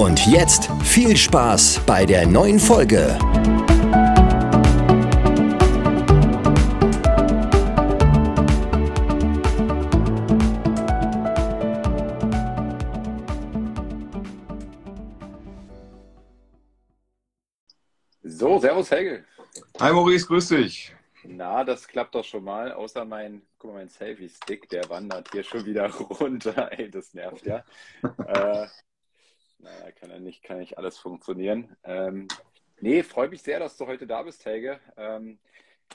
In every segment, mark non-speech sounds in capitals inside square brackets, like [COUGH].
Und jetzt viel Spaß bei der neuen Folge. So, Servus Helge. Hi Maurice, grüß dich. Na, das klappt doch schon mal, außer mein, guck mal, mein Selfie-Stick, der wandert hier schon wieder [LAUGHS] runter. Ey, das nervt ja. äh, naja, kann ja nicht, kann nicht alles funktionieren. Ähm, nee, freue mich sehr, dass du heute da bist, Helge. Ähm,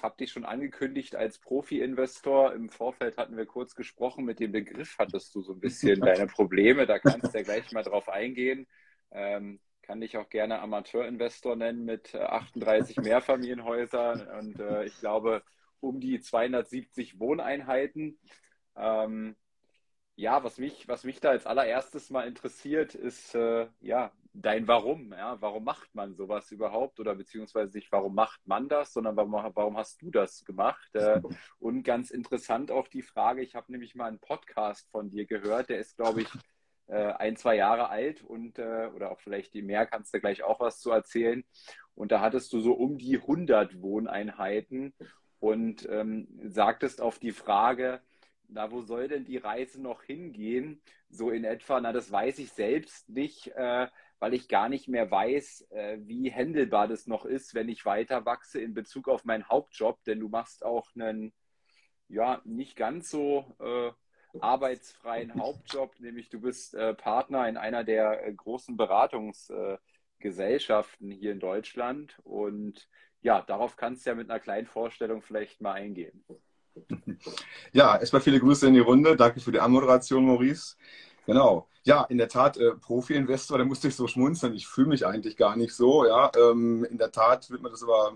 hab dich schon angekündigt als Profi-Investor. Im Vorfeld hatten wir kurz gesprochen. Mit dem Begriff hattest du so ein bisschen [LAUGHS] deine Probleme. Da kannst du ja gleich mal drauf eingehen. Ähm, kann dich auch gerne Amateur-Investor nennen mit 38 äh, Mehrfamilienhäusern und äh, ich glaube um die 270 Wohneinheiten. Ähm, ja, was mich, was mich da als allererstes mal interessiert, ist äh, ja dein Warum. Ja? Warum macht man sowas überhaupt? Oder beziehungsweise nicht, warum macht man das, sondern warum, warum hast du das gemacht? Äh, [LAUGHS] und ganz interessant auch die Frage, ich habe nämlich mal einen Podcast von dir gehört, der ist, glaube ich, äh, ein, zwei Jahre alt und äh, oder auch vielleicht die mehr, kannst du gleich auch was zu erzählen. Und da hattest du so um die 100 Wohneinheiten und ähm, sagtest auf die Frage, na, wo soll denn die Reise noch hingehen? So in etwa, na, das weiß ich selbst nicht, äh, weil ich gar nicht mehr weiß, äh, wie händelbar das noch ist, wenn ich weiter wachse in Bezug auf meinen Hauptjob, denn du machst auch einen, ja, nicht ganz so äh, arbeitsfreien [LAUGHS] Hauptjob, nämlich du bist äh, Partner in einer der äh, großen Beratungsgesellschaften hier in Deutschland und ja, darauf kannst du ja mit einer kleinen Vorstellung vielleicht mal eingehen. Ja, erstmal viele Grüße in die Runde. Danke für die Anmoderation, Maurice. Genau. Ja, in der Tat, äh, Profi-Investor, da musste ich so schmunzeln. Ich fühle mich eigentlich gar nicht so. Ja, ähm, in der Tat wird mir das aber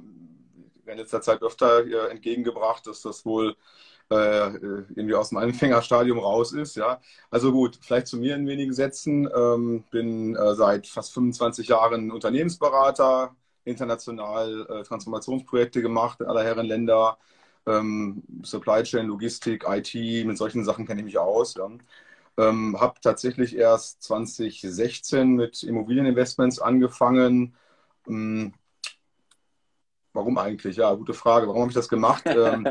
in letzter Zeit öfter hier entgegengebracht, dass das wohl äh, irgendwie aus dem Anfängerstadium raus ist. Ja, also gut, vielleicht zu mir in wenigen Sätzen. Ähm, bin äh, seit fast 25 Jahren Unternehmensberater, international äh, Transformationsprojekte gemacht in aller Herren Länder ähm, Supply Chain, Logistik, IT, mit solchen Sachen kenne ich mich aus. Ja. Ähm, habe tatsächlich erst 2016 mit Immobilieninvestments angefangen. Ähm, warum eigentlich? Ja, gute Frage. Warum habe ich das gemacht? [LAUGHS] ähm,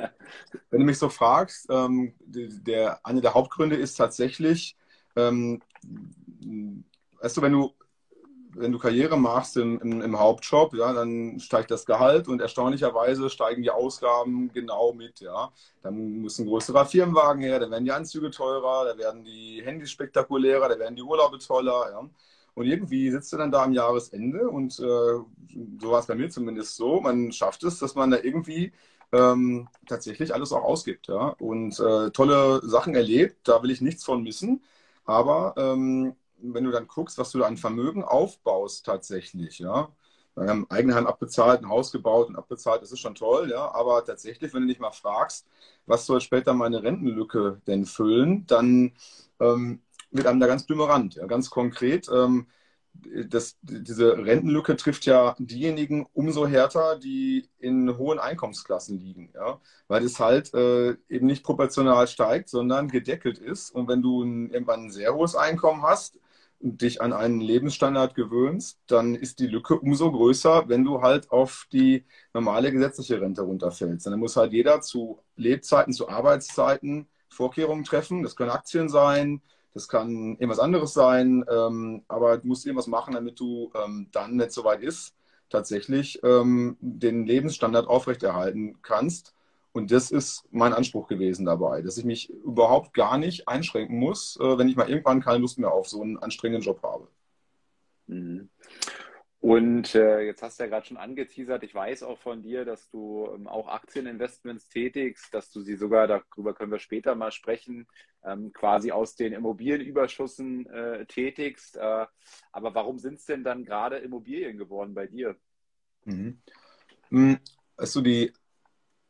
wenn du mich so fragst, ähm, der, eine der Hauptgründe ist tatsächlich, ähm, weißt du, wenn du wenn du Karriere machst im, im, im, Hauptjob, ja, dann steigt das Gehalt und erstaunlicherweise steigen die Ausgaben genau mit, ja. Dann muss ein größerer Firmenwagen her, dann werden die Anzüge teurer, da werden die Handys spektakulärer, da werden die Urlaube toller, ja. Und irgendwie sitzt du dann da am Jahresende und äh, so war es bei mir zumindest so, man schafft es, dass man da irgendwie ähm, tatsächlich alles auch ausgibt, ja. Und äh, tolle Sachen erlebt, da will ich nichts von missen. Aber ähm, wenn du dann guckst, was du da an Vermögen aufbaust tatsächlich, ja. Wir haben Eigenheim abbezahlt, ein Haus gebaut und abbezahlt, das ist schon toll, ja. Aber tatsächlich, wenn du dich mal fragst, was soll später meine Rentenlücke denn füllen, dann ähm, wird einem da ganz blümerant. Ja. Ganz konkret, ähm, das, diese Rentenlücke trifft ja diejenigen umso härter, die in hohen Einkommensklassen liegen, ja, weil es halt äh, eben nicht proportional steigt, sondern gedeckelt ist. Und wenn du ein, irgendwann ein sehr hohes Einkommen hast, dich an einen Lebensstandard gewöhnst, dann ist die Lücke umso größer, wenn du halt auf die normale gesetzliche Rente runterfällst. Dann muss halt jeder zu Lebzeiten, zu Arbeitszeiten Vorkehrungen treffen. Das können Aktien sein, das kann irgendwas anderes sein, ähm, aber du musst irgendwas machen, damit du ähm, dann, wenn es soweit ist, tatsächlich ähm, den Lebensstandard aufrechterhalten kannst. Und das ist mein Anspruch gewesen dabei, dass ich mich überhaupt gar nicht einschränken muss, äh, wenn ich mal irgendwann keine Lust mehr auf so einen anstrengenden Job habe. Mhm. Und äh, jetzt hast du ja gerade schon angeteasert, ich weiß auch von dir, dass du ähm, auch Aktieninvestments tätigst, dass du sie sogar, darüber können wir später mal sprechen, ähm, quasi aus den Immobilienüberschüssen äh, tätigst. Äh, aber warum sind es denn dann gerade Immobilien geworden bei dir? Mhm. Also die,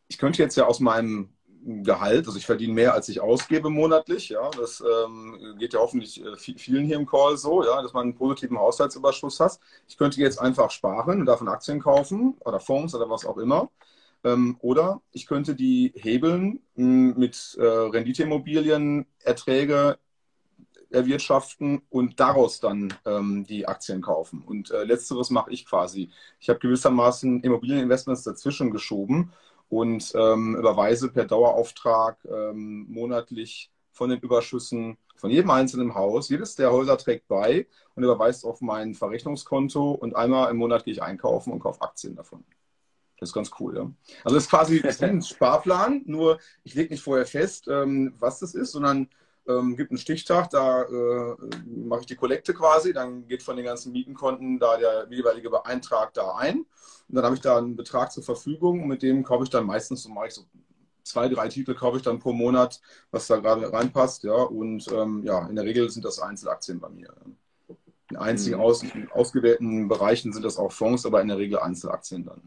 ich könnte jetzt ja aus meinem Gehalt. Also ich verdiene mehr, als ich ausgebe monatlich. Ja, das ähm, geht ja hoffentlich äh, vielen hier im Call so, ja, dass man einen positiven Haushaltsüberschuss hat. Ich könnte jetzt einfach sparen und davon Aktien kaufen oder Fonds oder was auch immer. Ähm, oder ich könnte die hebeln mh, mit äh, Renditeimmobilien, Erträge erwirtschaften und daraus dann ähm, die Aktien kaufen. Und äh, letzteres mache ich quasi. Ich habe gewissermaßen Immobilieninvestments dazwischen geschoben und ähm, überweise per Dauerauftrag ähm, monatlich von den Überschüssen von jedem einzelnen Haus. Jedes der Häuser trägt bei und überweist auf mein Verrechnungskonto und einmal im Monat gehe ich einkaufen und kaufe Aktien davon. Das ist ganz cool, ja. Also das ist quasi [LAUGHS] ein Sparplan, nur ich lege nicht vorher fest, ähm, was das ist, sondern ähm, gibt einen Stichtag, da äh, mache ich die Kollekte quasi, dann geht von den ganzen Mietenkonten da der jeweilige Eintrag da ein. Und dann habe ich da einen Betrag zur Verfügung und mit dem kaufe ich dann meistens, so mache ich so zwei, drei Titel kaufe ich dann pro Monat, was da gerade reinpasst, ja. Und ähm, ja, in der Regel sind das Einzelaktien bei mir. In einzigen mhm. aus, ausgewählten Bereichen sind das auch Fonds, aber in der Regel Einzelaktien dann.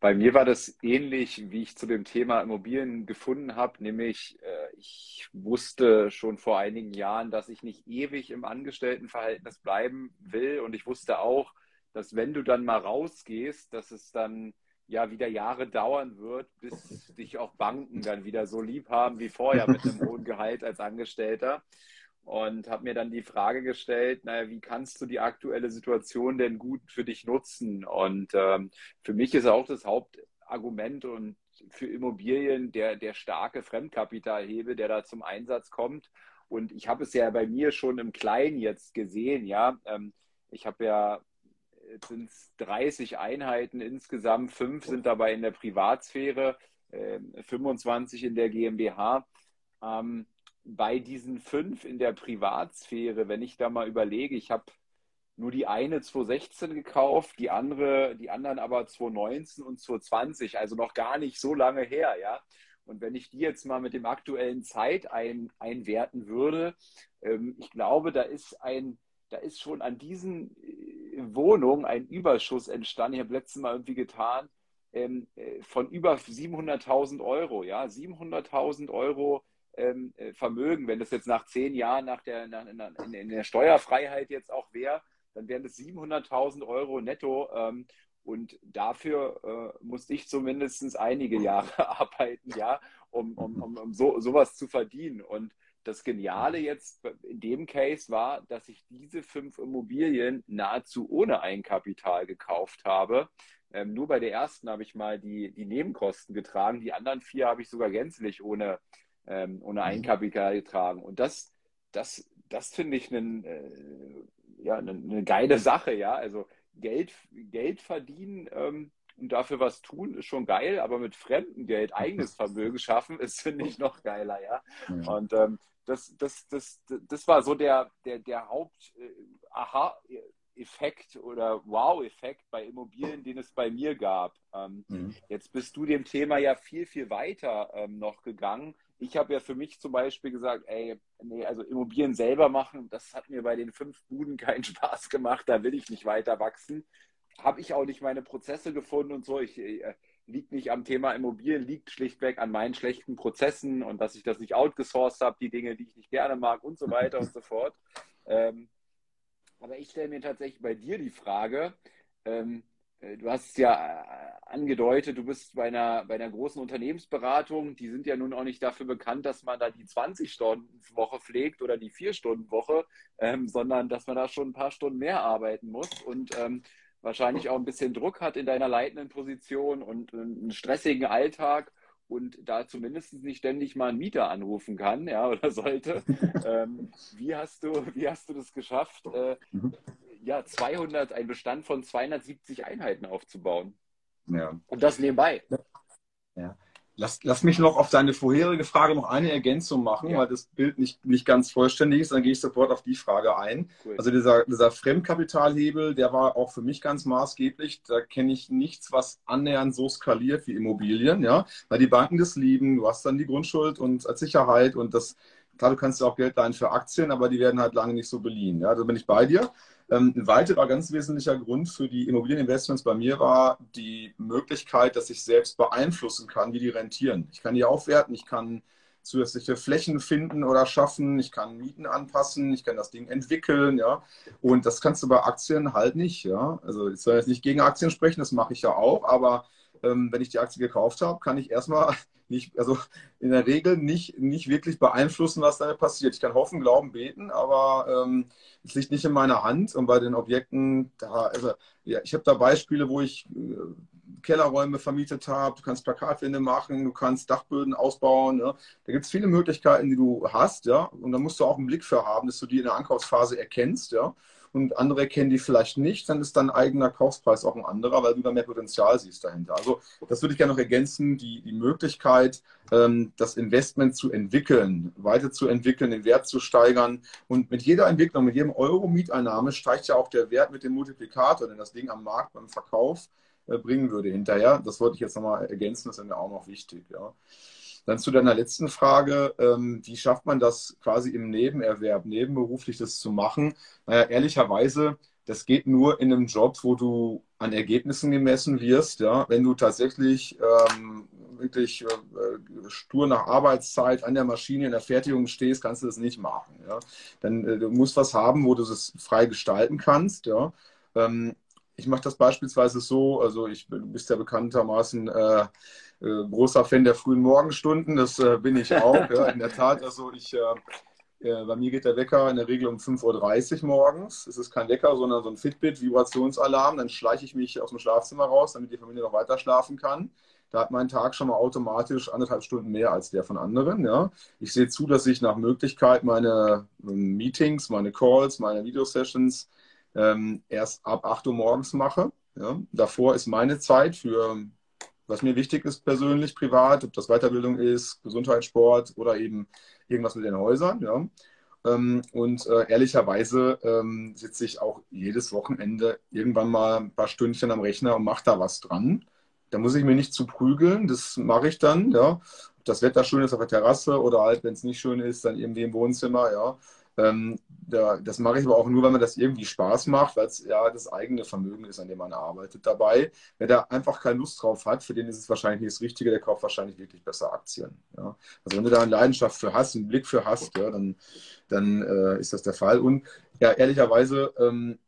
Bei mir war das ähnlich, wie ich zu dem Thema Immobilien gefunden habe, nämlich äh, ich wusste schon vor einigen Jahren, dass ich nicht ewig im Angestelltenverhältnis bleiben will. Und ich wusste auch, dass wenn du dann mal rausgehst, dass es dann ja wieder Jahre dauern wird, bis dich auch Banken dann wieder so lieb haben wie vorher mit einem [LAUGHS] hohen Gehalt als Angestellter und habe mir dann die Frage gestellt, naja, wie kannst du die aktuelle Situation denn gut für dich nutzen? Und ähm, für mich ist auch das Hauptargument und für Immobilien der, der starke Fremdkapitalhebel, der da zum Einsatz kommt. Und ich habe es ja bei mir schon im Kleinen jetzt gesehen, ja. Ähm, ich habe ja sind 30 Einheiten insgesamt, fünf sind dabei in der Privatsphäre, äh, 25 in der GmbH. Ähm, bei diesen fünf in der Privatsphäre, wenn ich da mal überlege, ich habe nur die eine 2016 gekauft, die andere, die anderen aber 2019 und 2020, also noch gar nicht so lange her, ja. Und wenn ich die jetzt mal mit dem aktuellen Zeit ein, einwerten würde, ähm, ich glaube, da ist ein, da ist schon an diesen äh, Wohnungen ein Überschuss entstanden. Ich habe letztes Mal irgendwie getan, ähm, äh, von über 700.000 Euro, ja, 700.000 Euro ähm, äh, Vermögen, wenn das jetzt nach zehn Jahren nach der, nach, in, in, der Steuerfreiheit jetzt auch wäre, dann wären das 700.000 Euro netto. Ähm, und dafür äh, musste ich zumindest einige Jahre [LAUGHS] arbeiten, ja, um, um, um, um so, sowas zu verdienen. Und das Geniale jetzt in dem Case war, dass ich diese fünf Immobilien nahezu ohne Eigenkapital gekauft habe. Ähm, nur bei der ersten habe ich mal die, die Nebenkosten getragen. Die anderen vier habe ich sogar gänzlich ohne, ähm, ohne mhm. Eigenkapital getragen. Und das, das, das finde ich einen, äh, ja, eine, eine, geile Sache, ja. Also Geld, Geld verdienen ähm, und dafür was tun, ist schon geil, aber mit fremdem Geld eigenes Vermögen [LAUGHS] schaffen, ist, finde ich, noch geiler, ja. ja. Und ähm, das, das, das, das war so der, der, der Haupt-Aha- äh, Effekt oder Wow-Effekt bei Immobilien, den es bei mir gab. Ähm, mhm. Jetzt bist du dem Thema ja viel, viel weiter ähm, noch gegangen ich habe ja für mich zum Beispiel gesagt, ey, nee, also Immobilien selber machen, das hat mir bei den fünf Buden keinen [LAUGHS] Spaß gemacht, da will ich nicht weiter wachsen. Habe ich auch nicht meine Prozesse gefunden und so. Ich äh, liegt nicht am Thema Immobilien, liegt schlichtweg an meinen schlechten Prozessen und dass ich das nicht outgesourced habe, die Dinge, die ich nicht gerne mag und so weiter und so fort. [LAUGHS] Ähm, aber ich stelle mir tatsächlich bei dir die Frage, ähm, äh, du hast es ja äh, angedeutet, du bist bei einer, bei einer großen Unternehmensberatung. Die sind ja nun auch nicht dafür bekannt, dass man da die 20-Stunden-Woche pflegt oder die 4-Stunden-Woche, ähm, sondern dass man da schon ein paar Stunden mehr arbeiten muss und ähm, wahrscheinlich auch ein bisschen Druck hat in deiner leitenden Position und einen stressigen Alltag und da zumindest nicht ständig mal einen Mieter anrufen kann, ja, [LAUGHS] oder sollte. [LAUGHS] ähm, wie hast du, wie hast du das geschafft, äh, mhm ja, 200, einen Bestand von 270 Einheiten aufzubauen. Ja. Und das nebenbei. Ja. Lass, lass mich noch auf deine vorherige Frage noch eine Ergänzung machen, ja. weil das Bild nicht, nicht ganz vollständig ist. Dann gehe ich sofort auf die Frage ein. Cool. Also dieser, dieser Fremdkapitalhebel, der war auch für mich ganz maßgeblich. Da kenne ich nichts, was annähernd so skaliert wie Immobilien. Ja, weil die Banken das lieben. Du hast dann die Grundschuld und als Sicherheit und das Klar, du kannst ja auch Geld leihen für Aktien, aber die werden halt lange nicht so beliehen. Ja, da bin ich bei dir. Ähm, ein weiterer ganz wesentlicher Grund für die Immobilieninvestments bei mir war die Möglichkeit, dass ich selbst beeinflussen kann, wie die rentieren. Ich kann die aufwerten, ich kann zusätzliche Flächen finden oder schaffen, ich kann Mieten anpassen, ich kann das Ding entwickeln, ja. Und das kannst du bei Aktien halt nicht, ja. Also ich soll jetzt nicht gegen Aktien sprechen, das mache ich ja auch, aber ähm, wenn ich die Aktie gekauft habe, kann ich erstmal [LAUGHS] nicht, also in der Regel nicht, nicht wirklich beeinflussen, was da passiert. Ich kann hoffen, glauben, beten, aber ähm, es liegt nicht in meiner Hand. Und bei den Objekten, da, also, ja, ich habe da Beispiele, wo ich äh, Kellerräume vermietet habe, du kannst Plakatwände machen, du kannst Dachböden ausbauen. Ja. Da gibt es viele Möglichkeiten, die du hast, ja. Und da musst du auch einen Blick für haben, dass du die in der Ankaufsphase erkennst, ja und andere kennen die vielleicht nicht, dann ist dein eigener Kaufpreis auch ein anderer, weil du da mehr Potenzial siehst dahinter. Also das würde ich gerne noch ergänzen, die, die Möglichkeit, ähm, das Investment zu entwickeln, weiterzuentwickeln, den Wert zu steigern. Und mit jeder Entwicklung, mit jedem Euro Mieteinnahme steigt ja auch der Wert mit dem Multiplikator, den das Ding am Markt beim Verkauf äh, bringen würde hinterher. Das wollte ich jetzt nochmal ergänzen, das ist mir auch noch wichtig. Ja. Dann zu deiner letzten Frage, ähm, wie schafft man das quasi im Nebenerwerb, nebenberuflich das zu machen? Naja, ehrlicherweise, das geht nur in einem Job, wo du an Ergebnissen gemessen wirst. Ja? Wenn du tatsächlich ähm, wirklich äh, stur nach Arbeitszeit an der Maschine in der Fertigung stehst, kannst du das nicht machen. Ja? Dann äh, du musst was haben, wo du es frei gestalten kannst. Ja? Ähm, ich mache das beispielsweise so, also ich du bist ja bekanntermaßen äh, äh, großer Fan der frühen Morgenstunden, das äh, bin ich auch. ja, in der Tat, also ich, äh, äh, bei mir geht der Wecker in der Regel um 5.30 Uhr morgens. Es ist kein Wecker, sondern so ein Fitbit, Vibrationsalarm. Dann schleiche ich mich aus dem Schlafzimmer raus, damit die Familie noch weiter schlafen kann. Da hat mein Tag schon mal automatisch anderthalb Stunden mehr als der von anderen. Ja. Ich sehe zu, dass ich nach Möglichkeit meine ähm, Meetings, meine Calls, meine Videosessions ähm, erst ab 8 Uhr morgens mache. Ja. Davor ist meine Zeit für was mir wichtig ist persönlich, privat, ob das Weiterbildung ist, Gesundheit, Sport oder eben irgendwas mit den Häusern. Ja. Ähm, und äh, ehrlicherweise ähm, sitze ich auch jedes Wochenende irgendwann mal ein paar Stündchen am Rechner und mache da was dran. Da muss ich mir nicht zu prügeln, das mache ich dann, ja. Ob das Wetter schön ist auf der Terrasse oder halt, wenn es nicht schön ist, dann irgendwie im Wohnzimmer, ja. Ähm, da, das mache ich aber auch nur, weil mir das irgendwie Spaß macht, weil es ja das eigene Vermögen ist, an dem man arbeitet dabei. Wer da einfach keine Lust drauf hat, für den ist es wahrscheinlich nicht das Richtige, der kauft wahrscheinlich wirklich besser Aktien. Ja. Also wenn du da eine Leidenschaft für hast, einen Blick für hast, ja, dann, dann äh, ist das der Fall. Und ja, ehrlicherweise, ähm,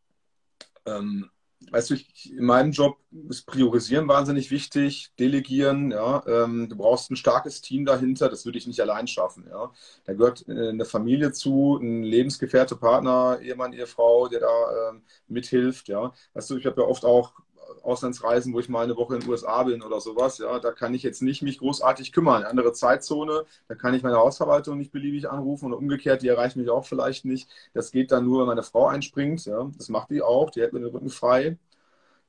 ähm, weißt du, ich, in meinem Job ist Priorisieren wahnsinnig wichtig, Delegieren, ja. Ähm, du brauchst ein starkes Team dahinter, das würde ich nicht allein schaffen, ja. Da gehört äh, eine Familie zu, ein Lebensgefährte, Partner, Ehemann, Ehefrau, der da ähm, mithilft, ja. Weißt du, ich habe ja oft auch Auslandsreisen, wo ich mal eine Woche in den USA bin oder sowas, ja, da kann ich jetzt nicht mich großartig kümmern. Andere Zeitzone, da kann ich meine Hausverwaltung nicht beliebig anrufen und umgekehrt, die erreicht mich auch vielleicht nicht. Das geht dann nur, wenn meine Frau einspringt, ja, das macht die auch, die hält mir den Rücken frei.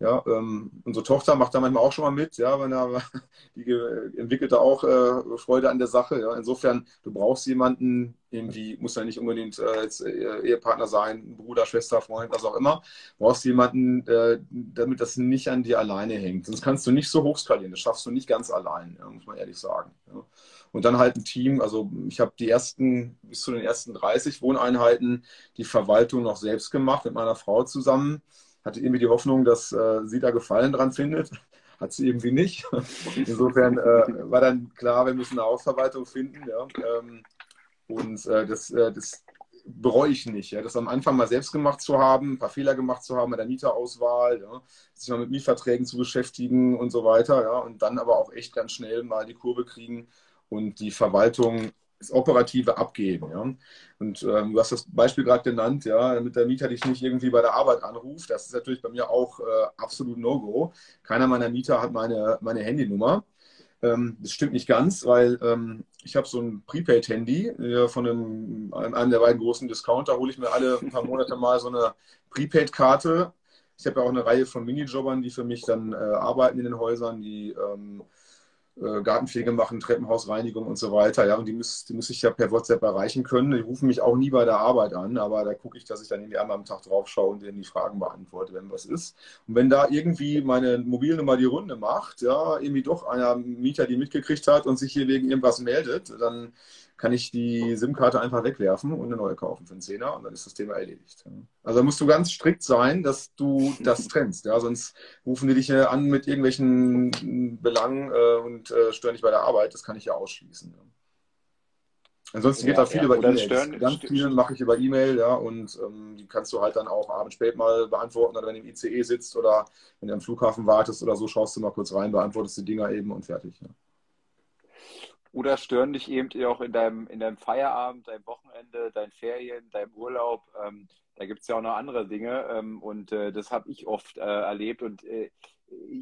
Ja, ähm, unsere Tochter macht da manchmal auch schon mal mit, ja, wenn er, [LAUGHS] die entwickelt da auch äh, Freude an der Sache. Ja. Insofern, du brauchst jemanden, irgendwie, muss ja nicht unbedingt äh, äh, Ehepartner sein, Bruder, Schwester, Freund, was auch immer. Du brauchst jemanden, äh, damit das nicht an dir alleine hängt. Sonst kannst du nicht so hoch skalieren, das schaffst du nicht ganz allein, ja, muss man ehrlich sagen. Ja. Und dann halt ein Team, also ich habe die ersten, bis zu den ersten 30 Wohneinheiten die Verwaltung noch selbst gemacht mit meiner Frau zusammen hatte irgendwie die Hoffnung, dass äh, sie da Gefallen dran findet. [LAUGHS] Hat sie irgendwie nicht. [LAUGHS] Insofern äh, war dann klar, wir müssen eine Hausverwaltung finden. Ja. Ähm, und äh, das, äh, das bereue ich nicht. Ja. Das am Anfang mal selbst gemacht zu haben, ein paar Fehler gemacht zu haben bei der Mieterauswahl, ja. sich mal mit Mietverträgen zu beschäftigen und so weiter. Ja. Und dann aber auch echt ganz schnell mal die Kurve kriegen und die Verwaltung das Operative abgeben. Ja? Und ähm, du hast das Beispiel gerade genannt, ja, damit der Mieter dich nicht irgendwie bei der Arbeit anruft. Das ist natürlich bei mir auch äh, absolut No-Go. Keiner meiner Mieter hat meine, meine Handynummer. Ähm, das stimmt nicht ganz, weil ähm, ich habe so ein Prepaid-Handy äh, von einem, einem der beiden großen Discounter, hole ich mir alle ein paar Monate mal so eine Prepaid-Karte. Ich habe ja auch eine Reihe von Minijobbern, die für mich dann äh, arbeiten in den Häusern, die ähm, äh, Gartenpflege machen, Treppenhausreinigung und so weiter. Ja, und die muss, die muss ich ja per WhatsApp erreichen können. Die rufen mich auch nie bei der Arbeit an, aber da gucke ich, dass ich dann irgendwie einmal am Tag drauf schaue und denen die Fragen beantworte, wenn was ist. Und wenn da irgendwie meine Mobilnummer die Runde macht, ja, irgendwie doch einer Mieter die mitgekriegt hat und sich hier wegen irgendwas meldet, dann kann ich die SIM-Karte einfach wegwerfen und eine neue kaufen für einen Zehner und dann ist das Thema erledigt. Also da musst du ganz strikt sein, dass du das [LAUGHS] trennst. Ja? Sonst rufen die dich an mit irgendwelchen Belangen äh, und äh, stören dich bei der Arbeit. Das kann ich ja ausschließen. Ja. Ansonsten ja, geht da viel ja, über E-Mail. Ganz viel mache ich über E-Mail, ja, und ähm, die kannst du halt dann auch abends spät mal beantworten oder wenn du im ICE sitzt oder wenn du am Flughafen wartest oder so, schaust du mal kurz rein, beantwortest die Dinger eben und fertig. Ja. Oder stören dich eben auch in deinem, in deinem Feierabend, deinem Wochenende, deinen Ferien, deinem Urlaub. Ähm, da gibt es ja auch noch andere Dinge. Ähm, und äh, das habe ich oft äh, erlebt und äh,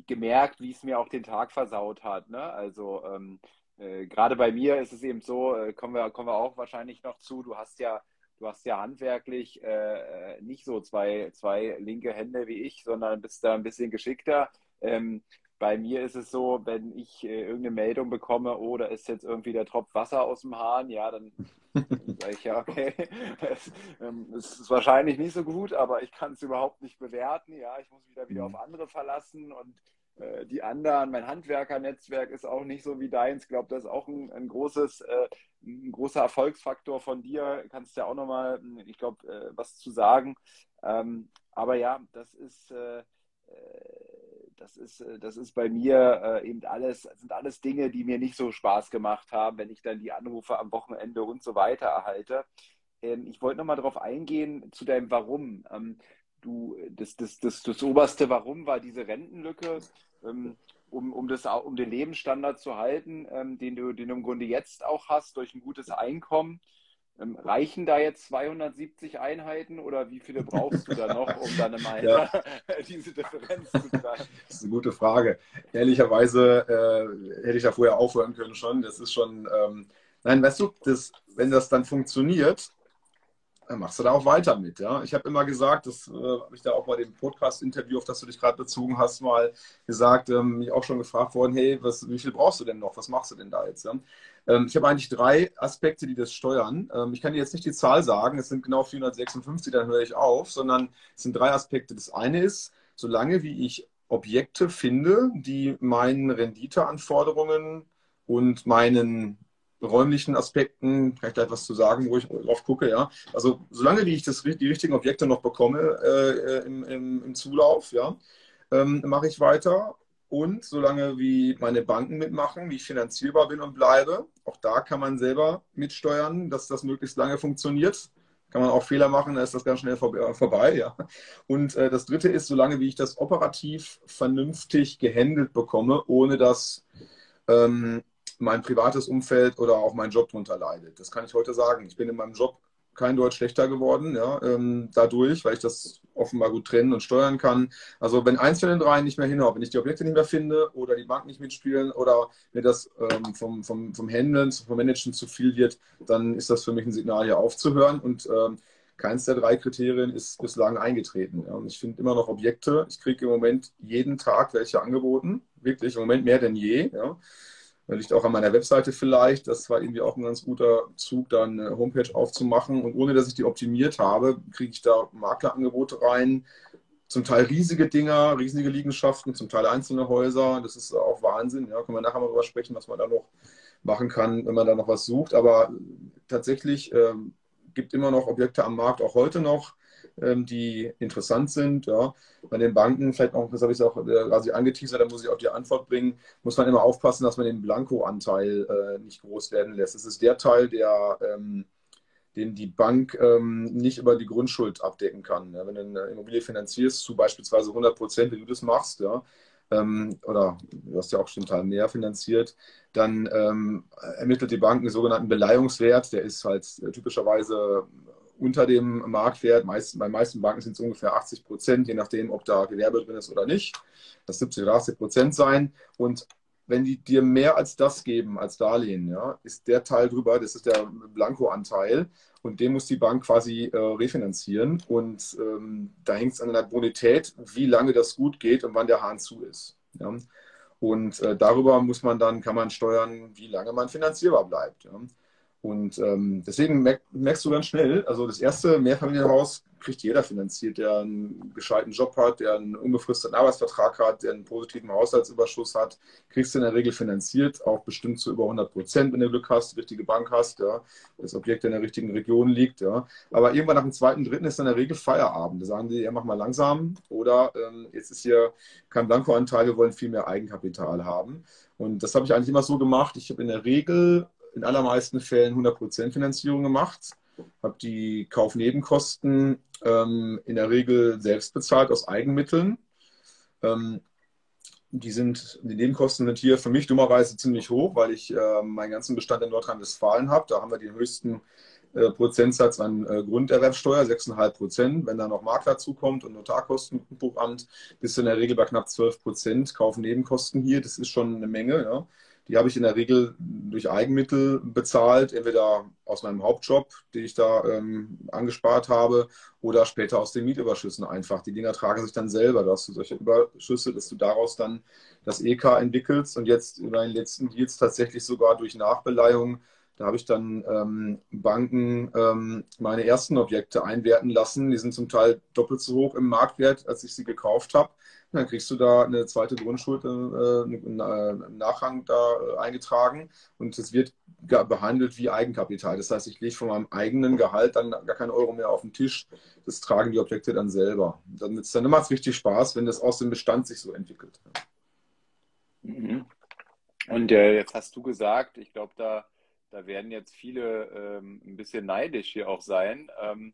gemerkt, wie es mir auch den Tag versaut hat. Ne? Also ähm, äh, gerade bei mir ist es eben so, äh, kommen, wir, kommen wir auch wahrscheinlich noch zu, du hast ja, du hast ja handwerklich äh, nicht so zwei, zwei linke Hände wie ich, sondern bist da ein bisschen geschickter. Ähm, bei mir ist es so, wenn ich äh, irgendeine Meldung bekomme, oh, da ist jetzt irgendwie der Tropf Wasser aus dem Hahn, ja, dann [LAUGHS] sage ich ja, okay, es, ähm, ist wahrscheinlich nicht so gut, aber ich kann es überhaupt nicht bewerten, ja, ich muss mich da wieder mhm. auf andere verlassen und äh, die anderen, mein Handwerkernetzwerk ist auch nicht so wie deins. Ich glaube, das ist auch ein, ein großes, äh, ein großer Erfolgsfaktor von dir. Kannst ja auch nochmal, ich glaube, äh, was zu sagen. Ähm, aber ja, das ist, äh, äh, das ist, äh, das ist bei mir äh, eben alles, sind alles Dinge, die mir nicht so Spaß gemacht haben, wenn ich dann die Anrufe am Wochenende und so weiter erhalte. Ähm, ich wollte nochmal darauf eingehen zu deinem Warum. Ähm, du, das, das, das, das oberste Warum war diese Rentenlücke, ähm, um, um, das, um den Lebensstandard zu halten, den, du, den du im Grunde jetzt auch hast, durch ein gutes Einkommen. Ähm, reichen da jetzt 270 Einheiten oder wie viele brauchst du da [LAUGHS] noch, um dann im ja. [LAUGHS] diese Differenz zu tragen? [LAUGHS] Das ist eine gute Frage. Ehrlicherweise äh, hätte ich da vorher aufhören können schon. Das ist schon, ähm, nein, weißt du, das, wenn das dann funktioniert, dann machst du da auch weiter mit. Ja? Ich habe immer gesagt, das äh, habe ich da auch bei dem Podcast-Interview, auf das du dich gerade bezogen hast, mal gesagt, ähm, mich auch schon gefragt worden, hey, was, wie viel brauchst du denn noch? Was machst du denn da jetzt? Ja? Ähm, ich habe eigentlich drei Aspekte, die das steuern. Ähm, ich kann dir jetzt nicht die Zahl sagen, es sind genau 456, dann höre ich auf, sondern es sind drei Aspekte. Das eine ist, solange wie ich Objekte finde, die meinen Renditeanforderungen und meinen räumlichen Aspekten, kann ich gleich was zu sagen, wo ich drauf gucke, ja. Also solange wie ich das, die richtigen Objekte noch bekomme äh, im, im, im, Zulauf, ja, ähm, mache ich weiter. Und solange wie meine Banken mitmachen, wie ich finanzierbar bin und bleibe, auch da kann man selber mitsteuern, dass das möglichst lange funktioniert. Kann man auch Fehler machen, dann ist das ganz schnell vorbei. Ja. Und äh, das Dritte ist, solange wie ich das operativ vernünftig gehandelt bekomme, ohne dass ähm, mein privates Umfeld oder auch mein Job darunter leidet. Das kann ich heute sagen. Ich bin in meinem Job kein Deutsch schlechter geworden, ja, ähm, dadurch, weil ich das offenbar gut trennen und steuern kann. Also wenn eins von den dreien nicht mehr hinhaut, wenn ich die Objekte nicht mehr finde oder die Bank nicht mitspielen oder mir das ähm, vom, vom, vom Handeln, vom Managen zu viel wird, dann ist das für mich ein Signal, hier aufzuhören. Und ähm, keins der drei Kriterien ist bislang eingetreten. Ja. Und ich finde immer noch Objekte. Ich kriege im Moment jeden Tag welche angeboten, wirklich im Moment mehr denn je. Ja. Das liegt auch an meiner Webseite vielleicht. Das war irgendwie auch ein ganz guter Zug, da eine Homepage aufzumachen. Und ohne dass ich die optimiert habe, kriege ich da Maklerangebote rein. Zum Teil riesige Dinger, riesige Liegenschaften, zum Teil einzelne Häuser. Das ist auch Wahnsinn. Ja, können wir nachher mal drüber sprechen, was man da noch machen kann, wenn man da noch was sucht. Aber tatsächlich ähm, gibt immer noch Objekte am Markt, auch heute noch, ähm, die interessant sind. Ja. Bei den Banken, vielleicht auch, das habe ich auch äh, quasi angeteasert, da muss ich auch die Antwort bringen, muss man immer aufpassen, dass man den Blanko-Anteil äh, nicht groß werden lässt. Das ist der Teil, der ähm, den die Bank ähm, nicht über die Grundschuld abdecken kann. Ja, wenn du eine Immobilie finanzierst zu beispielsweise 100 Prozent, wie du das machst, ja, ähm, oder du hast ja auch schon Teil mehr finanziert, dann ähm, ermittelt die Bank einen sogenannten Beleihungswert, der ist halt äh, typischerweise unter dem Marktwert. Meist, bei meisten Banken sind es ungefähr 80 Prozent, je nachdem, ob da Gewerbe drin ist oder nicht. Das 70 oder 80 Prozent sein. Und wenn die dir mehr als das geben, als Darlehen, ja, ist der Teil drüber, das ist der Blanko-Anteil. Und den muss die Bank quasi äh, refinanzieren. Und ähm, da hängt es an der Bonität, wie lange das gut geht und wann der Hahn zu ist. Ja. Und äh, darüber muss man dann, kann man steuern, wie lange man finanzierbar bleibt. Ja. Und ähm, deswegen merkst du ganz schnell, also das erste Mehrfamilienhaus kriegt jeder finanziert, der einen gescheiten Job hat, der einen unbefristeten Arbeitsvertrag hat, der einen positiven Haushaltsüberschuss hat, kriegst du in der Regel finanziert, auch bestimmt zu über 100 Prozent, wenn du Glück hast, die richtige Bank hast, ja, das Objekt in der richtigen Region liegt. Ja. Aber irgendwann nach dem zweiten, dritten ist in der Regel Feierabend. Da sagen die, ja, mach mal langsam oder ähm, jetzt ist hier kein Blankoanteil, wir wollen viel mehr Eigenkapital haben. Und das habe ich eigentlich immer so gemacht. Ich habe in der Regel in allermeisten Fällen 100% Finanzierung gemacht, habe die Kaufnebenkosten ähm, in der Regel selbst bezahlt aus Eigenmitteln. Ähm, die sind, die Nebenkosten sind hier für mich dummerweise ziemlich hoch, weil ich äh, meinen ganzen Bestand in Nordrhein-Westfalen habe. Da haben wir den höchsten äh, Prozentsatz an äh, Grunderwerbsteuer, 6,5 Prozent. Wenn da noch Makler zukommt und Notarkosten, Buchamt, bist du in der Regel bei knapp 12 Prozent Kaufnebenkosten hier. Das ist schon eine Menge. Ja. Die habe ich in der Regel durch Eigenmittel bezahlt, entweder aus meinem Hauptjob, den ich da ähm, angespart habe, oder später aus den Mietüberschüssen einfach. Die Dinger tragen sich dann selber. Da hast du solche Überschüsse, dass du daraus dann das EK entwickelst und jetzt über den letzten Deals tatsächlich sogar durch Nachbeleihung da habe ich dann ähm, Banken ähm, meine ersten Objekte einwerten lassen. Die sind zum Teil doppelt so hoch im Marktwert, als ich sie gekauft habe. Dann kriegst du da eine zweite Grundschuld äh, äh, Nachrang da äh, eingetragen und es wird behandelt wie Eigenkapital. Das heißt, ich lege von meinem eigenen Gehalt dann gar keinen Euro mehr auf den Tisch. Das tragen die Objekte dann selber. Dann, dann macht es richtig Spaß, wenn das aus dem Bestand sich so entwickelt. Mhm. Und äh, jetzt hast du gesagt, ich glaube, da da werden jetzt viele ähm, ein bisschen neidisch hier auch sein. Ähm,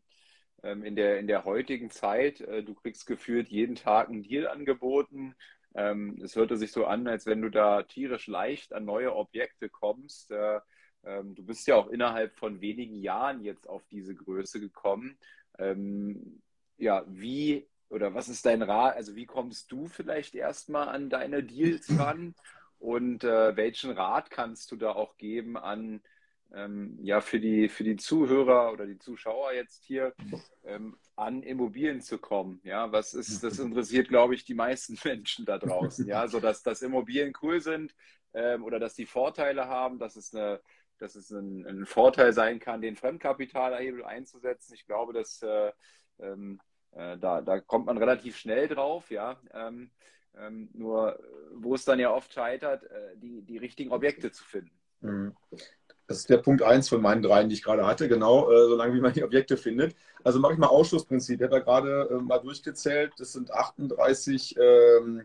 in, der, in der heutigen Zeit, äh, du kriegst gefühlt jeden Tag ein Deal angeboten. Ähm, es hörte sich so an, als wenn du da tierisch leicht an neue Objekte kommst. Äh, ähm, du bist ja auch innerhalb von wenigen Jahren jetzt auf diese Größe gekommen. Ähm, ja, wie oder was ist dein Rat? Also wie kommst du vielleicht erstmal an deine Deals ran? Und äh, welchen Rat kannst du da auch geben an, ähm, ja, für die, für die Zuhörer oder die Zuschauer jetzt hier, ähm, an Immobilien zu kommen? Ja, was ist, das [LAUGHS] interessiert, glaube ich, die meisten [LAUGHS] Menschen da draußen. Ja, so dass, dass Immobilien cool sind ähm, oder dass die Vorteile haben, dass es eine, dass es ein, ein Vorteil sein kann, den Fremdkapitalerhebel einzusetzen. Ich glaube, dass äh, ähm, äh, da, da kommt man relativ schnell drauf, ja. Ähm, ähm, nur, wo es dann ja oft scheitert, äh, die, die richtigen Objekte zu finden. Das ist der Punkt 1 von meinen dreien, die ich gerade hatte, genau, äh, solange wie man die Objekte findet. Also mache ich mal Ausschlussprinzip. Ich habe ja gerade äh, mal durchgezählt, das sind 38 ähm,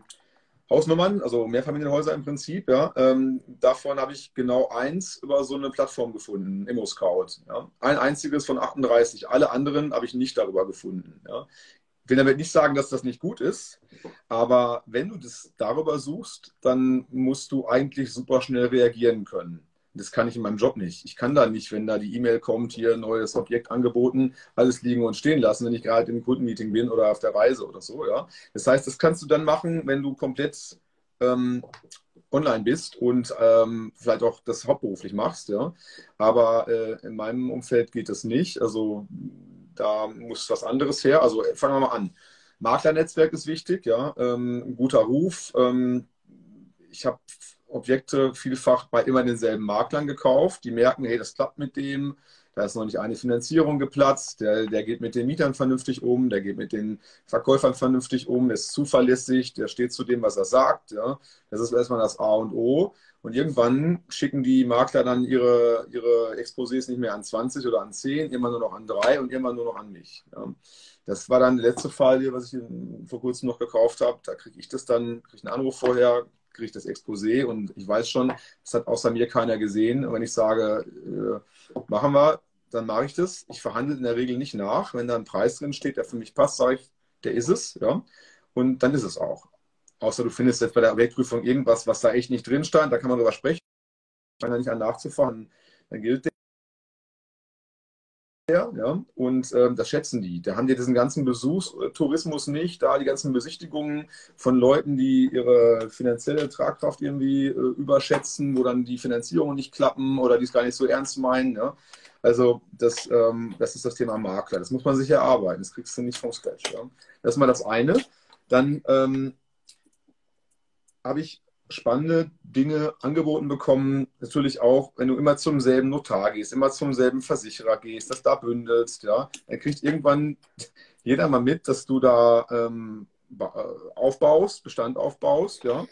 Hausnummern, also Mehrfamilienhäuser im Prinzip. Ja. Ähm, davon habe ich genau eins über so eine Plattform gefunden, ImmoScout. Ja. Ein einziges von 38. Alle anderen habe ich nicht darüber gefunden. Ja will damit nicht sagen, dass das nicht gut ist, aber wenn du das darüber suchst, dann musst du eigentlich super schnell reagieren können. Das kann ich in meinem Job nicht. Ich kann da nicht, wenn da die E-Mail kommt, hier neues Objekt angeboten, alles liegen und stehen lassen, wenn ich gerade im Kundenmeeting bin oder auf der Reise oder so. Ja. Das heißt, das kannst du dann machen, wenn du komplett ähm, online bist und ähm, vielleicht auch das hauptberuflich machst. Ja. Aber äh, in meinem Umfeld geht das nicht. Also da muss was anderes her. Also fangen wir mal an. Maklernetzwerk ist wichtig, ja. Ähm, guter Ruf. Ähm, ich habe Objekte vielfach bei immer denselben Maklern gekauft. Die merken, hey, das klappt mit dem. Da ist noch nicht eine Finanzierung geplatzt. Der, der geht mit den Mietern vernünftig um. Der geht mit den Verkäufern vernünftig um. Der ist zuverlässig. Der steht zu dem, was er sagt. Ja. Das ist erstmal das A und O. Und irgendwann schicken die Makler dann ihre, ihre Exposés nicht mehr an 20 oder an 10, immer nur noch an 3 und immer nur noch an mich. Ja. Das war dann der letzte Fall, was ich vor kurzem noch gekauft habe. Da kriege ich das dann, kriege ich einen Anruf vorher, kriege ich das Exposé und ich weiß schon, das hat außer mir keiner gesehen. Und wenn ich sage, äh, machen wir, dann mache ich das. Ich verhandle in der Regel nicht nach. Wenn da ein Preis drin steht, der für mich passt, sage ich, der ist es. Ja. Und dann ist es auch. Außer du findest jetzt bei der Objektprüfung irgendwas, was da echt nicht drin stand, da kann man drüber sprechen. Wenn er nicht an nachzufahren, dann gilt der. Ja, und ähm, das schätzen die. Da haben die diesen ganzen Besuchstourismus nicht, da die ganzen Besichtigungen von Leuten, die ihre finanzielle Tragkraft irgendwie äh, überschätzen, wo dann die Finanzierungen nicht klappen oder die es gar nicht so ernst meinen. Ja? Also das, ähm, das ist das Thema Makler. Das muss man sich erarbeiten. Das kriegst du nicht vom Scratch. Ja? Das ist mal das eine. Dann ähm, habe ich spannende Dinge angeboten bekommen. Natürlich auch, wenn du immer zum selben Notar gehst, immer zum selben Versicherer gehst, das da bündelst, ja. Dann kriegt irgendwann jeder mal mit, dass du da ähm, äh, aufbaust, Bestand aufbaust, ja.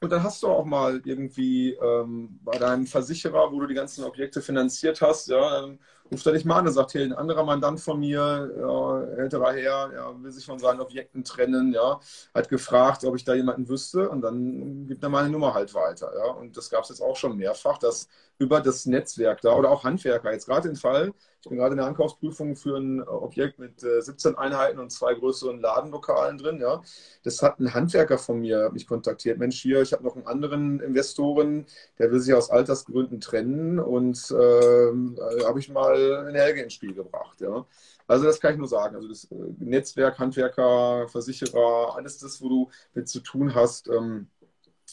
Und dann hast du auch mal irgendwie ähm, bei deinem Versicherer, wo du die ganzen Objekte finanziert hast, ja, dann ruft er dich mal an und sagt, hey, ein anderer Mandant von mir, ja, älterer Herr, ja, will sich von seinen Objekten trennen, ja, hat gefragt, ob ich da jemanden wüsste und dann gibt er meine Nummer halt weiter, ja. Und das gab es jetzt auch schon mehrfach, dass über das Netzwerk da oder auch Handwerker, jetzt gerade den Fall, ich bin gerade in der Ankaufsprüfung für ein Objekt mit 17 äh, Einheiten und zwei größeren Ladenlokalen drin. Ja. Das hat ein Handwerker von mir mich kontaktiert. Mensch, hier, ich habe noch einen anderen Investoren, der will sich aus Altersgründen trennen und äh, habe ich mal eine Helge ins Spiel gebracht. Ja. Also das kann ich nur sagen. Also das äh, Netzwerk, Handwerker, Versicherer, alles das, wo du mit zu tun hast, ähm,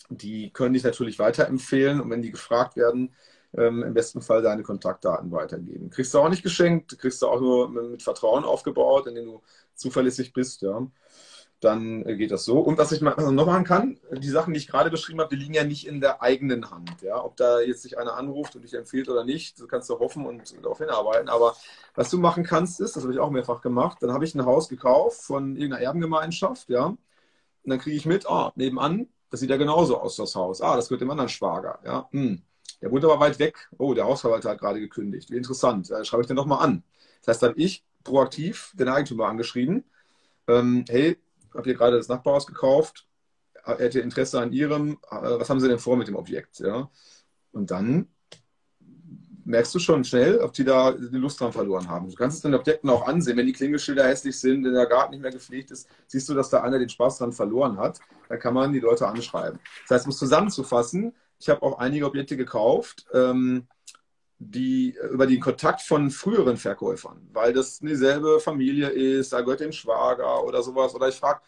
die können dich natürlich weiterempfehlen. Und wenn die gefragt werden, ähm, im besten Fall deine Kontaktdaten weitergeben. Kriegst du auch nicht geschenkt, kriegst du auch nur mit Vertrauen aufgebaut, indem du zuverlässig bist, ja. Dann äh, geht das so. Und was ich noch machen kann, die Sachen, die ich gerade beschrieben habe, die liegen ja nicht in der eigenen Hand. Ja? Ob da jetzt sich einer anruft und dich empfiehlt oder nicht, so kannst du hoffen und darauf hinarbeiten. Aber was du machen kannst, ist, das habe ich auch mehrfach gemacht, dann habe ich ein Haus gekauft von irgendeiner Erbengemeinschaft, ja. Und dann kriege ich mit, ah, nebenan, das sieht ja genauso aus, das Haus. Ah, das gehört dem anderen Schwager, ja. Hm. Der wohnt aber weit weg. Oh, der Hausverwalter hat gerade gekündigt. Wie interessant. Da schreibe ich den nochmal an. Das heißt, dann ich proaktiv den Eigentümer angeschrieben. Ähm, hey, habt ihr gerade das Nachbarhaus gekauft? Hättet ihr Interesse an Ihrem? Äh, was haben Sie denn vor mit dem Objekt? Ja? Und dann merkst du schon schnell, ob die da die Lust dran verloren haben. Du kannst es den Objekten auch ansehen. Wenn die Klingelschilder hässlich sind, wenn der Garten nicht mehr gepflegt ist, siehst du, dass da einer den Spaß dran verloren hat. Da kann man die Leute anschreiben. Das heißt, um es zusammenzufassen, ich habe auch einige Objekte gekauft, ähm, die über den Kontakt von früheren Verkäufern, weil das dieselbe Familie ist, da gehört dem Schwager oder sowas. Oder ich frage,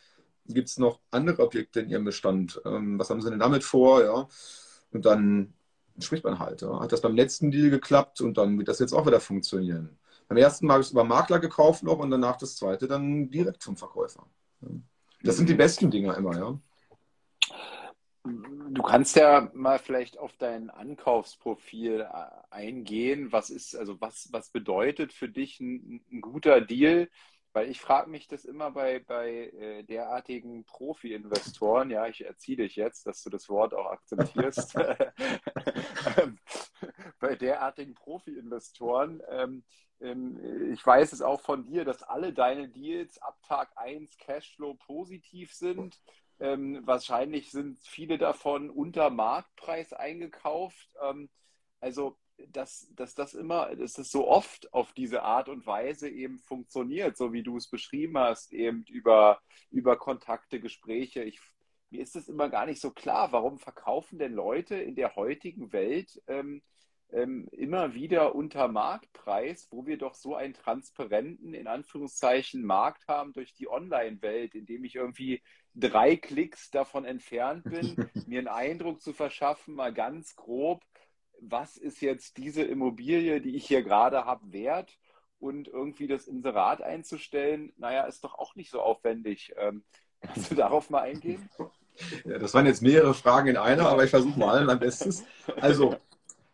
gibt es noch andere Objekte in Ihrem Bestand? Ähm, was haben Sie denn damit vor? Ja. Und dann spricht man halt. Ja. Hat das beim letzten Deal geklappt und dann wird das jetzt auch wieder funktionieren. Beim ersten Mal habe ich es über Makler gekauft noch und danach das zweite dann direkt vom Verkäufer. Das sind die besten Dinger immer, ja. Du kannst ja mal vielleicht auf dein Ankaufsprofil äh, eingehen. Was ist, also was, was bedeutet für dich ein, ein guter Deal? Weil ich frage mich das immer bei, bei äh, derartigen Profi-Investoren, ja, ich erziehe dich jetzt, dass du das Wort auch akzeptierst. [LAUGHS] [LAUGHS] bei derartigen Profi-Investoren, ähm, ähm, ich weiß es auch von dir, dass alle deine Deals ab Tag 1 Cashflow positiv sind. Ähm, wahrscheinlich sind viele davon unter Marktpreis eingekauft. Ähm, also, dass, dass das immer, dass es so oft auf diese Art und Weise eben funktioniert, so wie du es beschrieben hast, eben über, über Kontakte, Gespräche. Ich, mir ist es immer gar nicht so klar, warum verkaufen denn Leute in der heutigen Welt ähm, ähm, immer wieder unter Marktpreis, wo wir doch so einen transparenten, in Anführungszeichen, Markt haben durch die Online-Welt, in dem ich irgendwie drei Klicks davon entfernt bin, [LAUGHS] mir einen Eindruck zu verschaffen, mal ganz grob, was ist jetzt diese Immobilie, die ich hier gerade habe, wert? Und irgendwie das Inserat einzustellen, naja, ist doch auch nicht so aufwendig. Ähm, kannst du darauf mal eingehen? [LAUGHS] Ja, das waren jetzt mehrere Fragen in einer, aber ich versuche mal mein Bestes. Also,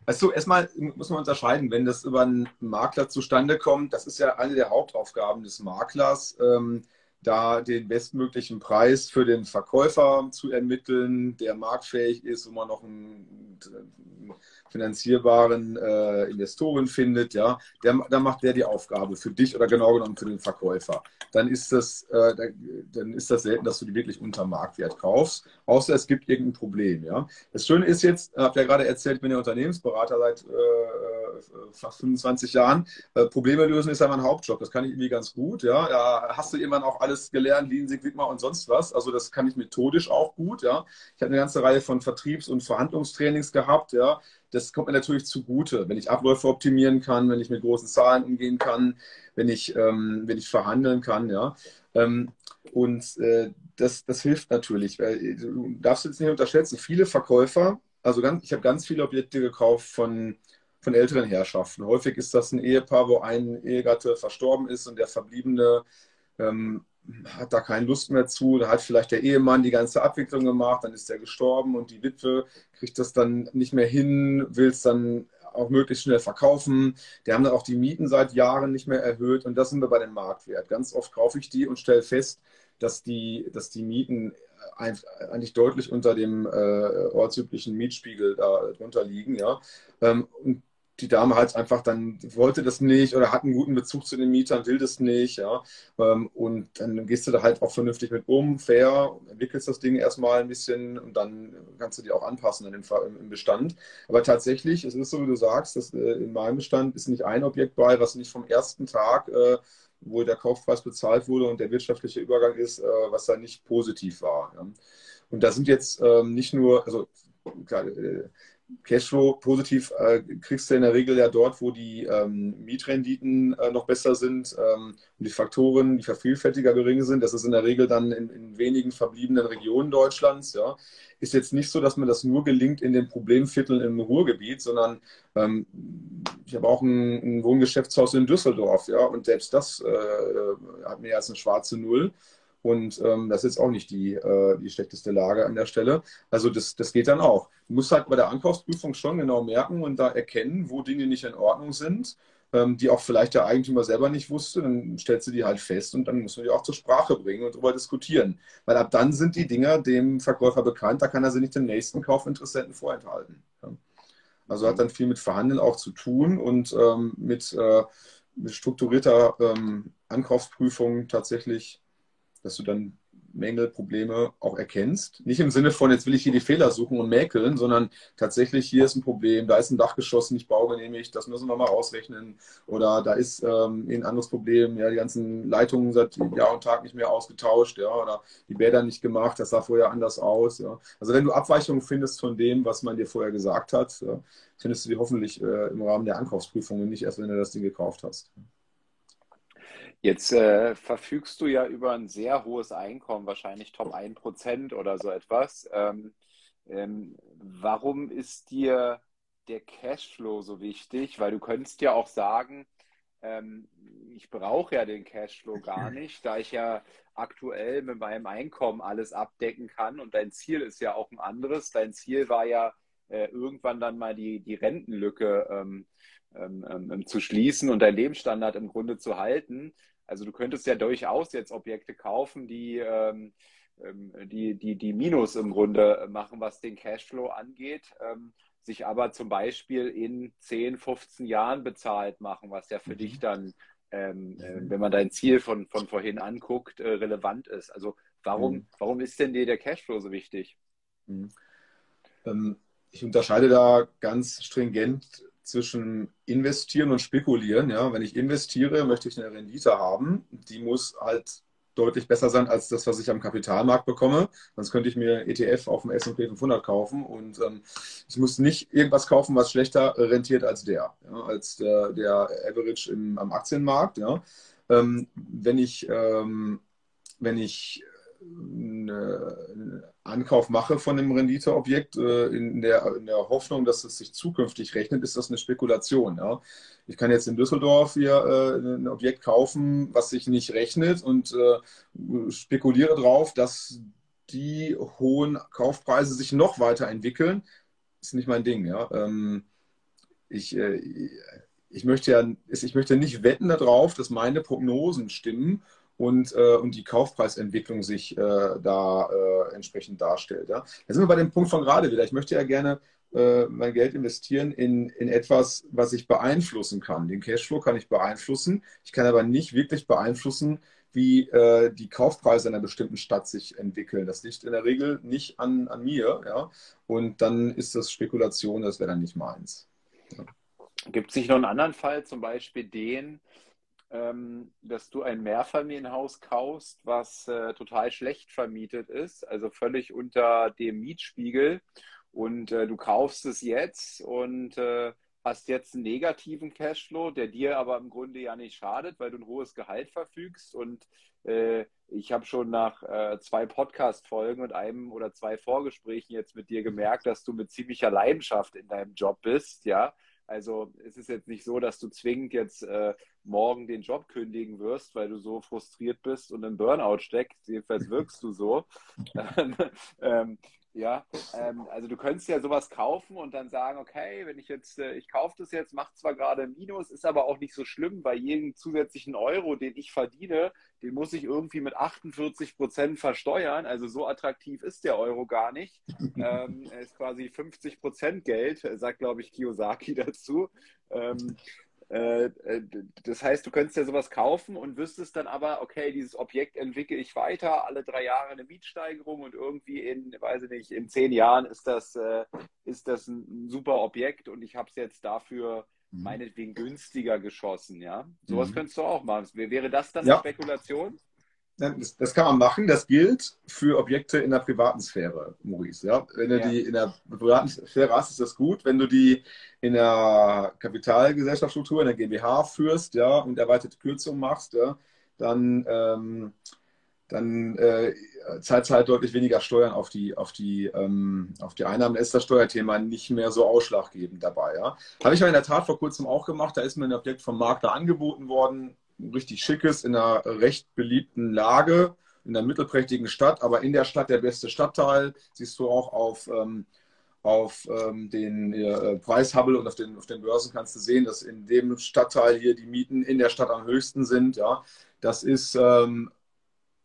also erstmal muss man unterscheiden, wenn das über einen Makler zustande kommt, das ist ja eine der Hauptaufgaben des Maklers, ähm, da den bestmöglichen Preis für den Verkäufer zu ermitteln, der marktfähig ist, wo man noch einen, finanzierbaren äh, Investoren findet, ja, der, dann macht der die Aufgabe für dich oder genau genommen für den Verkäufer. Dann ist das, äh, dann ist das selten, dass du die wirklich unter Marktwert kaufst, außer es gibt irgendein Problem, ja. Das Schöne ist jetzt, habt ja gerade erzählt, ich bin ja Unternehmensberater seit äh, fast 25 Jahren. Äh, Probleme lösen ist ja mein Hauptjob. Das kann ich irgendwie ganz gut, ja. Da hast du irgendwann auch alles gelernt, Lean Six Sigma und sonst was. Also das kann ich methodisch auch gut, ja. Ich habe eine ganze Reihe von Vertriebs- und Verhandlungstrainings gehabt, ja das kommt mir natürlich zugute, wenn ich Abläufe optimieren kann, wenn ich mit großen Zahlen umgehen kann, wenn ich, ähm, wenn ich verhandeln kann, ja. Ähm, und äh, das, das hilft natürlich. Weil, du darfst jetzt nicht unterschätzen, viele Verkäufer, also ganz, ich habe ganz viele Objekte gekauft von, von älteren Herrschaften. Häufig ist das ein Ehepaar, wo ein Ehegatte verstorben ist und der Verbliebene ähm, hat da keine Lust mehr zu. Da hat vielleicht der Ehemann die ganze Abwicklung gemacht, dann ist er gestorben und die Witwe kriegt das dann nicht mehr hin, will es dann auch möglichst schnell verkaufen. Die haben dann auch die Mieten seit Jahren nicht mehr erhöht und das sind wir bei dem Marktwert. Ganz oft kaufe ich die und stelle fest, dass die, dass die Mieten eigentlich deutlich unter dem äh, ortsüblichen Mietspiegel da drunter liegen. Ja? Ähm, und die Dame halt einfach dann wollte das nicht oder hat einen guten Bezug zu den Mietern, will das nicht, ja. Ähm, und dann gehst du da halt auch vernünftig mit um, fair, entwickelst das Ding erstmal ein bisschen und dann kannst du die auch anpassen im, Bestand. Aber tatsächlich, es ist so, wie du sagst, dass äh, in meinem Bestand ist nicht ein Objekt bei, was nicht vom ersten Tag, äh, wo der Kaufpreis bezahlt wurde und der wirtschaftliche Übergang ist, äh, was da nicht positiv war. Und da sind jetzt ähm, nicht nur, also klar, Cashflow positiv äh, kriegst du in der Regel ja dort, wo die ähm, Mietrenditen äh, noch besser sind ähm, und die Faktoren, die Vervielfältiger gering sind. Das ist in der Regel dann in, in, wenigen verbliebenen Regionen Deutschlands. Ja. Ist jetzt nicht so, dass mir das nur gelingt in den Problemvierteln im Ruhrgebiet, sondern ähm, ich habe auch ein, ein, Wohngeschäftshaus in Düsseldorf. Ja, und selbst das äh, hat mehr als eine schwarze Null. Und ähm, das ist auch nicht die, äh, die schlechteste Lage an der Stelle. Also das, das geht dann auch. Du musst halt bei der Ankaufsprüfung schon genau merken und da erkennen, wo Dinge nicht in Ordnung sind, ähm, die auch vielleicht der Eigentümer selber nicht wusste. Dann stellst du die halt fest und dann muss man die auch zur Sprache bringen und darüber diskutieren. Weil ab dann sind die Dinger dem Verkäufer bekannt, da kann er sie nicht dem nächsten Kaufinteressenten vorenthalten. Ja. Also hat dann viel mit Verhandeln auch zu tun und ähm, mit, äh, mit strukturierter ähm, Ankaufsprüfung tatsächlich dass du dann Mängel, Probleme auch erkennst. Nicht im Sinne von, jetzt will ich hier die Fehler suchen und mäkeln, sondern tatsächlich, hier ist ein Problem, da ist ein Dachgeschoss nicht baugenehmigt, das müssen wir mal ausrechnen. Oder da ist ähm, ein anderes Problem, ja, die ganzen Leitungen seit Jahr und Tag nicht mehr ausgetauscht, ja, oder die Bäder nicht gemacht, das sah vorher anders aus. Ja. Also wenn du Abweichungen findest von dem, was man dir vorher gesagt hat, ja, findest du die hoffentlich äh, im Rahmen der Ankaufsprüfungen, nicht erst, wenn du das Ding gekauft hast. Jetzt äh, verfügst du ja über ein sehr hohes Einkommen, wahrscheinlich Top 1% oder so etwas. Ähm, ähm, warum ist dir der Cashflow so wichtig? Weil du könntest ja auch sagen, ähm, ich brauche ja den Cashflow gar nicht, da ich ja aktuell mit meinem Einkommen alles abdecken kann und dein Ziel ist ja auch ein anderes. Dein Ziel war ja äh, irgendwann dann mal die, die Rentenlücke ähm, ähm, ähm zu schließen und deinen Lebensstandard im Grunde zu halten. Also du könntest ja durchaus jetzt Objekte kaufen, die, ähm, ähm, die, die, die Minus im Grunde machen, was den Cashflow angeht, ähm, sich aber zum Beispiel in 10, 15 Jahren bezahlt machen, was ja für mhm. dich dann, ähm, äh, wenn man dein Ziel von, von vorhin anguckt, äh, relevant ist. Also warum, mhm. warum ist denn dir der Cashflow so wichtig? Mhm. Ähm, ich unterscheide da ganz stringent zwischen investieren und spekulieren. Ja, wenn ich investiere, möchte ich eine Rendite haben. Die muss halt deutlich besser sein als das, was ich am Kapitalmarkt bekomme. Sonst könnte ich mir ETF auf dem S&P 500 kaufen und ähm, ich muss nicht irgendwas kaufen, was schlechter rentiert als der, ja, als der, der Average im, am Aktienmarkt. Ja. Ähm, wenn ich ähm, wenn ich einen Ankauf mache von einem Renditeobjekt äh, in, der, in der Hoffnung, dass es sich zukünftig rechnet, ist das eine Spekulation. Ja? Ich kann jetzt in Düsseldorf hier äh, ein Objekt kaufen, was sich nicht rechnet und äh, spekuliere darauf, dass die hohen Kaufpreise sich noch weiterentwickeln. Das ist nicht mein Ding. Ja? Ähm, ich, ich, möchte ja, ich möchte nicht wetten darauf, dass meine Prognosen stimmen und, äh, und die Kaufpreisentwicklung sich äh, da äh, entsprechend darstellt. Ja? Da sind wir bei dem Punkt von gerade wieder. Ich möchte ja gerne äh, mein Geld investieren in, in etwas, was ich beeinflussen kann. Den Cashflow kann ich beeinflussen. Ich kann aber nicht wirklich beeinflussen, wie äh, die Kaufpreise in einer bestimmten Stadt sich entwickeln. Das liegt in der Regel nicht an, an mir. Ja? Und dann ist das Spekulation, das wäre dann nicht meins. Ja. Gibt es nicht noch einen anderen Fall, zum Beispiel den, dass du ein Mehrfamilienhaus kaufst, was äh, total schlecht vermietet ist, also völlig unter dem Mietspiegel. Und äh, du kaufst es jetzt und äh, hast jetzt einen negativen Cashflow, der dir aber im Grunde ja nicht schadet, weil du ein hohes Gehalt verfügst. Und äh, ich habe schon nach äh, zwei Podcast-Folgen und einem oder zwei Vorgesprächen jetzt mit dir gemerkt, dass du mit ziemlicher Leidenschaft in deinem Job bist, ja. Also es ist jetzt nicht so, dass du zwingend jetzt äh, morgen den Job kündigen wirst, weil du so frustriert bist und im Burnout steckst. Jedenfalls wirkst du so. [LAUGHS] ähm, ja, ähm, also du könntest ja sowas kaufen und dann sagen, okay, wenn ich jetzt, äh, ich kaufe das jetzt, macht zwar gerade Minus, ist aber auch nicht so schlimm, weil jeden zusätzlichen Euro, den ich verdiene, den muss ich irgendwie mit 48 Prozent versteuern. Also so attraktiv ist der Euro gar nicht. [LAUGHS] ähm, er ist quasi 50 Prozent Geld, sagt, glaube ich, Kiyosaki dazu. Ähm, äh, äh, das heißt, du könntest ja sowas kaufen und wüsstest dann aber, okay, dieses Objekt entwickle ich weiter, alle drei Jahre eine Mietsteigerung und irgendwie in, weiß ich nicht, in zehn Jahren ist das, äh, ist das ein super Objekt und ich habe es jetzt dafür mhm. meinetwegen günstiger geschossen, ja. Sowas mhm. könntest du auch machen. Wäre das dann ja. Spekulation? Das, das, kann man machen. Das gilt für Objekte in der privaten Sphäre, Maurice. Ja? Wenn du ja. die in der privaten Sphäre hast, ist das gut. Wenn du die in der Kapitalgesellschaftsstruktur, in der GmbH führst ja, und erweiterte Kürzungen machst, ja, dann, ähm, dann äh, zahlt halt deutlich weniger Steuern auf die, auf die, ähm, auf die Einnahmen. Da ist das Steuerthema nicht mehr so ausschlaggebend dabei. Ja? Habe ich ja in der Tat vor kurzem auch gemacht. Da ist mir ein Objekt vom Makler angeboten worden richtig schickes, in einer recht beliebten Lage, in einer mittelprächtigen Stadt, aber in der Stadt der beste Stadtteil. Siehst du auch auf, ähm, auf ähm, den äh, Preishubble und auf den, auf den Börsen kannst du sehen, dass in dem Stadtteil hier die Mieten in der Stadt am höchsten sind. Ja, das ist, ähm,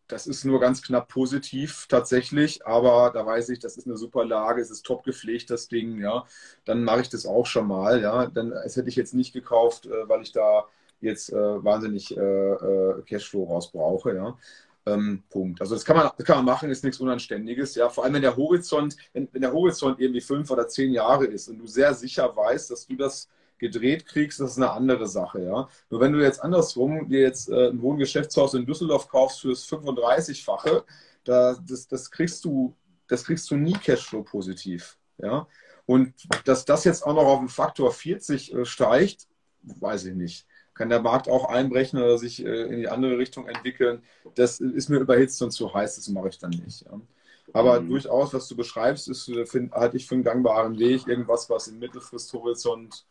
das ist nur ganz knapp positiv tatsächlich, aber da weiß ich, das ist eine super Lage, es ist top gepflegt, das Ding, ja. Dann mache ich das auch schon mal, ja. Dann, das hätte ich jetzt nicht gekauft, äh, weil ich da jetzt äh, wahnsinnig äh, äh, Cashflow raus brauche. Ja. Ähm, Punkt. Also das kann man, das kann man machen, ist nichts Unanständiges. Ja, vor allem wenn der Horizont, wenn, wenn der Horizont irgendwie fünf oder zehn Jahre ist und du sehr sicher weißt, dass du das gedreht kriegst, das ist eine andere Sache, ja. Nur wenn du jetzt andersrum dir jetzt äh, ein Wohngeschäftshaus in Düsseldorf kaufst fürs 35-fache, da, das, das kriegst du, das kriegst du nie Cashflow positiv, ja. Und dass das jetzt auch noch auf den Faktor 40 äh, steigt, weiß ich nicht kann der Markt auch einbrechen oder sich äh, in die andere Richtung entwickeln. Das ist mir überhitzt und zu heiß, das mache ich dann nicht. Ja. Aber mhm. durchaus, was du beschreibst, ist, äh, find, halte ich für einen gangbaren Weg. Irgendwas, was im Mittelfristhorizont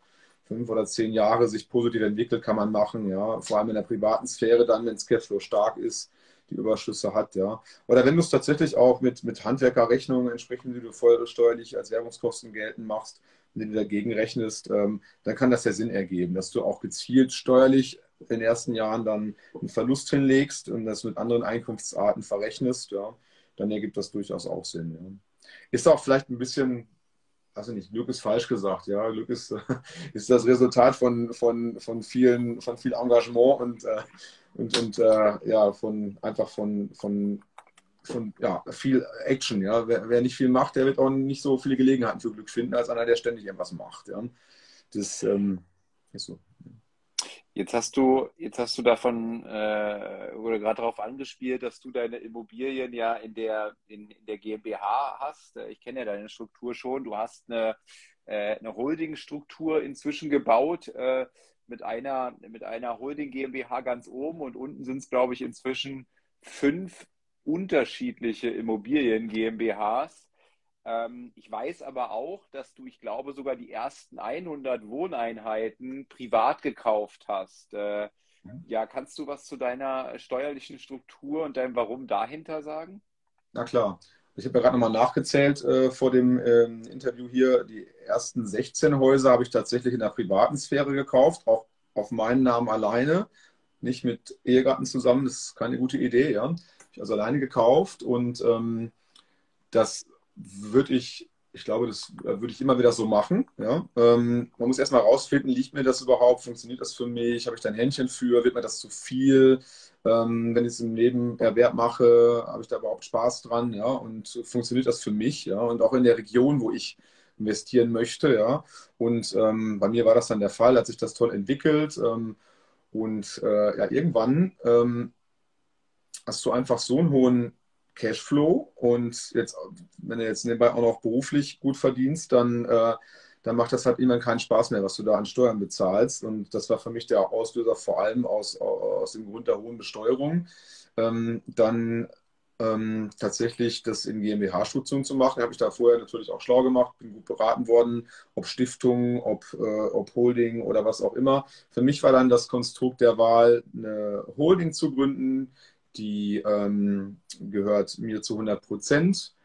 fünf oder zehn Jahre sich positiv entwickelt, kann man machen. Ja. Vor allem in der privaten Sphäre dann, wenn es Cashflow stark ist, die Überschüsse hat. Ja. Oder wenn du es tatsächlich auch mit, mit Handwerkerrechnungen entsprechend, die du voll steuerlich als Werbungskosten geltend machst, wenn du dagegen rechnest, ähm, dann kann das ja Sinn ergeben, dass du auch gezielt steuerlich in den ersten Jahren dann einen Verlust hinlegst und das mit anderen Einkunftsarten verrechnest, ja, dann ergibt das durchaus auch Sinn. Ja. Ist auch vielleicht ein bisschen, also nicht, Glück ist falsch gesagt, ja, Glück ist, [LAUGHS] ist das Resultat von, von, von, vielen, von viel Engagement und, äh, und, und äh, ja, von einfach von, von von ja, viel Action. Ja. Wer, wer, nicht viel macht, der wird auch nicht so viele Gelegenheiten für Glück finden, als einer, der ständig irgendwas macht. Ja. Das ähm, ist so. Jetzt hast du, jetzt hast du davon, äh, wurde gerade darauf angespielt, dass du deine Immobilien ja in der, in, in der GmbH hast. Ich kenne ja deine Struktur schon. Du hast eine, äh, eine Holding-Struktur inzwischen gebaut äh, mit einer, mit einer Holding GmbH ganz oben und unten sind es, glaube ich, inzwischen fünf unterschiedliche Immobilien GmbHs. Ähm, ich weiß aber auch, dass du, ich glaube, sogar die ersten 100 Wohneinheiten privat gekauft hast. Äh, ja, kannst du was zu deiner steuerlichen Struktur und deinem Warum dahinter sagen? Na klar. Ich habe ja gerade nochmal nachgezählt äh, vor dem äh, Interview hier. Die ersten 16 Häuser habe ich tatsächlich in der privaten Sphäre gekauft, auch auf meinen Namen alleine, nicht mit Ehegatten zusammen. Das ist keine gute Idee, ja ich also alleine gekauft und ähm, das würde ich, ich glaube, das würde ich immer wieder so machen. Ja? Ähm, man muss erstmal rausfinden, liegt mir das überhaupt, funktioniert das für mich, habe ich da ein Händchen für, wird mir das zu viel? Ähm, wenn ich es im Nebenerwerb mache, habe ich da überhaupt Spaß dran, ja, und funktioniert das für mich, ja, und auch in der Region, wo ich investieren möchte, ja. Und ähm, bei mir war das dann der Fall, hat sich das toll entwickelt. Ähm, und äh, ja, irgendwann ähm, hast du einfach so einen hohen Cashflow und jetzt, wenn du jetzt nebenbei auch noch beruflich gut verdienst, dann, äh, dann macht das halt irgendwann keinen Spaß mehr, was du da an Steuern bezahlst. Und das war für mich der Auslöser vor allem aus, aus dem Grund der hohen Besteuerung. Ähm, dann ähm, tatsächlich das in GmbH-Strukturen zu machen. Habe ich da vorher natürlich auch schlau gemacht, bin gut beraten worden, ob Stiftung, ob, äh, ob Holding oder was auch immer. Für mich war dann das Konstrukt der Wahl, eine Holding zu gründen, die ähm, gehört mir zu 100 Prozent.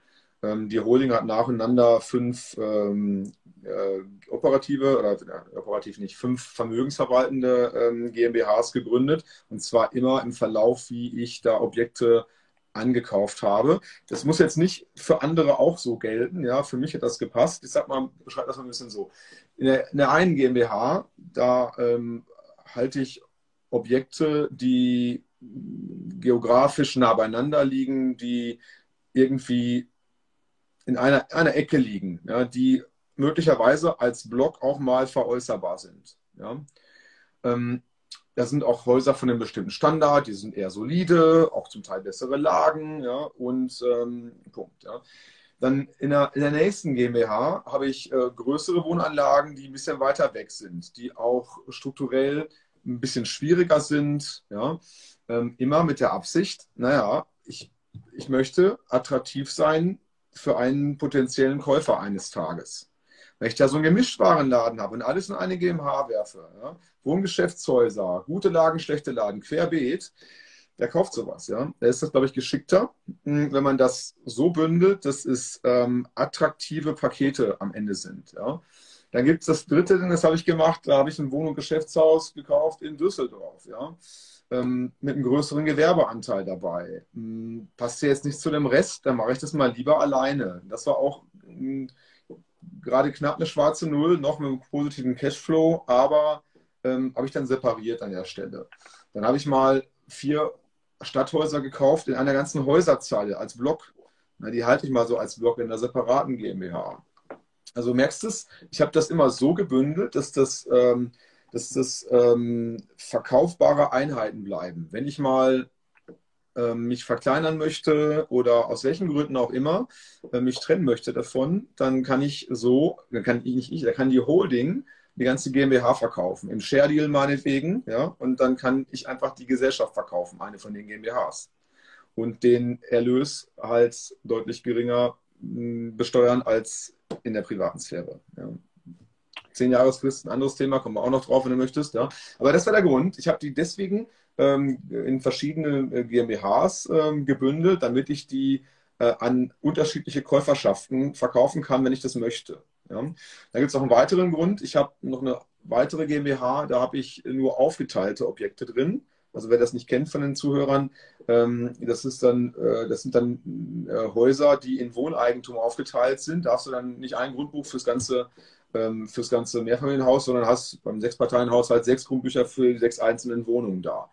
Ähm, die Holding hat nacheinander fünf ähm, äh, operative oder äh, operativ nicht fünf vermögensverwaltende ähm, GmbHs gegründet und zwar immer im Verlauf, wie ich da Objekte angekauft habe. Das muss jetzt nicht für andere auch so gelten. Ja, für mich hat das gepasst. Ich sag mal, beschreibe das mal ein bisschen so. In der, in der einen GmbH, da ähm, halte ich Objekte, die geografisch nah beieinander liegen, die irgendwie in einer, einer Ecke liegen, ja, die möglicherweise als Block auch mal veräußerbar sind. Ja. Ähm, da sind auch Häuser von einem bestimmten Standard, die sind eher solide, auch zum Teil bessere Lagen, ja, und ähm, Punkt, ja. Dann in der, in der nächsten GmbH habe ich äh, größere Wohnanlagen, die ein bisschen weiter weg sind, die auch strukturell ein bisschen schwieriger sind, ja. Ähm, immer mit der Absicht, naja, ich, ich möchte attraktiv sein für einen potenziellen Käufer eines Tages. Wenn ich da so einen Gemischtwarenladen habe und alles in eine GmbH werfe, ja, Wohngeschäftshäuser, gute Lagen, schlechte Lagen, querbeet, wer kauft sowas? Ja? Da ist das, glaube ich, geschickter, hm, wenn man das so bündelt, dass es ähm, attraktive Pakete am Ende sind. Ja? Dann gibt es das dritte, das habe ich gemacht, da habe ich ein Wohn- und Geschäftshaus gekauft in Düsseldorf. Ja? Ähm, mit einem größeren Gewerbeanteil dabei. Hm, passt ja jetzt nicht zu dem Rest, dann mache ich das mal lieber alleine. Das war auch hm, gerade knapp eine schwarze Null, noch mit einem positiven Cashflow, aber ähm, habe ich dann separiert an der Stelle. Dann habe ich mal vier Stadthäuser gekauft in einer ganzen Häuserzeile als Block. Na, die halte ich mal so als Block in der separaten GmbH. Also merkst du es, ich habe das immer so gebündelt, dass das, ähm, dass das ähm, verkaufbare Einheiten bleiben. Wenn ich mal ähm, mich verkleinern möchte oder aus welchen Gründen auch immer äh, mich trennen möchte davon, dann kann ich so, dann kann ich nicht ich, da kann die Holding die ganze GmbH verkaufen, im Share Deal meinetwegen, ja, und dann kann ich einfach die Gesellschaft verkaufen, eine von den GmbHs und den Erlös halt deutlich geringer besteuern als in der privaten Sphäre. Ja. Zehn Jahresfrist, ein anderes Thema, kommen wir auch noch drauf, wenn du möchtest. Ja. Aber das war der Grund. Ich habe die deswegen ähm, in verschiedene äh, GmbHs ähm, gebündelt, damit ich die äh, an unterschiedliche Käuferschaften verkaufen kann, wenn ich das möchte. Ja. Dann gibt es noch einen weiteren Grund. Ich habe noch eine weitere GmbH, da habe ich nur aufgeteilte Objekte drin. Also wer das nicht kennt von den Zuhörern, ähm, das, ist dann, äh, das sind dann Häuser, die in Wohneigentum aufgeteilt sind. Da hast du dann nicht ein Grundbuch fürs ganze ähm, fürs ganze Mehrfamilienhaus, sondern hast beim Sechsparteienhaushalt sechs Grundbücher für die sechs einzelnen Wohnungen da.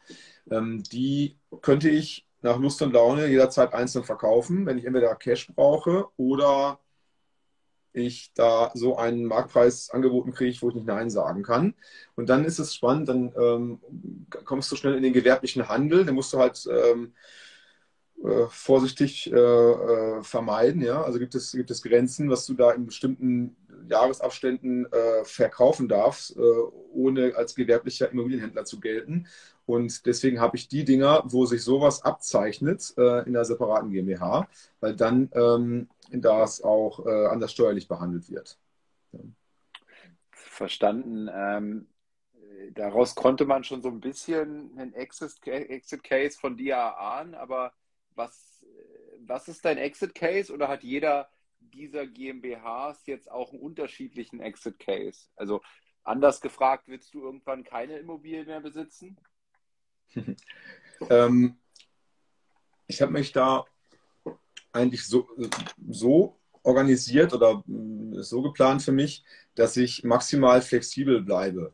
Ähm, die könnte ich nach Lust und Laune jederzeit einzeln verkaufen, wenn ich entweder Cash brauche oder ich da so einen Marktpreis angeboten kriege, wo ich nicht Nein sagen kann. Und dann ist es spannend, dann ähm, kommst du schnell in den gewerblichen Handel, dann musst du halt ähm, äh, vorsichtig äh, äh, vermeiden. Ja? Also gibt es, gibt es Grenzen, was du da in bestimmten Jahresabständen äh, verkaufen darfst, äh, ohne als gewerblicher Immobilienhändler zu gelten. Und deswegen habe ich die Dinger, wo sich sowas abzeichnet, äh, in der separaten GmbH, weil dann ähm, das auch anders steuerlich behandelt wird. Ja. Verstanden. Ähm, daraus konnte man schon so ein bisschen einen Exit-Case von dir erahnen, aber was, was ist dein Exit Case oder hat jeder dieser GmbHs jetzt auch einen unterschiedlichen Exit Case? Also anders gefragt, willst du irgendwann keine Immobilie mehr besitzen? [LAUGHS] ähm, ich habe mich da eigentlich so, so organisiert oder mm, so geplant für mich, dass ich maximal flexibel bleibe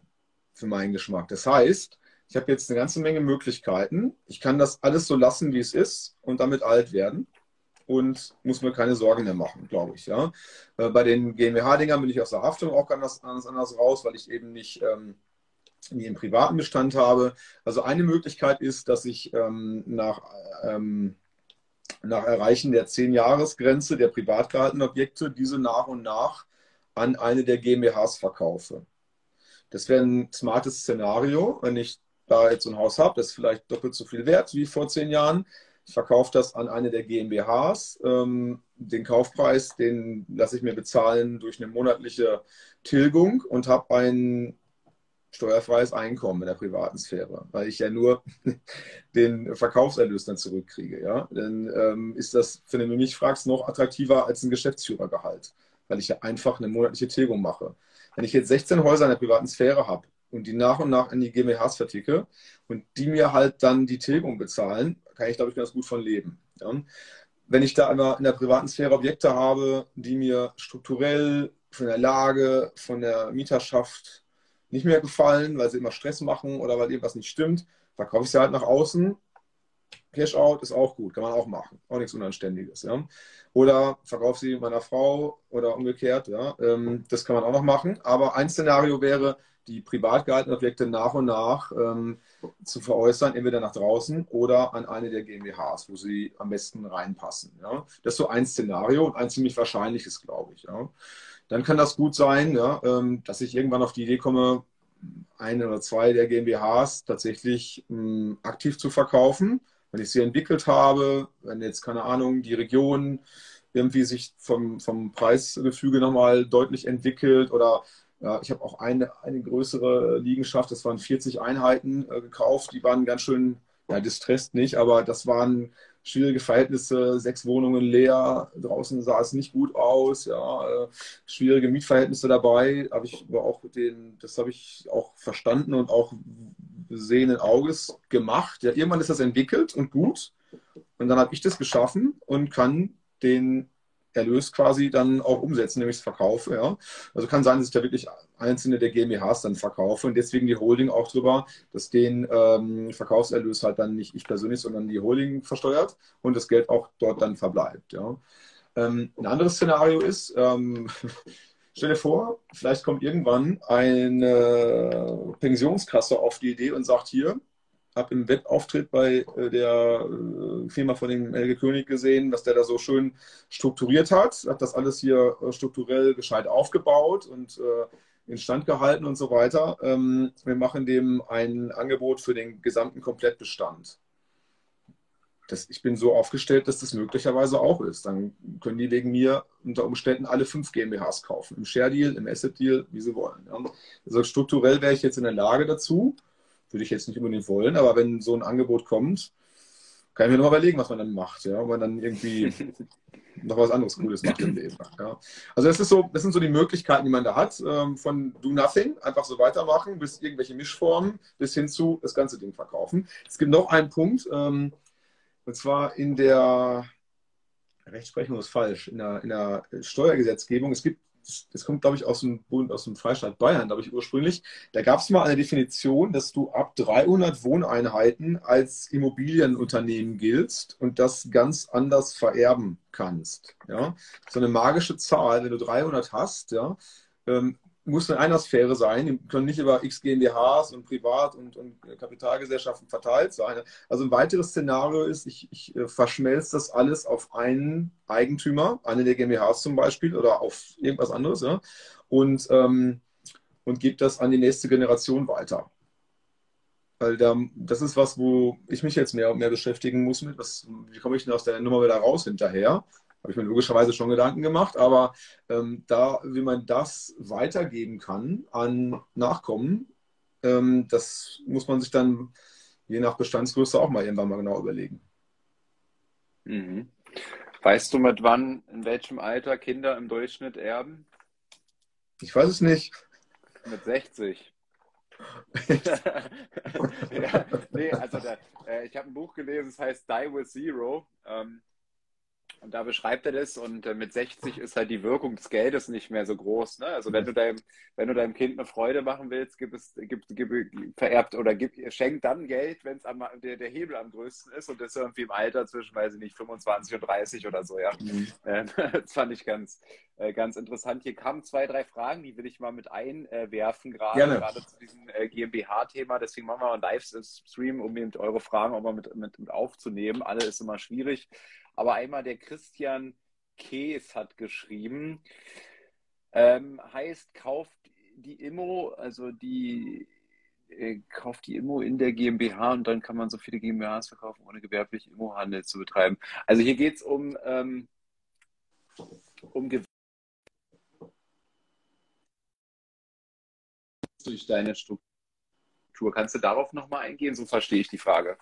für meinen Geschmack. Das heißt, ich habe jetzt eine ganze Menge Möglichkeiten. Ich kann das alles so lassen, wie es ist und damit alt werden und muss mir keine Sorgen mehr machen, glaube ich. Ja. Äh, bei den GmbH-Dingern bin ich aus der Haftung auch ganz anders, anders raus, weil ich eben nicht ähm, nie im privaten Bestand habe. Also eine Möglichkeit ist, dass ich ähm, nach, ähm, nach Erreichen der 10-Jahres-Grenze der privat gehaltenen Objekte diese nach und nach an eine der GmbHs verkaufe. Das wäre ein smartes Szenario, wenn ich da jetzt so ein Haus habe, das ist vielleicht doppelt so viel wert wie vor zehn Jahren, verkaufe das an eine der GmbHs. Ähm, den Kaufpreis, den lasse ich mir bezahlen durch eine monatliche Tilgung und habe ein steuerfreies Einkommen in der privaten Sphäre, weil ich ja nur [LAUGHS] den Verkaufserlös dann zurückkriege. Ja? Dann ähm, ist das, wenn du mich fragst, noch attraktiver als ein Geschäftsführergehalt, weil ich ja einfach eine monatliche Tilgung mache. Wenn ich jetzt 16 Häuser in der privaten Sphäre habe und die nach und nach an die GmbHs verticke und die mir halt dann die Tilgung bezahlen, kann ich, glaube ich, ganz gut von leben. Ja? Wenn ich da immer in der privaten Sphäre Objekte habe, die mir strukturell von der Lage, von der Mieterschaft nicht mehr gefallen, weil sie immer Stress machen oder weil irgendwas nicht stimmt, verkaufe ich sie halt nach außen. Cash-out ist auch gut, kann man auch machen. Auch nichts Unanständiges. Ja? Oder verkaufe sie meiner Frau oder umgekehrt. Ja? Ähm, das kann man auch noch machen. Aber ein Szenario wäre, die privat gehaltenen Objekte nach und nach ähm, zu veräußern, entweder nach draußen oder an eine der GmbHs, wo sie am besten reinpassen. Ja? Das ist so ein Szenario und ein ziemlich wahrscheinliches, glaube ich. Ja? Dann kann das gut sein, ja, ähm, dass ich irgendwann auf die Idee komme, eine oder zwei der GmbHs tatsächlich ähm, aktiv zu verkaufen. Wenn ich sie entwickelt habe, wenn jetzt, keine Ahnung, die Region irgendwie sich vom, vom Preisgefüge nochmal deutlich entwickelt oder ja, ich habe auch eine, eine größere Liegenschaft, das waren 40 Einheiten äh, gekauft, die waren ganz schön, ja, distressed nicht, aber das waren schwierige Verhältnisse, sechs Wohnungen leer, draußen sah es nicht gut aus, ja, äh, schwierige Mietverhältnisse dabei, habe ich aber auch den, das habe ich auch verstanden und auch sehenden Auges gemacht. Ja, irgendwann ist das entwickelt und gut. Und dann habe ich das geschaffen und kann den Erlös quasi dann auch umsetzen, nämlich das Verkauf. Ja. Also kann sein, dass ich da wirklich einzelne der GmbHs dann verkaufe und deswegen die Holding auch drüber, dass den ähm, Verkaufserlös halt dann nicht ich persönlich, sondern die Holding versteuert und das Geld auch dort dann verbleibt. Ja. Ähm, ein anderes Szenario ist, ähm, [LAUGHS] stell dir vor, vielleicht kommt irgendwann eine Pensionskasse auf die Idee und sagt hier, habe im Webauftritt bei äh, der äh, Firma von dem Helge König gesehen, dass der da so schön strukturiert hat, hat das alles hier äh, strukturell gescheit aufgebaut und instand gehalten und so weiter. Ähm, wir machen dem ein Angebot für den gesamten Komplettbestand. Das, ich bin so aufgestellt, dass das möglicherweise auch ist. Dann können die wegen mir unter Umständen alle fünf GmbHs kaufen. Im Share-Deal, im Asset-Deal, wie sie wollen. Also strukturell wäre ich jetzt in der Lage dazu, würde ich jetzt nicht unbedingt wollen, aber wenn so ein Angebot kommt, kann ich mir nochmal überlegen, was man dann macht, ja, ob man dann irgendwie [LAUGHS] noch was anderes Cooles macht im Leben. Ja. Also das ist so, das sind so die Möglichkeiten, die man da hat, ähm, von Do Nothing, einfach so weitermachen, bis irgendwelche Mischformen, bis hin zu das ganze Ding verkaufen. Es gibt noch einen Punkt, ähm, und zwar in der Rechtsprechung ist falsch, in der, in der Steuergesetzgebung. Es gibt das kommt, glaube ich, aus dem Bund, aus dem Freistaat Bayern, glaube ich, ursprünglich. Da gab es mal eine Definition, dass du ab 300 Wohneinheiten als Immobilienunternehmen giltst und das ganz anders vererben kannst. Ja? So eine magische Zahl, wenn du 300 hast, ja, ähm, muss in einer Sphäre sein, die können nicht über X GmbHs und Privat- und, und Kapitalgesellschaften verteilt sein. Also ein weiteres Szenario ist, ich, ich äh, verschmelze das alles auf einen Eigentümer, eine der GmbHs zum Beispiel oder auf irgendwas anderes ja, und, ähm, und gebe das an die nächste Generation weiter. Weil da, das ist was, wo ich mich jetzt mehr und mehr beschäftigen muss mit, was, wie komme ich denn aus der Nummer wieder raus hinterher? Habe ich mir logischerweise schon Gedanken gemacht, aber ähm, da, wie man das weitergeben kann an Nachkommen, ähm, das muss man sich dann je nach Bestandsgröße auch mal irgendwann mal genau überlegen. Mhm. Weißt du, mit wann, in welchem Alter Kinder im Durchschnitt erben? Ich weiß es nicht. Mit 60. [LAUGHS] ja, nee, also der, äh, ich habe ein Buch gelesen, es heißt Die with Zero. Ähm, und da beschreibt er das und äh, mit 60 ist halt die Wirkung des Geldes nicht mehr so groß. Ne? Also wenn du deinem, wenn du deinem Kind eine Freude machen willst, gib es, gib, gib, vererbt oder gib, schenk dann Geld, wenn es der, der Hebel am größten ist und das irgendwie im Alter zwischen, weiß ich nicht, 25 und 30 oder so, ja. Mhm. [LAUGHS] Das fand ich ganz, äh, ganz interessant. Hier kamen zwei, drei Fragen, die will ich mal mit einwerfen, gerade, gerade zu diesem äh, GmbH-Thema. Deswegen machen wir mal einen Livestream, um eben eure Fragen auch mal mit, mit, mit aufzunehmen. Alle ist immer schwierig. Aber einmal der Christian Kees hat geschrieben, ähm, heißt, kauft die Immo, also die, äh, kauft die Immo in der GmbH und dann kann man so viele GmbHs verkaufen, ohne gewerblich Immo-Handel zu betreiben. Also hier geht es um, ähm, um durch deine Struktur. Kannst du darauf nochmal eingehen? So verstehe ich die Frage.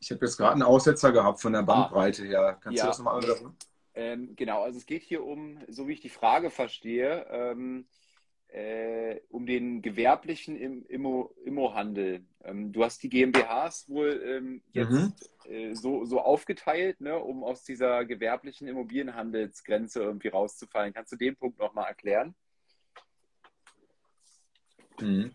Ich habe jetzt gerade einen Aussetzer gehabt von der ah. Bandbreite her. Kannst ja. du das nochmal wiederholen? Ähm, genau, also es geht hier um, so wie ich die Frage verstehe, ähm, äh, um den gewerblichen Immo, Immo-Handel. Ähm, du hast die GmbHs wohl ähm, jetzt mhm. äh, so, so aufgeteilt, ne, um aus dieser gewerblichen Immobilienhandelsgrenze irgendwie rauszufallen. Kannst du den Punkt nochmal erklären? Mhm.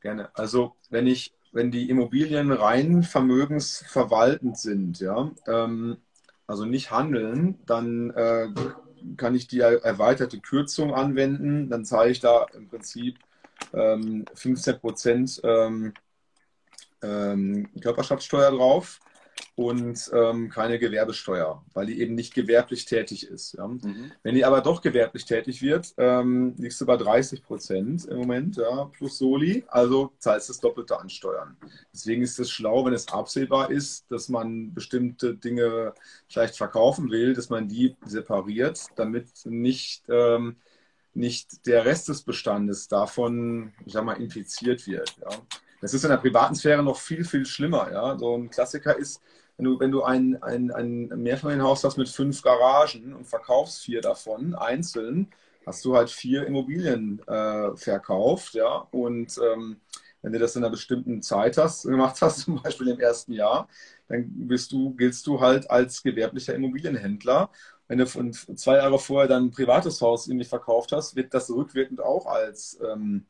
Gerne. Also wenn ich, wenn die Immobilien rein vermögensverwaltend sind, ja, ähm, also nicht handeln, dann äh, kann ich die erweiterte Kürzung anwenden. Dann zahle ich da im Prinzip ähm, 15 Prozent ähm, ähm, Körperschaftssteuer drauf und ähm, keine Gewerbesteuer, weil die eben nicht gewerblich tätig ist. Ja. Mhm. Wenn die aber doch gewerblich tätig wird, ähm, liegst du bei 30 Prozent im Moment, ja, plus Soli, also zahlst du das Doppelte an Steuern. Deswegen ist es schlau, wenn es absehbar ist, dass man bestimmte Dinge vielleicht verkaufen will, dass man die separiert, damit nicht, ähm, nicht der Rest des Bestandes davon, ich sag mal, infiziert wird. Ja. Das ist in der privaten Sphäre noch viel, viel schlimmer. Ja? So ein Klassiker ist, wenn du, wenn du ein, ein, ein Mehrfamilienhaus hast mit fünf Garagen und verkaufst vier davon einzeln, hast du halt vier Immobilien äh, verkauft. Ja? Und ähm, wenn du das in einer bestimmten Zeit hast, [LAUGHS] gemacht hast, zum Beispiel im ersten Jahr, dann bist du, giltst du halt als gewerblicher Immobilienhändler. Wenn du von zwei Jahre vorher dann ein privates Haus irgendwie verkauft hast, wird das rückwirkend auch als ähm,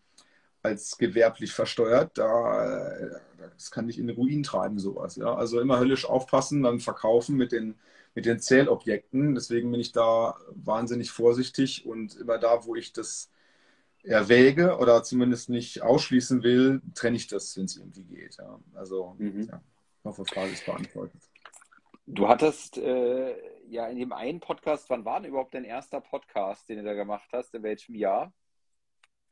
als gewerblich versteuert. Da, das kann dich in den Ruin treiben, sowas. Ja? Also immer höllisch aufpassen beim Verkaufen mit den, mit den Zählobjekten. Deswegen bin ich da wahnsinnig vorsichtig und immer da, wo ich das erwäge oder zumindest nicht ausschließen will, trenne ich das, wenn es irgendwie geht. Ja? Also, mhm. ja, ich hoffe, Frage ist beantwortet. Du hattest äh, ja in dem einen Podcast, wann war denn überhaupt dein erster Podcast, den du da gemacht hast? In welchem Jahr?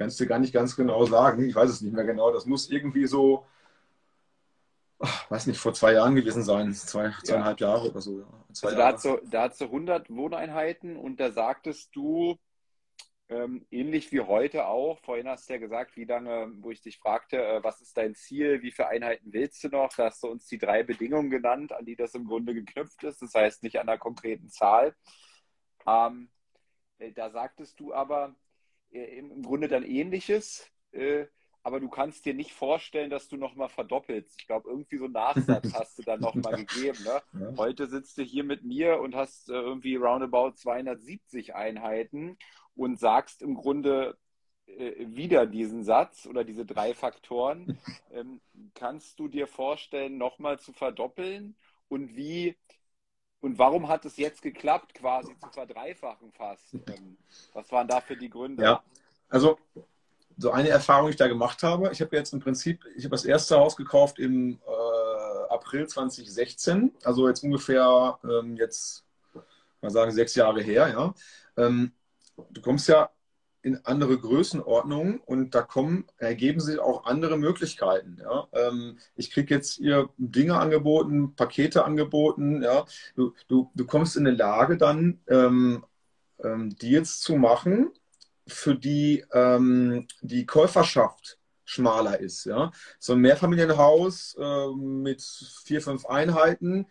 Kannst du gar nicht ganz genau sagen. Ich weiß es nicht mehr genau. Das muss irgendwie so, ach, weiß nicht, vor zwei Jahren gewesen sein. Zwei, zweieinhalb ja. Jahre oder so. Ja. also da hast, du, da hast du 100 Wohneinheiten und da sagtest du, ähm, ähnlich wie heute auch, vorhin hast du ja gesagt, wie lange, wo ich dich fragte, äh, was ist dein Ziel, wie viele Einheiten willst du noch? Da hast du uns die drei Bedingungen genannt, an die das im Grunde geknüpft ist. Das heißt nicht an einer konkreten Zahl. Ähm, äh, da sagtest du aber, im Grunde dann ähnliches, äh, aber du kannst dir nicht vorstellen, dass du nochmal verdoppelst. Ich glaube, irgendwie so einen Nachsatz [LAUGHS] hast du dann nochmal gegeben. Ne? Ja. Heute sitzt du hier mit mir und hast äh, irgendwie roundabout 270 Einheiten und sagst im Grunde äh, wieder diesen Satz oder diese drei Faktoren. [LAUGHS] Ähm, kannst du dir vorstellen, nochmal zu verdoppeln? Und wie und warum hat es jetzt geklappt, quasi zu verdreifachen fast? Ähm, was waren dafür die Gründe? Ja, also so eine Erfahrung, die ich da gemacht habe. Ich habe jetzt im Prinzip, ich habe das erste Haus gekauft im äh, April 2016, also jetzt ungefähr ähm, jetzt mal sagen sechs Jahre her. Ja, ähm, du kommst ja in andere Größenordnungen und da kommen, ergeben sich auch andere Möglichkeiten. Ja? Ähm, ich kriege jetzt hier Dinge angeboten, Pakete angeboten. Ja? Du, du, du kommst in eine Lage dann, ähm, ähm, Deals zu machen, für die ähm, die Käuferschaft schmaler ist. Ja? So ein Mehrfamilienhaus äh, mit vier, fünf Einheiten,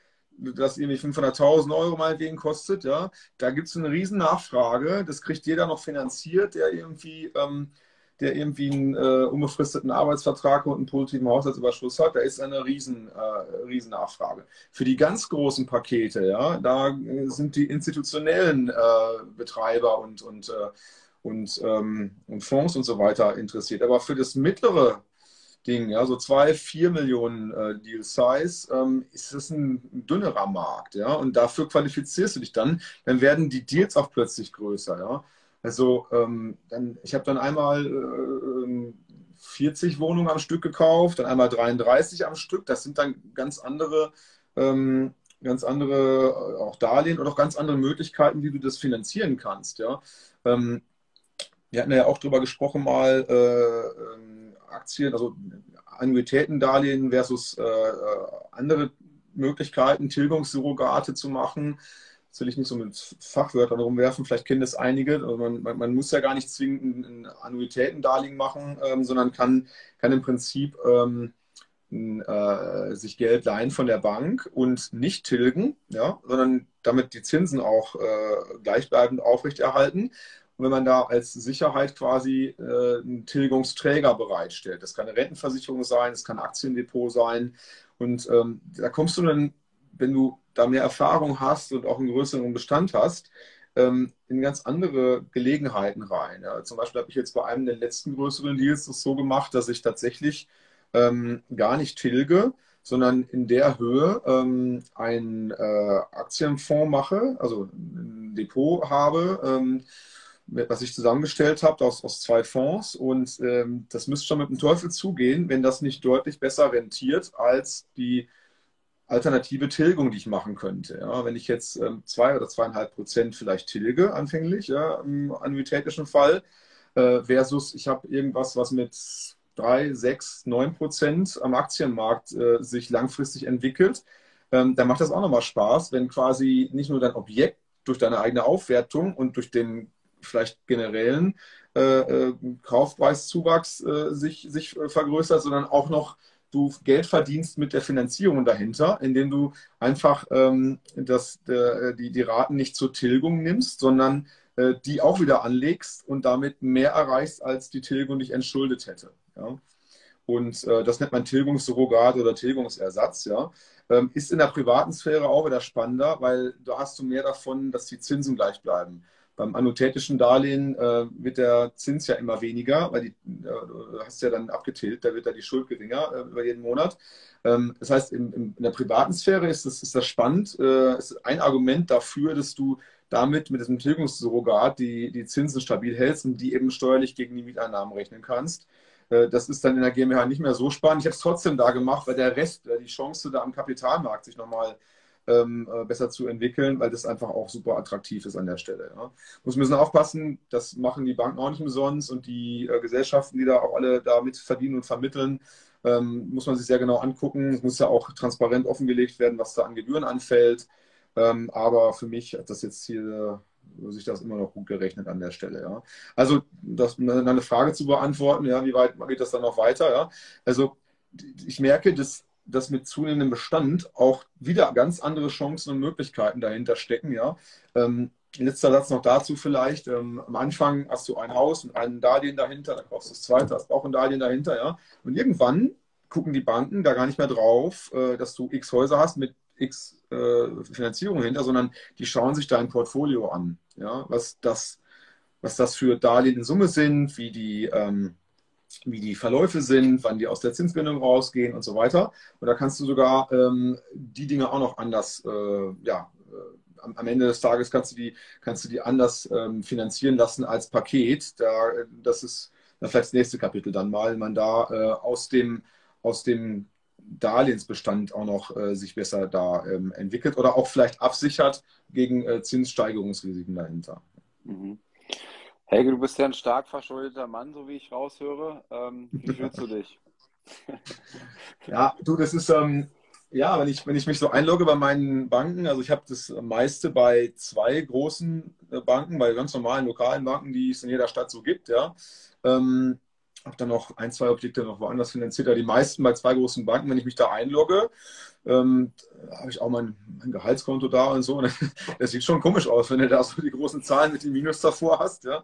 das irgendwie 500.000 Euro meinetwegen kostet, ja, da gibt es eine riesen Nachfrage. Das kriegt jeder noch finanziert, der irgendwie, ähm, der irgendwie einen äh, unbefristeten Arbeitsvertrag und einen positiven Haushaltsüberschuss hat. Da ist eine riesen, äh, riesen Nachfrage. Für die ganz großen Pakete, ja, da sind die institutionellen äh, Betreiber und, und, äh, und, ähm, und Fonds und so weiter interessiert. Aber für das mittlere Ding, ja, so zwei, vier Millionen äh, Deal Size, ähm, ist das ein dünnerer Markt, ja, und dafür qualifizierst du dich dann, dann werden die Deals auch plötzlich größer, ja. Also ähm, dann, ich habe dann einmal äh, 40 Wohnungen am Stück gekauft, dann einmal 33 am Stück. Das sind dann ganz andere, ähm, ganz andere äh, auch Darlehen oder auch ganz andere Möglichkeiten, wie du das finanzieren kannst, ja. Ähm, wir hatten ja auch darüber gesprochen mal, äh, ähm, Aktien, also Annuitätendarlehen versus äh, andere Möglichkeiten, Tilgungssurrogate zu machen. Das will ich nicht so mit Fachwörtern rumwerfen, vielleicht kennen das einige. Also man, man, man, muss ja gar nicht zwingend ein Annuitätendarlehen machen, ähm, sondern kann, kann im Prinzip ähm, äh, sich Geld leihen von der Bank und nicht tilgen, ja, sondern damit die Zinsen auch äh, gleichbleibend aufrechterhalten. Und wenn man da als Sicherheit quasi äh, einen Tilgungsträger bereitstellt, das kann eine Rentenversicherung sein, das kann ein Aktiendepot sein. Und ähm, da kommst du dann, wenn du da mehr Erfahrung hast und auch einen größeren Bestand hast, ähm, in ganz andere Gelegenheiten rein. Ja. Zum Beispiel habe ich jetzt bei einem der letzten größeren Deals das so gemacht, dass ich tatsächlich ähm, gar nicht tilge, sondern in der Höhe ähm, einen äh, Aktienfonds mache, also ein Depot habe, ähm, was ich zusammengestellt habe aus, aus zwei Fonds. Und ähm, das müsste schon mit dem Teufel zugehen, wenn das nicht deutlich besser rentiert als die alternative Tilgung, die ich machen könnte. Ja, wenn ich jetzt ähm, zwei oder zweieinhalb Prozent vielleicht tilge anfänglich, ja, im annuitätischen Fall, äh, versus ich habe irgendwas, was mit drei, sechs, neun Prozent am Aktienmarkt äh, sich langfristig entwickelt, ähm, dann macht das auch nochmal Spaß, wenn quasi nicht nur dein Objekt durch deine eigene Aufwertung und durch den vielleicht generellen äh, äh Kaufpreiszuwachs äh, sich, sich äh, vergrößert, sondern auch noch du Geld verdienst mit der Finanzierung dahinter, indem du einfach ähm, das, der, die, die Raten nicht zur Tilgung nimmst, sondern äh, die auch wieder anlegst und damit mehr erreichst, als die Tilgung dich entschuldet hätte. Ja? Und äh, das nennt man Tilgungssurrogat oder Tilgungsersatz. Ja? Ähm, ist in der privaten Sphäre auch wieder spannender, weil da hast du mehr davon, dass die Zinsen gleich bleiben. Beim annotätischen Darlehen äh, wird der Zins ja immer weniger, weil die, äh, du hast ja dann abgetilgt, da wird da die Schuld geringer äh, über jeden Monat. Ähm, das heißt, in, in, der privaten Sphäre ist das, ist das spannend, äh, ist ein Argument dafür, dass du damit mit diesem Tilgungssurrogat die, die Zinsen stabil hältst und die eben steuerlich gegen die Mieteinnahmen rechnen kannst. Äh, das ist dann in der GmbH nicht mehr so spannend. Ich habe es trotzdem da gemacht, weil der Rest, äh, die Chance da am Kapitalmarkt sich nochmal ähm, äh, besser zu entwickeln, weil das einfach auch super attraktiv ist an der Stelle. Ja. Muss müssen aufpassen, das machen die Banken auch nicht umsonst und die äh, Gesellschaften, die da auch alle damit verdienen und vermitteln, ähm, muss man sich sehr genau angucken. Es muss ja auch transparent offengelegt werden, was da an Gebühren anfällt. Ähm, aber für mich hat das jetzt hier sich das immer noch gut gerechnet an der Stelle. Ja. Also das, eine Frage zu beantworten, ja, wie weit geht das dann noch weiter? Ja? Also ich merke, dass dass mit zunehmendem Bestand auch wieder ganz andere Chancen und Möglichkeiten dahinter stecken. Ja. Ähm, letzter Satz noch dazu vielleicht. Ähm, am Anfang hast du ein Haus und ein Darlehen dahinter, dann kaufst du das zweite, hast auch ein Darlehen dahinter. Ja. Und irgendwann gucken die Banken da gar nicht mehr drauf, äh, dass du x Häuser hast mit x äh, Finanzierung hinter, sondern die schauen sich dein Portfolio an. Ja. Was, das, was das für Darlehen in Summe sind, wie die ähm, wie die Verläufe sind, wann die aus der Zinsbindung rausgehen und so weiter. Und da kannst du sogar ähm, die Dinge auch noch anders, äh, ja, äh, am, am, Ende des Tages kannst du die, kannst du die anders ähm, finanzieren lassen als Paket. Da, das ist da vielleicht das nächste Kapitel dann mal, man da äh, aus dem, aus dem Darlehensbestand auch noch äh, sich besser da ähm, entwickelt oder auch vielleicht absichert gegen äh, Zinssteigerungsrisiken dahinter. Mhm. Helge, du bist ja ein stark verschuldeter Mann, so wie ich raushöre. Ähm, wie fühlst du dich? [LAUGHS] ja, du, das ist, ähm, ja, wenn ich, wenn ich mich so einlogge bei meinen Banken, also ich habe das meiste bei zwei großen äh, Banken, bei ganz normalen lokalen Banken, die es in jeder Stadt so gibt, ja. Ähm, habe dann noch ein, zwei Objekte noch woanders finanziert, die meisten bei zwei großen Banken, wenn ich mich da einlogge, ähm, habe ich auch mein, mein, Gehaltskonto da und so. [LAUGHS] Das sieht schon komisch aus, wenn du da so die großen Zahlen mit dem Minus davor hast. Ja.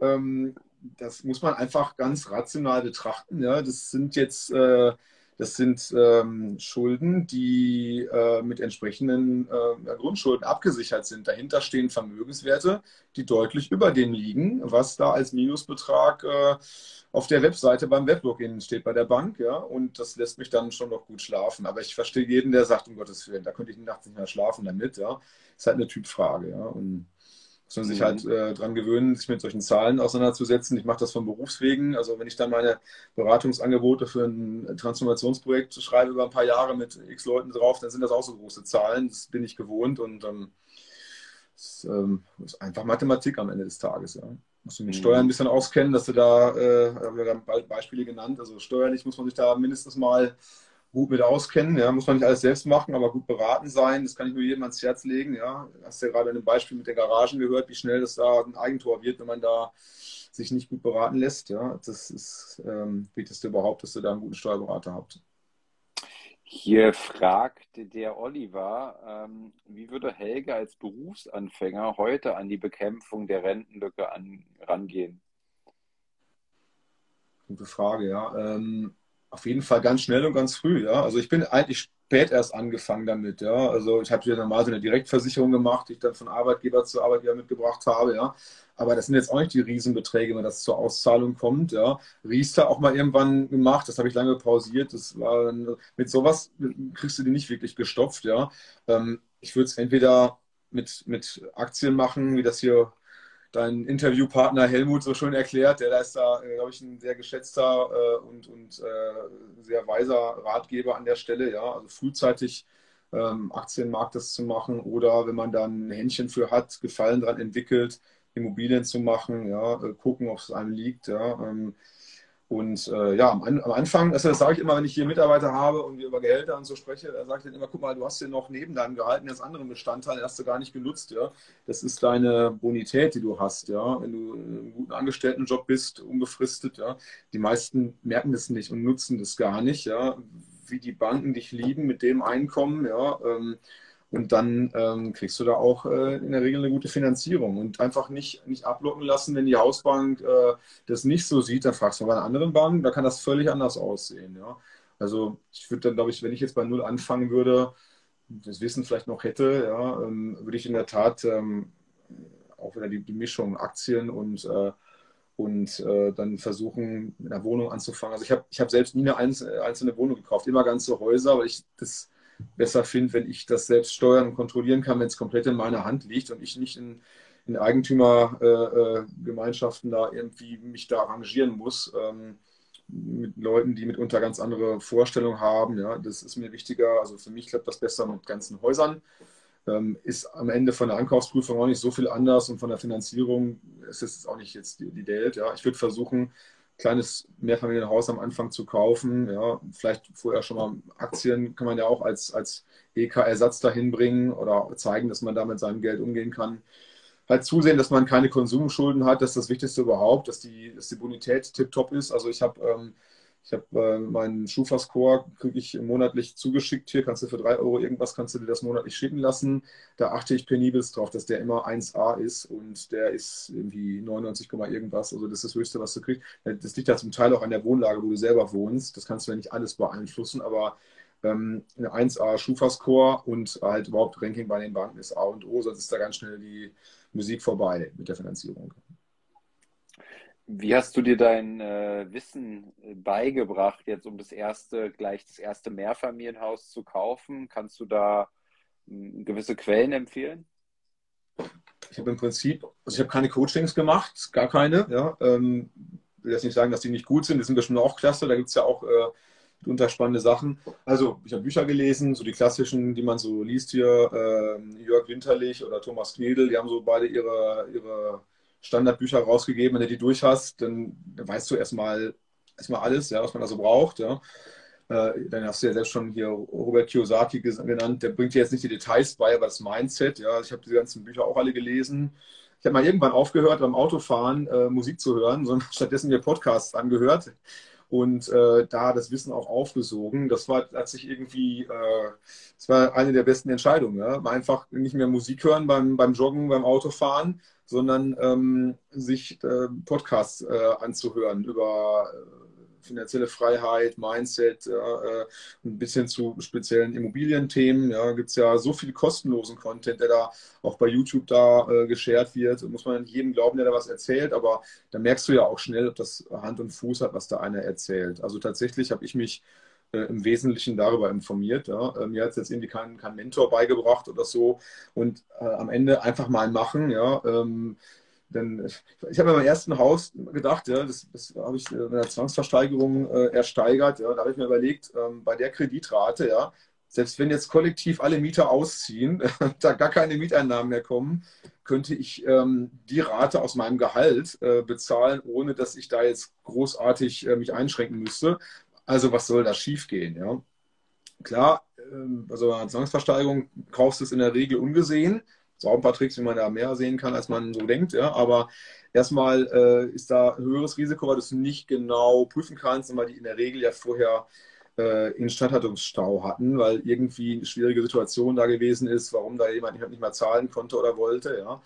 Ähm, das muss man einfach ganz rational betrachten. Ja. Das sind jetzt äh, das sind ähm, Schulden, die äh, mit entsprechenden äh, Grundschulden abgesichert sind. Dahinter stehen Vermögenswerte, die deutlich über dem liegen, was da als Minusbetrag äh, auf der Webseite beim Weblogin steht bei der Bank. Ja? Und das lässt mich dann schon noch gut schlafen. Aber ich verstehe jeden, der sagt, um Gottes Willen, da könnte ich nachts nicht mehr schlafen damit. Ja? Ist halt eine Typfrage. Ja? Und muss man sich halt mhm. halt äh, dran gewöhnen, sich mit solchen Zahlen auseinanderzusetzen. Ich mache das von Berufswegen. Also wenn ich dann meine Beratungsangebote für ein Transformationsprojekt schreibe über ein paar Jahre mit x Leuten drauf, dann sind das auch so große Zahlen. Das bin ich gewohnt und ähm, das ähm, ist einfach Mathematik am Ende des Tages. Ja. musst du mit Steuern ein bisschen auskennen, dass du da, äh, haben wir da Beispiele genannt, also steuerlich muss man sich da mindestens mal gut mit auskennen, ja, muss man nicht alles selbst machen, aber gut beraten sein, das kann ich nur jedem ans Herz legen, ja. Hast ja gerade in dem Beispiel mit den Garagen gehört, wie schnell das da ein Eigentor wird, wenn man da sich nicht gut beraten lässt, ja. Das ist, ähm, bietest du überhaupt, dass du da einen guten Steuerberater habt. Hier fragt der Oliver, ähm, wie würde Helge als Berufsanfänger heute an die Bekämpfung der Rentenlücke an, rangehen? Gute Frage, ja. Ähm, auf jeden Fall ganz schnell und ganz früh, ja. Also ich bin eigentlich spät erst angefangen damit, ja. Also ich habe hier normal so eine Direktversicherung gemacht, die ich dann von Arbeitgeber zu Arbeitgeber mitgebracht habe, ja. Aber das sind jetzt auch nicht die Riesenbeträge, wenn das zur Auszahlung kommt, ja. Riester auch mal irgendwann gemacht, das habe ich lange pausiert. Das war mit sowas kriegst du die nicht wirklich gestopft, ja. Ähm, ich würde es entweder mit, mit Aktien machen, wie das hier dein Interviewpartner Helmut so schön erklärt. Der ist da, äh, glaube ich, ein sehr geschätzter äh, und, und äh, sehr weiser Ratgeber an der Stelle. Ja, also frühzeitig ähm, Aktienmarkt das zu machen oder wenn man dann ein Händchen für hat, Gefallen daran entwickelt, Immobilien zu machen, ja, äh, gucken, ob es einem liegt. Ja, ähm, und äh, ja, am, am, Anfang, also das sage ich immer, wenn ich hier Mitarbeiter habe und wir über Gehälter und so spreche, da sage ich dann immer, guck mal, du hast hier noch neben deinem Gehalt einen anderen Bestandteil, den hast du gar nicht genutzt, ja. Das ist deine Bonität, die du hast, ja. Wenn du in einem guten Angestelltenjob bist, unbefristet, ja. Die meisten merken das nicht und nutzen das gar nicht, ja. Wie die Banken dich lieben mit dem Einkommen, ja. Ähm, und dann ähm, kriegst du da auch äh, in der Regel eine gute Finanzierung und einfach nicht, nicht ablocken lassen, wenn die Hausbank äh, das nicht so sieht, dann fragst du bei einer anderen Bank, da kann das völlig anders aussehen. Ja? Also ich würde dann, glaube ich, wenn ich jetzt bei Null anfangen würde, das Wissen vielleicht noch hätte, ja, ähm, würde ich in der Tat ähm, auch wieder die, die, Mischung Aktien und, äh, und äh, dann versuchen, mit einer Wohnung anzufangen. Also ich habe ich hab selbst nie eine einzelne Wohnung gekauft, immer ganze Häuser, weil ich das besser finde, wenn ich das selbst steuern und kontrollieren kann, wenn es komplett in meiner Hand liegt und ich nicht in, in Eigentümergemeinschaften äh, da irgendwie mich da arrangieren muss. Ähm, mit Leuten, die mitunter ganz andere Vorstellungen haben. Ja, das ist mir wichtiger. Also für mich klappt das besser mit ganzen Häusern. Ähm, ist am Ende von der Ankaufsprüfung auch nicht so viel anders und von der Finanzierung ist es auch nicht jetzt die, die Welt. Ja, ich würde versuchen, kleines Mehrfamilienhaus am Anfang zu kaufen. Ja, vielleicht vorher schon mal Aktien kann man ja auch als, als EK-Ersatz dahin bringen oder zeigen, dass man da mit seinem Geld umgehen kann. Halt zusehen, dass man keine Konsumschulden hat, das ist das Wichtigste überhaupt, dass die, dass die Bonität tiptop ist. Also ich habe ähm, ich habe äh, meinen Schufa-Score, kriege ich monatlich zugeschickt. Hier kannst du für drei Euro irgendwas, kannst du dir das monatlich schicken lassen. Da achte ich penibelst drauf, dass der immer 1A ist und der ist irgendwie 99, irgendwas. Also das ist das Höchste, was du kriegst. Das liegt ja zum Teil auch an der Wohnlage, wo du selber wohnst. Das kannst du ja nicht alles beeinflussen, aber ähm, eine 1A Schufa-Score und halt überhaupt Ranking bei den Banken ist A und O, sonst ist da ganz schnell die Musik vorbei mit der Finanzierung. Wie hast du dir dein äh, Wissen äh, beigebracht, jetzt um das erste, gleich das erste Mehrfamilienhaus zu kaufen? Kannst du da hm, gewisse Quellen empfehlen? Ich habe im Prinzip, also ich habe keine Coachings gemacht, gar keine. Ja, ähm, will jetzt nicht sagen, dass die nicht gut sind, die sind bestimmt auch klasse, da gibt es ja auch äh, mitunter Sachen. Also ich habe Bücher gelesen, so die klassischen, die man so liest hier, äh, Jörg Winterlich oder Thomas Knedel, die haben so beide ihre, ihre Standardbücher rausgegeben. Wenn du die durch hast, dann weißt du erstmal erstmal alles, ja, was man da so braucht. Ja. Äh, dann hast du ja selbst schon hier Robert Kiyosaki genannt. Der bringt dir jetzt nicht die Details bei, aber das Mindset. Ja, ich habe diese ganzen Bücher auch alle gelesen. Ich habe mal irgendwann aufgehört, beim Autofahren äh, Musik zu hören, sondern [LAUGHS] stattdessen mir Podcasts angehört und äh, da das Wissen auch aufgesogen. Das war, hat sich irgendwie, äh, das war eine der besten Entscheidungen. Ja? Einfach nicht mehr Musik hören beim, beim Joggen, beim Autofahren, sondern ähm, sich äh, Podcasts äh, anzuhören über äh, finanzielle Freiheit, Mindset, ja, äh, ein bisschen zu speziellen Immobilienthemen. Ja, gibt es ja so viel kostenlosen Content, der da auch bei YouTube da äh, geshared wird. Muss man jedem glauben, der da was erzählt, aber da merkst du ja auch schnell, ob das Hand und Fuß hat, was da einer erzählt. Also tatsächlich habe ich mich äh, im Wesentlichen darüber informiert. Ja. Äh, mir hat es jetzt irgendwie kein, kein Mentor beigebracht oder so. Und äh, am Ende einfach mal machen, ja. Ähm, denn ich habe mir beim ersten Haus gedacht, ja, das, das habe ich in der Zwangsversteigerung äh, ersteigert. Ja, da habe ich mir überlegt, ähm, bei der Kreditrate, ja, selbst wenn jetzt kollektiv alle Mieter ausziehen, [LAUGHS] da gar keine Mieteinnahmen mehr kommen, könnte ich ähm, die Rate aus meinem Gehalt äh, bezahlen, ohne dass ich da jetzt großartig äh, mich einschränken müsste. Also was soll da schiefgehen? Ja? Klar, ähm, also eine Zwangsversteigerung kaufst du es in der Regel ungesehen. So ein paar Tricks, wie man da mehr sehen kann, als man so denkt. Ja? Aber erstmal äh, ist da höheres Risiko, weil du es nicht genau prüfen kannst weil die in der Regel ja vorher äh, Instandhaltungsstau hatten, weil irgendwie eine schwierige Situation da gewesen ist, warum da jemand nicht mehr zahlen konnte oder wollte. Ja.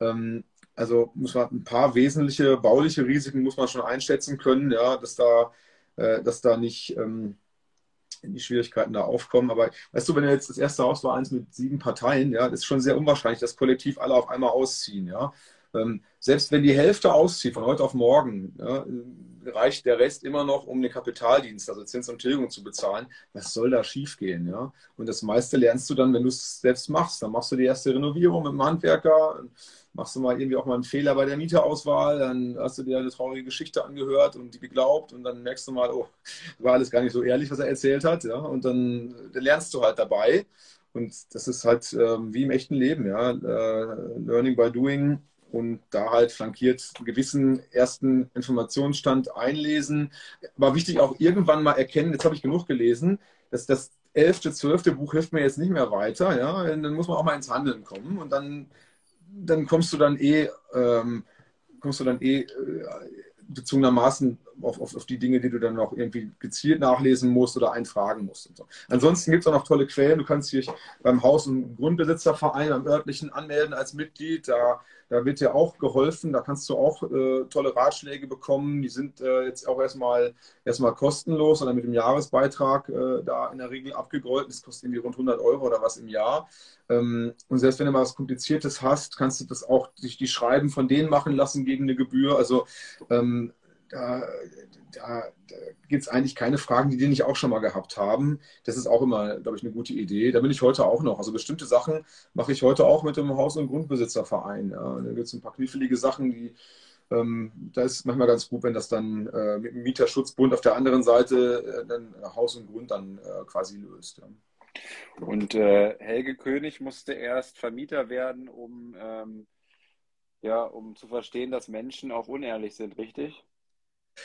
Ähm, also muss man ein paar wesentliche bauliche Risiken muss man schon einschätzen können, ja, dass da, dass da nicht ähm, die Schwierigkeiten da aufkommen. Aber weißt du, wenn jetzt das erste Haus war eins mit sieben Parteien, ja, ist schon sehr unwahrscheinlich, dass kollektiv alle auf einmal ausziehen, ja. Ähm, selbst wenn die Hälfte auszieht von heute auf morgen, ja, reicht der Rest immer noch, um den Kapitaldienst, also Zins und Tilgung zu bezahlen. Was soll da schiefgehen? Ja? Und das meiste lernst du dann, wenn du es selbst machst. Dann machst du die erste Renovierung mit dem Handwerker, machst du mal irgendwie auch mal einen Fehler bei der Mieterauswahl, dann hast du dir eine traurige Geschichte angehört und die geglaubt und dann merkst du mal, oh, war alles gar nicht so ehrlich, was er erzählt hat. Ja? Und dann, dann lernst du halt dabei. Und das ist halt ähm, wie im echten Leben, ja. Äh, Learning by doing und da halt flankiert einen gewissen ersten Informationsstand einlesen. War wichtig auch irgendwann mal erkennen, jetzt habe ich genug gelesen, dass das elfte, zwölfte Buch hilft mir jetzt nicht mehr weiter, ja, dann muss man auch mal ins Handeln kommen und dann, dann kommst du dann eh, ähm, kommst du dann eh äh, bezogenermaßen auf, auf, auf, die Dinge, die du dann noch irgendwie gezielt nachlesen musst oder einfragen musst. Und so. Ansonsten gibt es auch noch tolle Quellen. Du kannst dich beim Haus- und Grundbesitzerverein, beim örtlichen anmelden als Mitglied. Da, da wird dir auch geholfen. Da kannst du auch äh, tolle Ratschläge bekommen. Die sind äh, jetzt auch erstmal, erstmal kostenlos oder mit dem Jahresbeitrag äh, da in der Regel abgegolten. Das kostet irgendwie rund 100 Euro oder was im Jahr. Ähm, und selbst wenn du mal was Kompliziertes hast, kannst du das auch sich die Schreiben von denen machen lassen gegen eine Gebühr. Also ähm, da, da, da gibt es eigentlich keine Fragen, die die nicht auch schon mal gehabt haben. Das ist auch immer, glaube ich, eine gute Idee. Da bin ich heute auch noch. Also bestimmte Sachen mache ich heute auch mit dem Haus- und Grundbesitzerverein. Da gibt es ein paar knifflige Sachen, die ähm, da ist manchmal ganz gut, wenn das dann äh, mit dem Mieterschutzbund auf der anderen Seite äh, dann Haus und Grund dann äh, quasi löst. Ja. Und äh, Helge König musste erst Vermieter werden, um ähm, ja, um zu verstehen, dass Menschen auch unehrlich sind, richtig?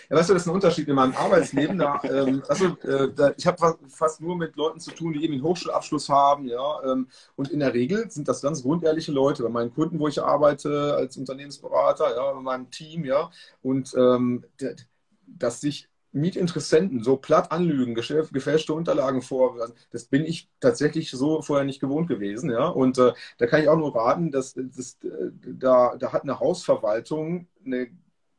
Ja, weißt du, das ist ein Unterschied in meinem Arbeitsleben. Da, ähm, also, äh, da, ich habe fast nur mit Leuten zu tun, die eben einen Hochschulabschluss haben. Ja, ähm, und in der Regel sind das ganz grundehrliche Leute. Bei meinen Kunden, wo ich arbeite als Unternehmensberater, ja, bei meinem Team, ja. Und ähm, dass sich Mietinteressenten so platt anlügen, gefälschte Unterlagen vor, das bin ich tatsächlich so vorher nicht gewohnt gewesen. Ja? Und äh, da kann ich auch nur raten, dass, dass äh, da, da hat eine Hausverwaltung eine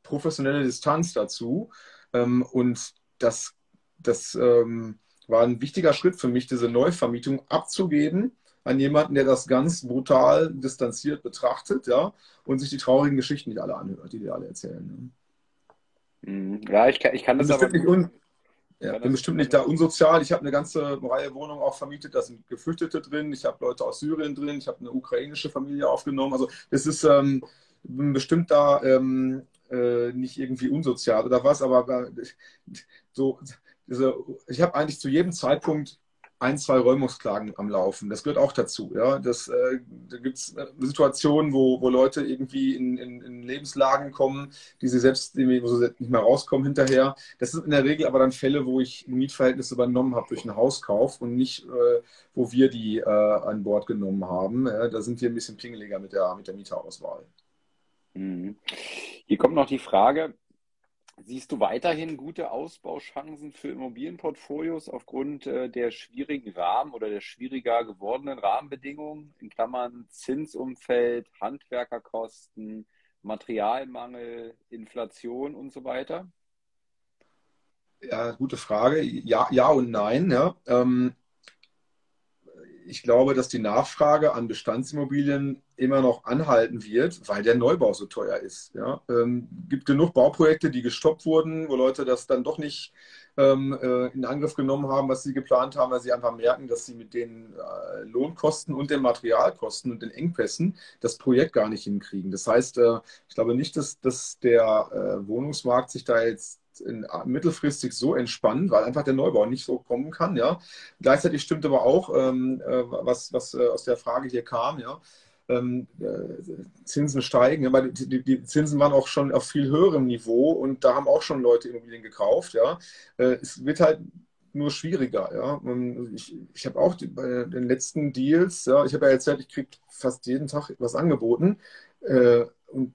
professionelle Distanz dazu. Ähm, und das, das ähm, war ein wichtiger Schritt für mich, diese Neuvermietung abzugeben an jemanden, der das ganz brutal distanziert betrachtet, ja, und sich die traurigen Geschichten nicht alle anhört, die die alle erzählen. Ne? Mhm. Ja, ich kann, ich kann das aber. Nicht ja, bin bestimmt nicht da unsozial. Ich habe eine ganze Reihe Wohnungen auch vermietet, da sind Geflüchtete drin, ich habe Leute aus Syrien drin, ich habe eine ukrainische Familie aufgenommen. Also das ist ähm, bestimmt da ähm, äh, nicht irgendwie unsozial oder was, aber so, also, ich habe eigentlich zu jedem Zeitpunkt ein, zwei Räumungsklagen am Laufen. Das gehört auch dazu. Ja? Das, äh, da gibt es äh, Situationen, wo, wo Leute irgendwie in, in, in, Lebenslagen kommen, die sie selbst wo sie nicht mehr rauskommen hinterher. Das sind in der Regel aber dann Fälle, wo ich ein Mietverhältnis übernommen habe durch einen Hauskauf und nicht, äh, wo wir die äh, an Bord genommen haben. Da sind wir ein bisschen pingeliger mit der, mit der Mieterauswahl. Mhm. Hier kommt noch die Frage, siehst du weiterhin gute Ausbauchancen für Immobilienportfolios aufgrund äh, der schwierigen Rahmen oder der schwieriger gewordenen Rahmenbedingungen, in Klammern Zinsumfeld, Handwerkerkosten, Materialmangel, Inflation und so weiter? Ja, gute Frage. Ja, ja und nein. Ja. Ähm, ich glaube, dass die Nachfrage an Bestandsimmobilien immer noch anhalten wird, weil der Neubau so teuer ist. Ja, ähm, gibt genug Bauprojekte, die gestoppt wurden, wo Leute das dann doch nicht ähm, äh, in Angriff genommen haben, was sie geplant haben, weil sie einfach merken, dass sie mit den äh, Lohnkosten und den Materialkosten und den Engpässen das Projekt gar nicht hinkriegen. Das heißt, äh, ich glaube nicht, dass, dass der äh, Wohnungsmarkt sich da jetzt in, mittelfristig so entspannen, weil einfach der Neubau nicht so kommen kann. Ja. Gleichzeitig stimmt aber auch, ähm, äh, was, was äh, aus der Frage hier kam, ja, äh, Zinsen steigen. Aber die, die, Zinsen waren auch schon auf viel höherem Niveau und da haben auch schon Leute Immobilien gekauft. Ja. Äh, es wird halt nur schwieriger. Ja. Ich, ich habe auch die, bei den letzten Deals, ja, ich habe ja erzählt, ich kriege fast jeden Tag was angeboten. Äh, und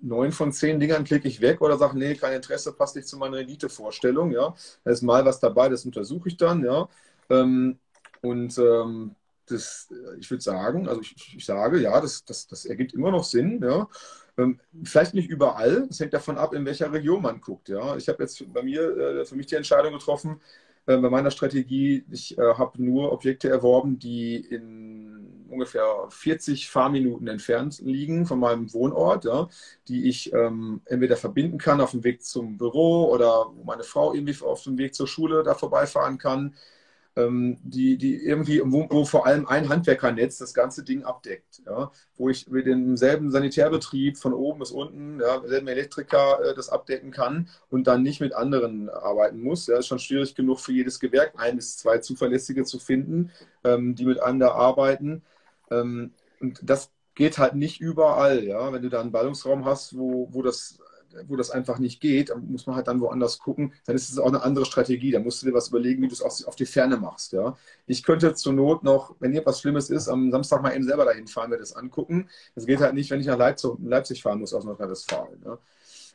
neun von zehn Dingern klicke ich weg oder sage, nee, kein Interesse, passt nicht zu meiner Renditevorstellung. Ja. Da ist mal was dabei, das untersuche ich dann. Ja. Ähm, und ähm, das, ich würde sagen, also ich, ich, sage, ja, das, das, das ergibt immer noch Sinn. Ja. Ähm, vielleicht nicht überall, es hängt davon ab, in welcher Region man guckt. Ja. Ich habe jetzt bei mir äh, für mich die Entscheidung getroffen, äh, bei meiner Strategie, ich äh, habe nur Objekte erworben, die in ungefähr 40 Fahrminuten entfernt liegen von meinem Wohnort, ja, die ich ähm, entweder verbinden kann auf dem Weg zum Büro oder wo meine Frau irgendwie auf dem Weg zur Schule da vorbeifahren kann ähm, die, die irgendwie, wo, wo, vor allem ein Handwerkernetz das ganze Ding abdeckt. Ja? Wo ich mit demselben Sanitärbetrieb von oben bis unten, ja, selben Elektriker äh, das abdecken kann und dann nicht mit anderen arbeiten muss. Ja, ist schon schwierig genug für jedes Gewerk, ein bis zwei zuverlässige zu finden, ähm, die mit einem da arbeiten. Ähm, und das geht halt nicht überall, ja. Wenn du da einen Ballungsraum hast, wo, wo das wo das einfach nicht geht, dann muss man halt dann woanders gucken. Dann ist es auch eine andere Strategie. Da musst du dir was überlegen, wie du es auf, die Ferne machst. Ja. Ich könnte zur Not noch, wenn hier was Schlimmes ist, am Samstag mal eben selber dahin fahren, mir das angucken. Das geht halt nicht, wenn ich nach Leipzig, Leipzig fahren muss aus Nordrhein-Westfalen. Ja.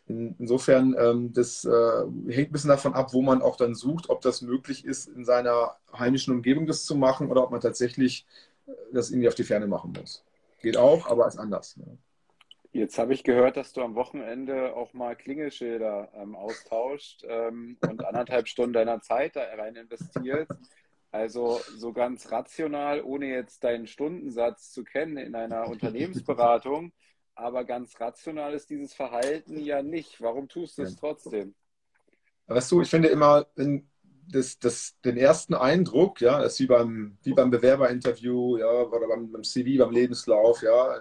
In, insofern, ähm, das äh, hängt ein bisschen davon ab, wo man auch dann sucht, ob das möglich ist, in seiner heimischen Umgebung das zu machen oder ob man tatsächlich äh, das irgendwie auf die Ferne machen muss. Geht auch, aber ist anders. Ja. Jetzt habe ich gehört, dass du am Wochenende auch mal Klingelschilder ähm, austauscht ähm, und anderthalb Stunden deiner Zeit da rein investierst. Also so ganz rational, ohne jetzt deinen Stundensatz zu kennen in einer Unternehmensberatung, [LAUGHS] aber ganz rational ist dieses Verhalten ja nicht. Warum tust du es trotzdem? Weißt du, ich finde immer, wenn, das, das, den ersten Eindruck, ja, das ist wie beim, wie beim Bewerberinterview, ja, oder beim, beim CV, beim Lebenslauf, ja,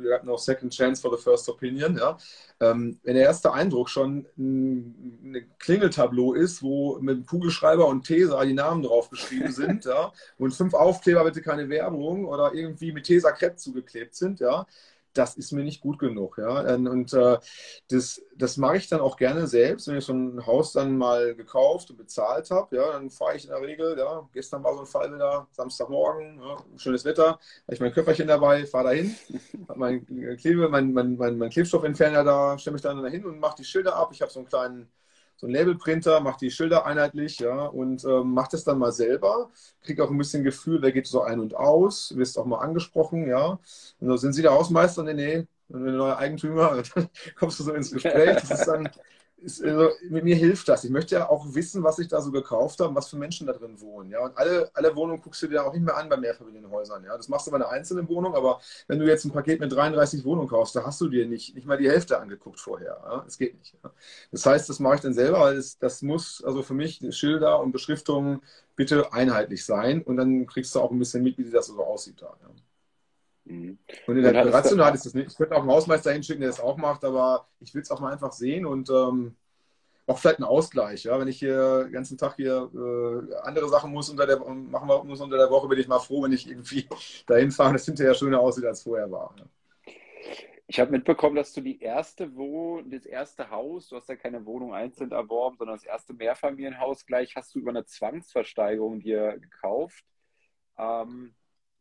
wir hatten noch Second Chance for the First Opinion, ja. Ähm, wenn der erste Eindruck schon ein, ein Klingeltableau ist, wo mit Kugelschreiber und Tesa die Namen drauf geschrieben [LAUGHS] sind, ja, und fünf Aufkleber bitte keine Werbung oder irgendwie mit Tesa Crepe zugeklebt sind, ja, das ist mir nicht gut genug. Ja? Und äh, das, das mache ich dann auch gerne selbst, wenn ich so ein Haus dann mal gekauft und bezahlt habe. Ja, dann fahre ich in der Regel, ja, gestern war so ein Fall wieder, Samstagmorgen, ja, schönes Wetter, habe ich mein Köfferchen dabei, fahre dahin, habe mein Klebe, mein, mein, mein, mein Klebstoffentferner da, stelle mich dann dahin und mache die Schilder ab. Ich habe so einen kleinen so ein Labelprinter, macht die Schilder einheitlich, ja, und ähm, macht es dann mal selber, kriegt auch ein bisschen Gefühl, wer geht so ein und aus, wirst auch mal angesprochen, ja. Und so sind Sie der Hausmeister? Nee, nee, wenn du neuer Eigentümer, dann [LAUGHS] kommst du so ins Gespräch. Das ist dann, ist, also, mir hilft das. Ich möchte ja auch wissen, was ich da so gekauft habe, was für Menschen da drin wohnen. Ja? Und alle, alle Wohnungen guckst du dir auch nicht mehr an bei Mehrfamilienhäusern. Ja? Das machst du bei einer einzelnen Wohnung, aber wenn du jetzt ein Paket mit 33 Wohnungen kaufst, da hast du dir nicht, nicht mal die Hälfte angeguckt vorher. Ja? Das geht nicht. Ja? Das heißt, das mache ich dann selber, weil das, das muss also für mich Schilder und Beschriftungen bitte einheitlich sein und dann kriegst du auch ein bisschen mit, wie das so aussieht da. Ja? Mhm. Und in der Rational ist das nicht. Ich könnte auch einen Hausmeister hinschicken, der das auch macht, aber ich will es auch mal einfach sehen und ähm, auch vielleicht einen Ausgleich. Ja? Wenn ich hier den ganzen Tag hier äh, andere Sachen muss unter der, machen muss unter der Woche, bin ich mal froh, wenn ich irgendwie [LAUGHS] dahin fahre und es hinterher schöner aussieht, als vorher war. Ja? Ich habe mitbekommen, dass du die erste Wohnung, das erste Haus, du hast ja keine Wohnung einzeln erworben, sondern das erste Mehrfamilienhaus gleich hast du über eine Zwangsversteigerung dir gekauft. Ähm,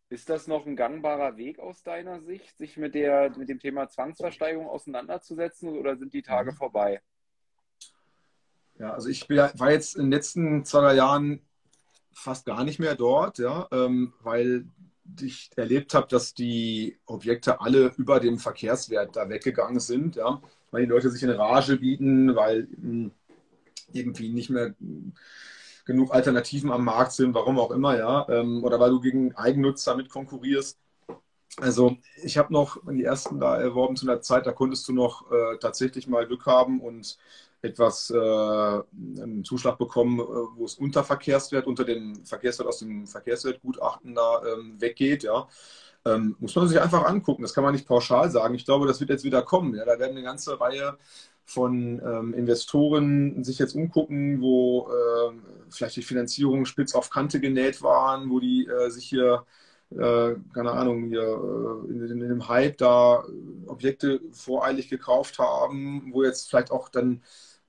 ist das noch ein gangbarer Weg aus deiner Sicht, sich mit, der, mit dem Thema Zwangsversteigerung auseinanderzusetzen oder sind die Tage mhm. vorbei? Ja, also ich war jetzt in den letzten zwei, drei Jahren fast gar nicht mehr dort, ja, ähm, weil ich erlebt habe, dass die Objekte alle über dem Verkehrswert da weggegangen sind, ja, weil die Leute sich in Rage bieten, weil hm, irgendwie nicht mehr genug Alternativen am Markt sind, warum auch immer, ja, ähm, oder weil du gegen Eigennutz damit konkurrierst. Also ich habe noch die ersten da erworben zu einer Zeit, da konntest du noch äh, tatsächlich mal Glück haben und etwas äh, einen Zuschlag bekommen, äh, wo es unter Verkehrswert, unter dem Verkehrswert aus dem Verkehrswertgutachten da ähm, weggeht, ja. Ähm, muss man sich einfach angucken. Das kann man nicht pauschal sagen. Ich glaube, das wird jetzt wieder kommen. Ja. Da werden eine ganze Reihe von ähm, Investoren sich jetzt umgucken, wo äh, vielleicht die Finanzierungen spitz auf Kante genäht waren, wo die äh, sich hier äh, keine Ahnung, hier äh, in, in, dem Hype da Objekte voreilig gekauft haben, wo jetzt vielleicht auch dann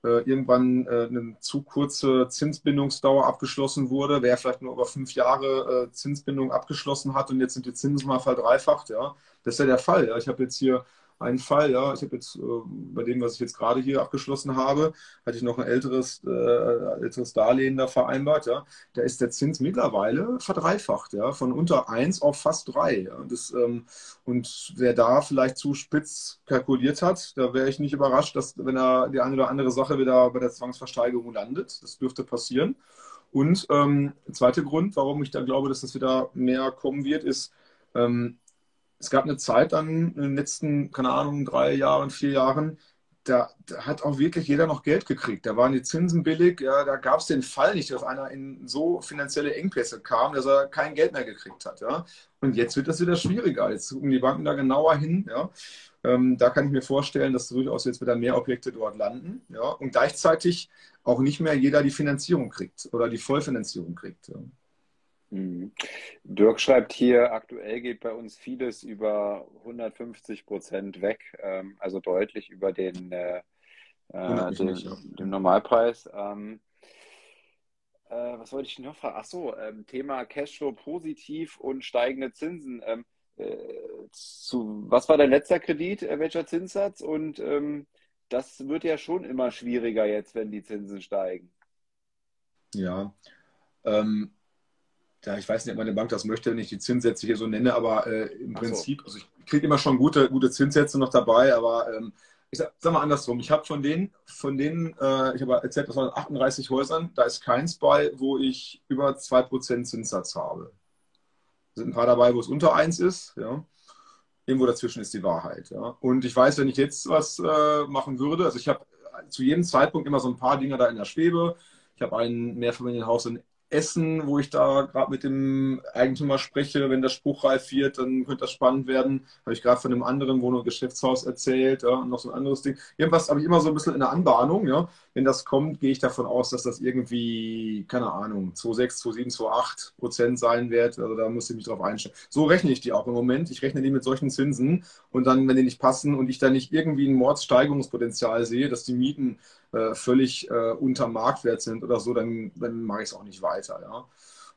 äh, irgendwann äh, eine zu kurze Zinsbindungsdauer abgeschlossen wurde, wer vielleicht nur über fünf Jahre äh, Zinsbindung abgeschlossen hat und jetzt sind die Zinsen mal verdreifacht, ja. Das ist ja der Fall. Ja. Ich habe jetzt hier einen Fall, ja, ich habe jetzt äh, bei dem, was ich jetzt gerade hier abgeschlossen habe, hatte ich noch ein älteres, äh, älteres Darlehen da vereinbart, ja, da ist der Zins mittlerweile verdreifacht, ja, von unter 1 auf fast 3. Ja. Das, ähm, und wer da vielleicht zu spitz kalkuliert hat, da wäre ich nicht überrascht, dass wenn er die eine oder andere Sache wieder bei der Zwangsversteigerung landet, das dürfte passieren. Und ähm, der zweite Grund, warum ich da glaube, dass das wieder mehr kommen wird, ist, ähm, es gab eine Zeit dann in den letzten, keine Ahnung, drei Jahren, vier Jahren, da, da, hat auch wirklich jeder noch Geld gekriegt. Da waren die Zinsen billig, ja, da gab es den Fall nicht, dass einer in so finanzielle Engpässe kam, dass er kein Geld mehr gekriegt hat. Ja. Und jetzt wird das wieder schwieriger. Jetzt gucken die Banken da genauer hin. Ja. Ähm, da kann ich mir vorstellen, dass durchaus jetzt wieder mehr Objekte dort landen. Ja. Und gleichzeitig auch nicht mehr jeder die Finanzierung kriegt oder die Vollfinanzierung kriegt. Ja. Mhm. Dirk schreibt hier, aktuell geht bei uns vieles über 150 Prozent weg, ähm, also deutlich über den, äh, äh den, den Normalpreis. Ähm, äh, was wollte ich noch fragen? Achso, ähm, Thema Cashflow positiv und steigende Zinsen. Ähm, äh, zu, was war dein letzter Kredit? Äh, welcher Zinssatz? Und ähm, das wird ja schon immer schwieriger jetzt, wenn die Zinsen steigen. Ja, ähm, ja, ich weiß nicht, ob meine Bank das möchte, wenn ich die Zinssätze hier so nenne, aber äh, im Ach Prinzip, so. also ich kriege immer schon gute, gute Zinssätze noch dabei, aber ähm, ich sag, sag, mal andersrum, ich habe von denen, von denen, äh, ich habe erzählt, das waren 38 Häusern, da ist keins bei, wo ich über 2% Zinssatz habe. Da sind ein paar dabei, wo es unter 1 ist, ja. Irgendwo dazwischen ist die Wahrheit, ja. Und ich weiß, wenn ich jetzt was äh, machen würde, also ich habe zu jedem Zeitpunkt immer so ein paar Dinge da in der Schwebe. Ich habe ein Mehrfamilienhaus in Essen, wo ich da gerade mit dem Eigentümer spreche. Wenn das spruchreif wird, dann könnte das spannend werden. Habe ich gerade von einem anderen Wohn- und Geschäftshaus erzählt ja, und noch so ein anderes Ding. Irgendwas habe ich immer so ein bisschen in der Anbahnung. Ja. Wenn das kommt, gehe ich davon aus, dass das irgendwie, keine Ahnung, 2,6, 2,7, 2,8 Prozent sein wird. Also da muss ich mich drauf einstellen. So rechne ich die auch im Moment. Ich rechne die mit solchen Zinsen und dann, wenn die nicht passen und ich da nicht irgendwie ein Mordssteigerungspotenzial sehe, dass die Mieten äh, völlig äh, unter Marktwert sind oder so, dann, dann mache ich es auch nicht weiter. Ja.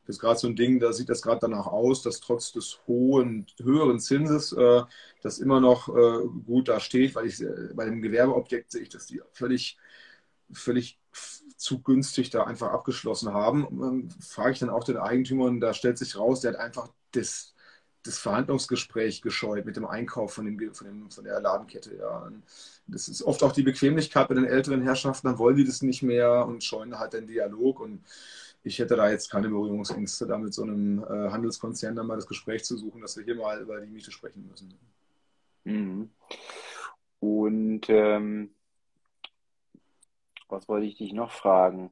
Das ist gerade so ein Ding, da sieht das gerade danach aus, dass trotz des hohen, höheren Zinses äh, das immer noch äh, gut da steht, weil ich äh, bei dem Gewerbeobjekt sehe ich, dass die völlig, völlig zu günstig da einfach abgeschlossen haben. Frage ich dann auch den Eigentümer und da stellt sich raus, der hat einfach das das Verhandlungsgespräch gescheut mit dem Einkauf von, dem, von, dem, von der Ladenkette. Ja. Das ist oft auch die Bequemlichkeit bei den älteren Herrschaften, dann wollen die das nicht mehr und scheuen halt den Dialog. Und ich hätte da jetzt keine Berührungsängste, da mit so einem äh, Handelskonzern dann mal das Gespräch zu suchen, dass wir hier mal über die Miete sprechen müssen. Mhm. Und ähm, was wollte ich dich noch fragen?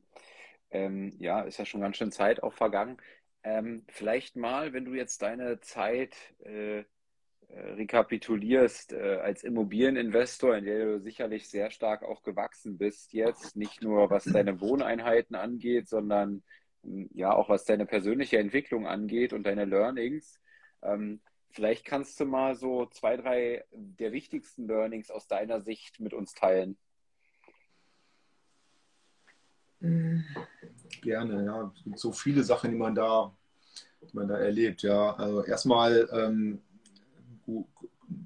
Ähm, ja, ist ja schon ganz schön Zeit auch vergangen. Ähm, vielleicht mal, wenn du jetzt deine Zeit äh, äh, rekapitulierst äh, als Immobilieninvestor, in der du sicherlich sehr stark auch gewachsen bist jetzt, nicht nur was deine Wohneinheiten angeht, sondern hm, ja auch was deine persönliche Entwicklung angeht und deine Learnings. Ähm, vielleicht kannst du mal so zwei, drei der wichtigsten Learnings aus deiner Sicht mit uns teilen. Gerne, ja. Es gibt so viele Sachen, die man da, die man da erlebt, ja. Also erstmal ähm, gu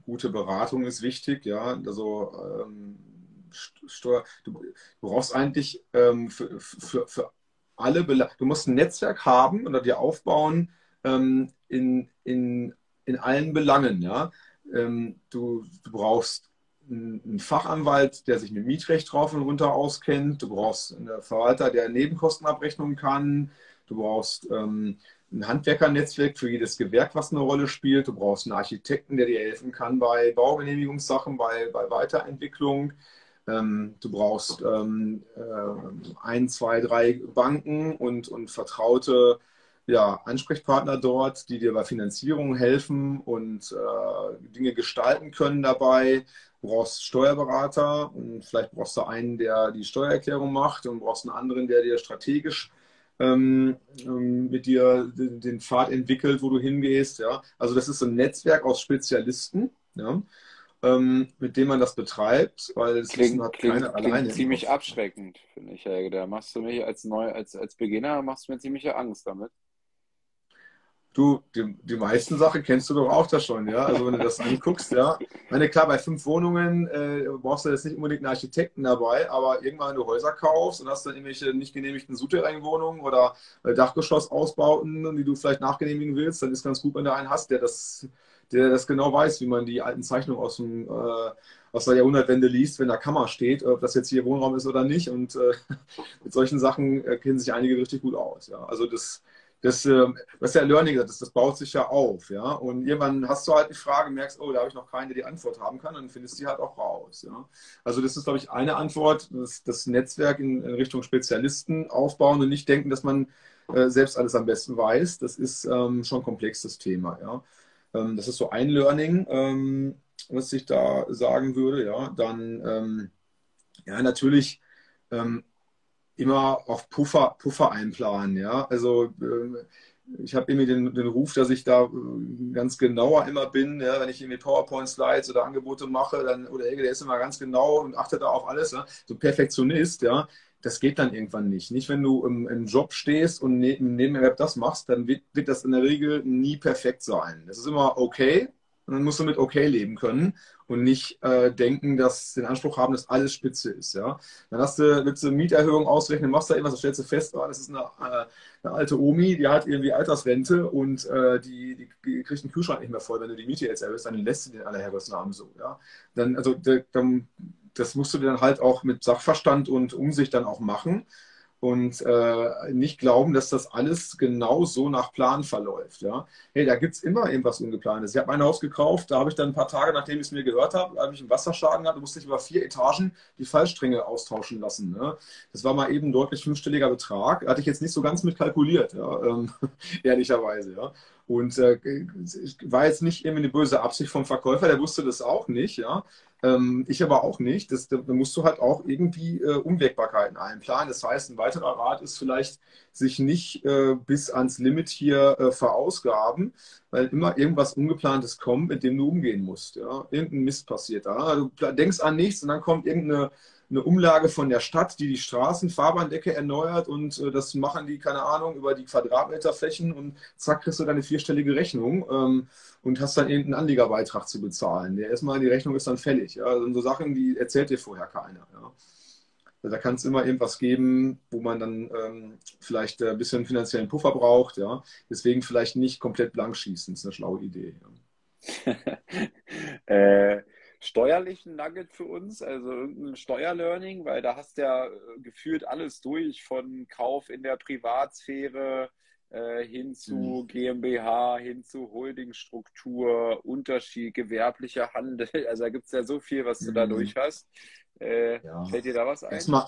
gute Beratung ist wichtig, ja. Also ähm, Steuer, du, brauchst eigentlich ähm, für, für, für alle Belange, du musst ein Netzwerk haben oder dir aufbauen ähm, in, in, in allen Belangen, ja. Ähm, du, du brauchst einen Fachanwalt, der sich mit Mietrecht drauf und runter auskennt. Du brauchst einen Verwalter, der Nebenkostenabrechnung kann. Du brauchst ähm, ein Handwerkernetzwerk für jedes Gewerk, was eine Rolle spielt. Du brauchst einen Architekten, der dir helfen kann bei Baugenehmigungssachen, bei, bei Weiterentwicklung. Ähm, du brauchst ähm, äh, ein, zwei, drei Banken und, und vertraute ja, Ansprechpartner dort, die dir bei Finanzierung helfen und äh, Dinge gestalten können dabei. Brauchst Steuerberater und vielleicht brauchst du einen, der die Steuererklärung macht und brauchst einen anderen, der dir strategisch ähm, ähm, mit dir den, den, Pfad entwickelt, wo du hingehst. Ja? Also das ist so ein Netzwerk aus Spezialisten, ja? ähm, mit dem man das betreibt, weil es klingt, hat klingt, keine klingt alleine. ziemlich abschreckend, finde ich. Da machst du mich als neu, als, als Beginner machst du mir ziemliche Angst damit. Du, die, die meisten Sachen kennst du doch auch da schon, ja. Also wenn du das anguckst, ja. Ich meine, klar, bei fünf Wohnungen äh, brauchst du jetzt nicht unbedingt einen Architekten dabei, aber irgendwann, wenn du Häuser kaufst und hast dann irgendwelche nicht genehmigten Souterrain-Wohnungen oder äh, Dachgeschossausbauten, die du vielleicht nachgenehmigen willst, dann ist ganz gut, wenn du einen hast, der das, der das genau weiß, wie man die alten Zeichnungen aus dem äh, aus der Jahrhundertwende liest, wenn da Kammer steht, ob das jetzt hier Wohnraum ist oder nicht. Und äh, [LAUGHS] mit solchen Sachen äh, kennen sich einige richtig gut aus. Ja. Also das das, ähm, was ja Learning das, das baut sich ja auf, ja. Und irgendwann hast du halt die Frage, merkst, oh, da habe ich noch keinen, der die Antwort haben kann, dann findest du die halt auch raus, ja. Also das ist, glaube ich, eine Antwort, das, das Netzwerk in, in, Richtung Spezialisten aufbauen und nicht denken, dass man äh, selbst alles am besten weiß. Das ist ähm, schon ein komplexes Thema, ja. Ähm, das ist so ein Learning, ähm, was ich da sagen würde, ja. Dann, ähm, ja, natürlich, ähm, immer auf Puffer, Puffer einplanen. Ja? Also äh, ich habe irgendwie den, den Ruf, dass ich da äh, ganz genauer immer bin. Ja? Wenn ich irgendwie PowerPoint-Slides oder Angebote mache, dann, oder Ege, der ist immer ganz genau und achtet da auf alles. Ja? So Perfektionist, ja, das geht dann irgendwann nicht. Nicht, wenn du im, im Job stehst und ne, im Nebenerwerb das machst, dann wird, wird das in der Regel nie perfekt sein. Das ist immer okay, und dann musst du mit okay leben können und nicht äh, denken, dass den Anspruch haben, dass alles spitze ist. Ja? Dann hast du, willst du Mieterhöhung ausrechnen, machst da irgendwas, dann stellst du fest, oh, das ist eine, äh, eine, alte Omi, die hat irgendwie Altersrente und äh, die, die, kriegt einen Kühlschrank nicht mehr voll, wenn du die Miete jetzt erhöhst, dann lässt du den aller Herrgottsnamen so. Ja? Dann, also, dann, das musst du dann halt auch mit Sachverstand und Umsicht dann auch machen und äh, nicht glauben, dass das alles genau so nach Plan verläuft. Ja? Hey, da gibt es immer irgendwas Ungeplantes. Ich habe mein Haus gekauft, da habe ich dann ein paar Tage, nachdem ich es mir gehört habe, habe ich einen Wasserschaden gehabt, musste ich über vier Etagen die Fallstränge austauschen lassen. Ne? Das war mal eben deutlich fünfstelliger Betrag. Hatte ich jetzt nicht so ganz mit kalkuliert, ja? ähm, [LAUGHS] ehrlicherweise. Ja? Und äh, war jetzt nicht irgendwie eine böse Absicht vom Verkäufer, der wusste das auch nicht, ja. Ähm, ich aber auch nicht. Das, da musst du halt auch irgendwie äh, Unwägbarkeiten einplanen. Das heißt, ein weiterer Rat ist vielleicht, sich nicht äh, bis ans Limit hier äh, verausgaben, weil immer irgendwas Ungeplantes kommt, mit dem du umgehen musst. Ja? Irgendein Mist passiert da. Du denkst an nichts und dann kommt irgendeine eine Umlage von der Stadt, die die Straßenfahrbahndecke erneuert und äh, das machen die, keine Ahnung, über die Quadratmeterflächen und zack, kriegst du deine vierstellige Rechnung ähm, und hast dann irgendeinen Anliegerbeitrag zu bezahlen. Der erstmal, die Rechnung ist dann fällig. Ja? Also so Sachen, die erzählt dir vorher keiner. Ja? Also da kann es immer irgendwas geben, wo man dann ähm, vielleicht ein bisschen finanziellen Puffer braucht. Ja? Deswegen vielleicht nicht komplett blank schießen, ist eine schlaue Idee. Ja. [LAUGHS] äh, steuerlichen Nugget für uns, also irgendein Steuerlearning, weil da hast du ja äh, gefühlt alles durch, von Kauf in der Privatsphäre äh, hin zu mhm. GmbH, hin zu Holdingstruktur, Unterschied, gewerblicher Handel. [LAUGHS] Also da gibt es ja so viel, was du mhm. da durch hast. Äh, ja. Fällt dir da was ein? Erstmal,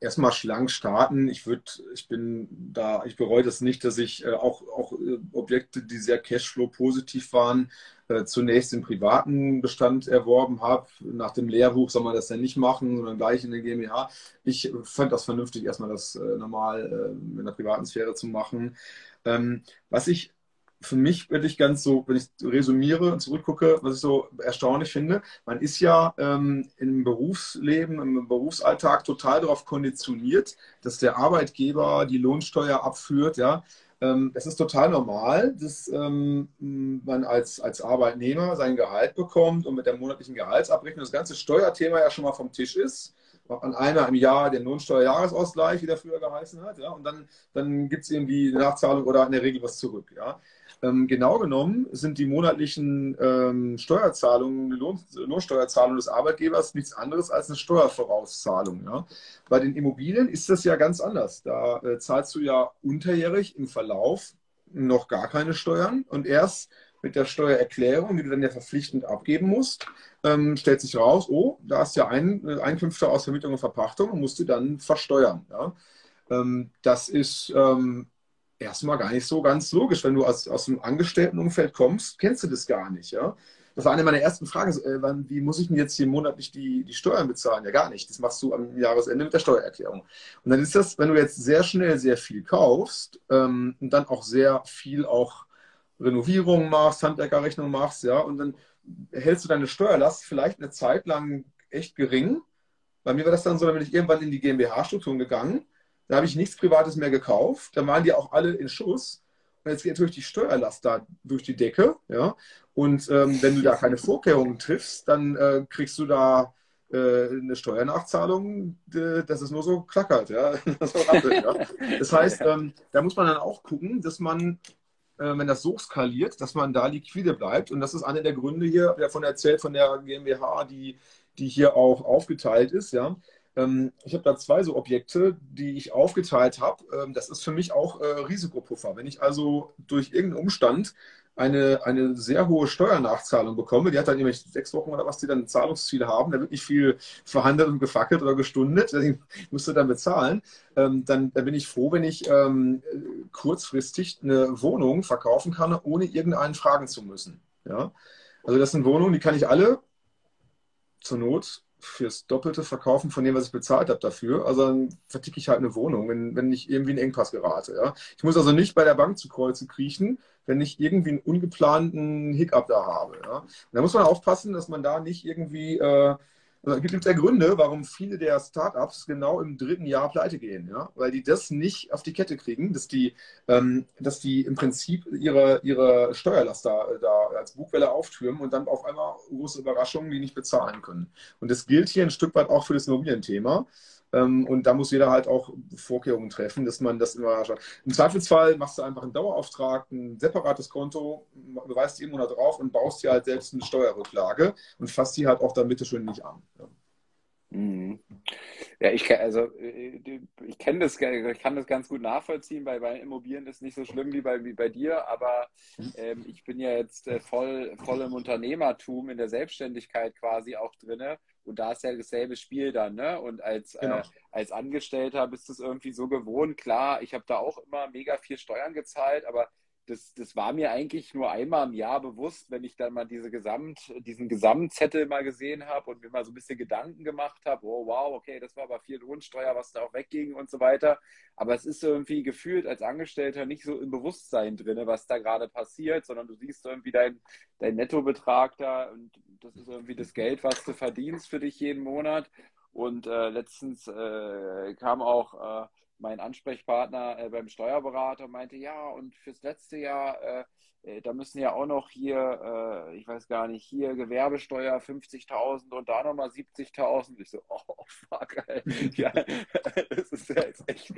erstmal schlank starten. Ich würde, ich bin da, ich bereue das nicht, dass ich äh, auch, auch äh, Objekte, die sehr Cashflow-positiv waren, äh, zunächst im privaten Bestand erworben habe. Nach dem Lehrbuch soll man das ja nicht machen, sondern gleich in der GmbH. Ich fand das vernünftig, erstmal das äh, normal äh, in der privaten Sphäre zu machen. Ähm, was ich für mich wirklich ganz so, wenn ich resümiere und zurückgucke, was ich so erstaunlich finde, man ist ja ähm, im Berufsleben, im Berufsalltag total darauf konditioniert, dass der Arbeitgeber die Lohnsteuer abführt, ja. Ähm, es ist total normal, dass ähm, man als, als Arbeitnehmer sein Gehalt bekommt und mit der monatlichen Gehaltsabrechnung das ganze Steuerthema ja schon mal vom Tisch ist an einer im Jahr den Lohnsteuerjahresausgleich, wie der früher geheißen hat, ja, und dann, dann gibt es irgendwie eine Nachzahlung oder in der Regel was zurück. Ja. Ähm, genau genommen sind die monatlichen ähm, Steuerzahlungen, Lohn, Lohnsteuerzahlungen des Arbeitgebers nichts anderes als eine Steuervorauszahlung. Ja? Bei den Immobilien ist das ja ganz anders. Da äh, zahlst du ja unterjährig im Verlauf noch gar keine Steuern und erst mit der Steuererklärung, die du dann ja verpflichtend abgeben musst, ähm, stellt sich raus, oh, da ist ja ein, äh, Einkünfte aus Vermietung und Verpachtung und musst du dann versteuern. Ja? Ähm, das ist ähm, erstmal gar nicht so ganz logisch. Wenn du aus, aus dem Angestelltenumfeld kommst, kennst du das gar nicht, ja. Das war eine meiner ersten Fragen. Äh, wann, wie muss ich denn jetzt hier monatlich die, die Steuern bezahlen? Ja, gar nicht. Das machst du am Jahresende mit der Steuererklärung. Und dann ist das, wenn du jetzt sehr schnell sehr viel kaufst ähm, und dann auch sehr viel auch Renovierung machst, Handwerkerrechnung machst, ja, und dann hältst du deine Steuerlast vielleicht eine Zeit lang echt gering. Bei mir war das dann so, dann bin ich irgendwann in die GmbH-Strukturen gegangen. Da habe ich nichts Privates mehr gekauft. Da waren die auch alle in Schuss. Und jetzt geht natürlich die Steuerlast da durch die Decke. Ja? Und ähm, wenn du da keine Vorkehrungen triffst, dann äh, kriegst du da äh, eine Steuernachzahlung, äh, dass es nur so klackert. Ja? [LAUGHS] das, rappelt, ja? das heißt, [LAUGHS] ähm, da muss man dann auch gucken, dass man wenn das so skaliert, dass man da liquide bleibt. Und das ist einer der Gründe hier, davon erzählt, von der GmbH, die, die hier auch aufgeteilt ist. Ja. Ähm, ich habe da zwei so Objekte, die ich aufgeteilt habe. Ähm, das ist für mich auch äh, Risikopuffer. Wenn ich also durch irgendeinen Umstand eine, eine sehr hohe Steuernachzahlung bekomme, die hat dann nämlich sechs Wochen oder was, die dann ein Zahlungsziel haben, da wird nicht viel verhandelt und gefackelt oder gestundet, deswegen [LAUGHS] musst du dann bezahlen, ähm, dann, dann, bin ich froh, wenn ich ähm, kurzfristig eine Wohnung verkaufen kann, ohne irgendeinen fragen zu müssen. Ja? Also das sind Wohnungen, die kann ich alle zur Not fürs Doppelte verkaufen von dem, was ich bezahlt habe dafür. Also dann verticke ich halt eine Wohnung, wenn, wenn ich irgendwie in Engpass gerate. Ja? Ich muss also nicht bei der Bank zu Kreuze kriechen, wenn ich irgendwie einen ungeplanten Hiccup da habe. Ja? da muss man aufpassen, dass man da nicht irgendwie äh, also es gibt ja Gründe, warum viele der Startups genau im dritten Jahr pleite gehen, ja? weil die das nicht auf die Kette kriegen, dass die, ähm, dass die im Prinzip ihre, ihre Steuerlast da, da als Bugwelle auftürmen und dann auf einmal große Überraschungen, die nicht bezahlen können. Und das gilt hier ein Stück weit auch für das Immobilienthema. Ähm, und da muss jeder halt auch Vorkehrungen treffen, dass man das immer schaut. Im Zweifelsfall machst du einfach einen Dauerauftrag, ein separates Konto, beweist jeden Monat drauf und baust dir halt selbst eine Steuerrücklage und fasst die halt auch dann bitte schön nicht an. Ja. Mhm. Ich, also, äh, ich kenne das, ich kann das ganz gut nachvollziehen. Bei, bei Immobilien ist es nicht so schlimm wie bei, wie bei dir, aber mhm. ähm, ich bin ja jetzt äh, voll, voll im Unternehmertum, in der Selbstständigkeit quasi auch drin. Und da ist ja dasselbe Spiel dann, ne? Und als, äh, genau. äh, als Angestellter bist du es irgendwie so gewohnt. Klar, ich habe da auch immer mega viel Steuern gezahlt, aber das, das war mir eigentlich nur einmal im Jahr bewusst, wenn ich dann mal diese Gesamt, diesen Gesamtzettel mal gesehen habe und mir mal so ein bisschen Gedanken gemacht habe, oh wow, okay, das war aber viel Lohnsteuer, was da auch wegging und so weiter. Aber es ist irgendwie gefühlt als Angestellter nicht so im Bewusstsein drin, was da gerade passiert, sondern du siehst irgendwie deinen dein Nettobetrag da und das ist irgendwie das Geld, was du verdienst für dich jeden Monat. Und äh, letztens äh, kam auch äh, mein Ansprechpartner äh, beim Steuerberater meinte, ja, und fürs letzte Jahr, äh, da müssen ja auch noch hier, äh, ich weiß gar nicht, hier Gewerbesteuer 50.000 und da nochmal 70.000. Ich so, [LAUGHS] oh, fuck, ey. ja, [LAUGHS] das ist ja jetzt echt.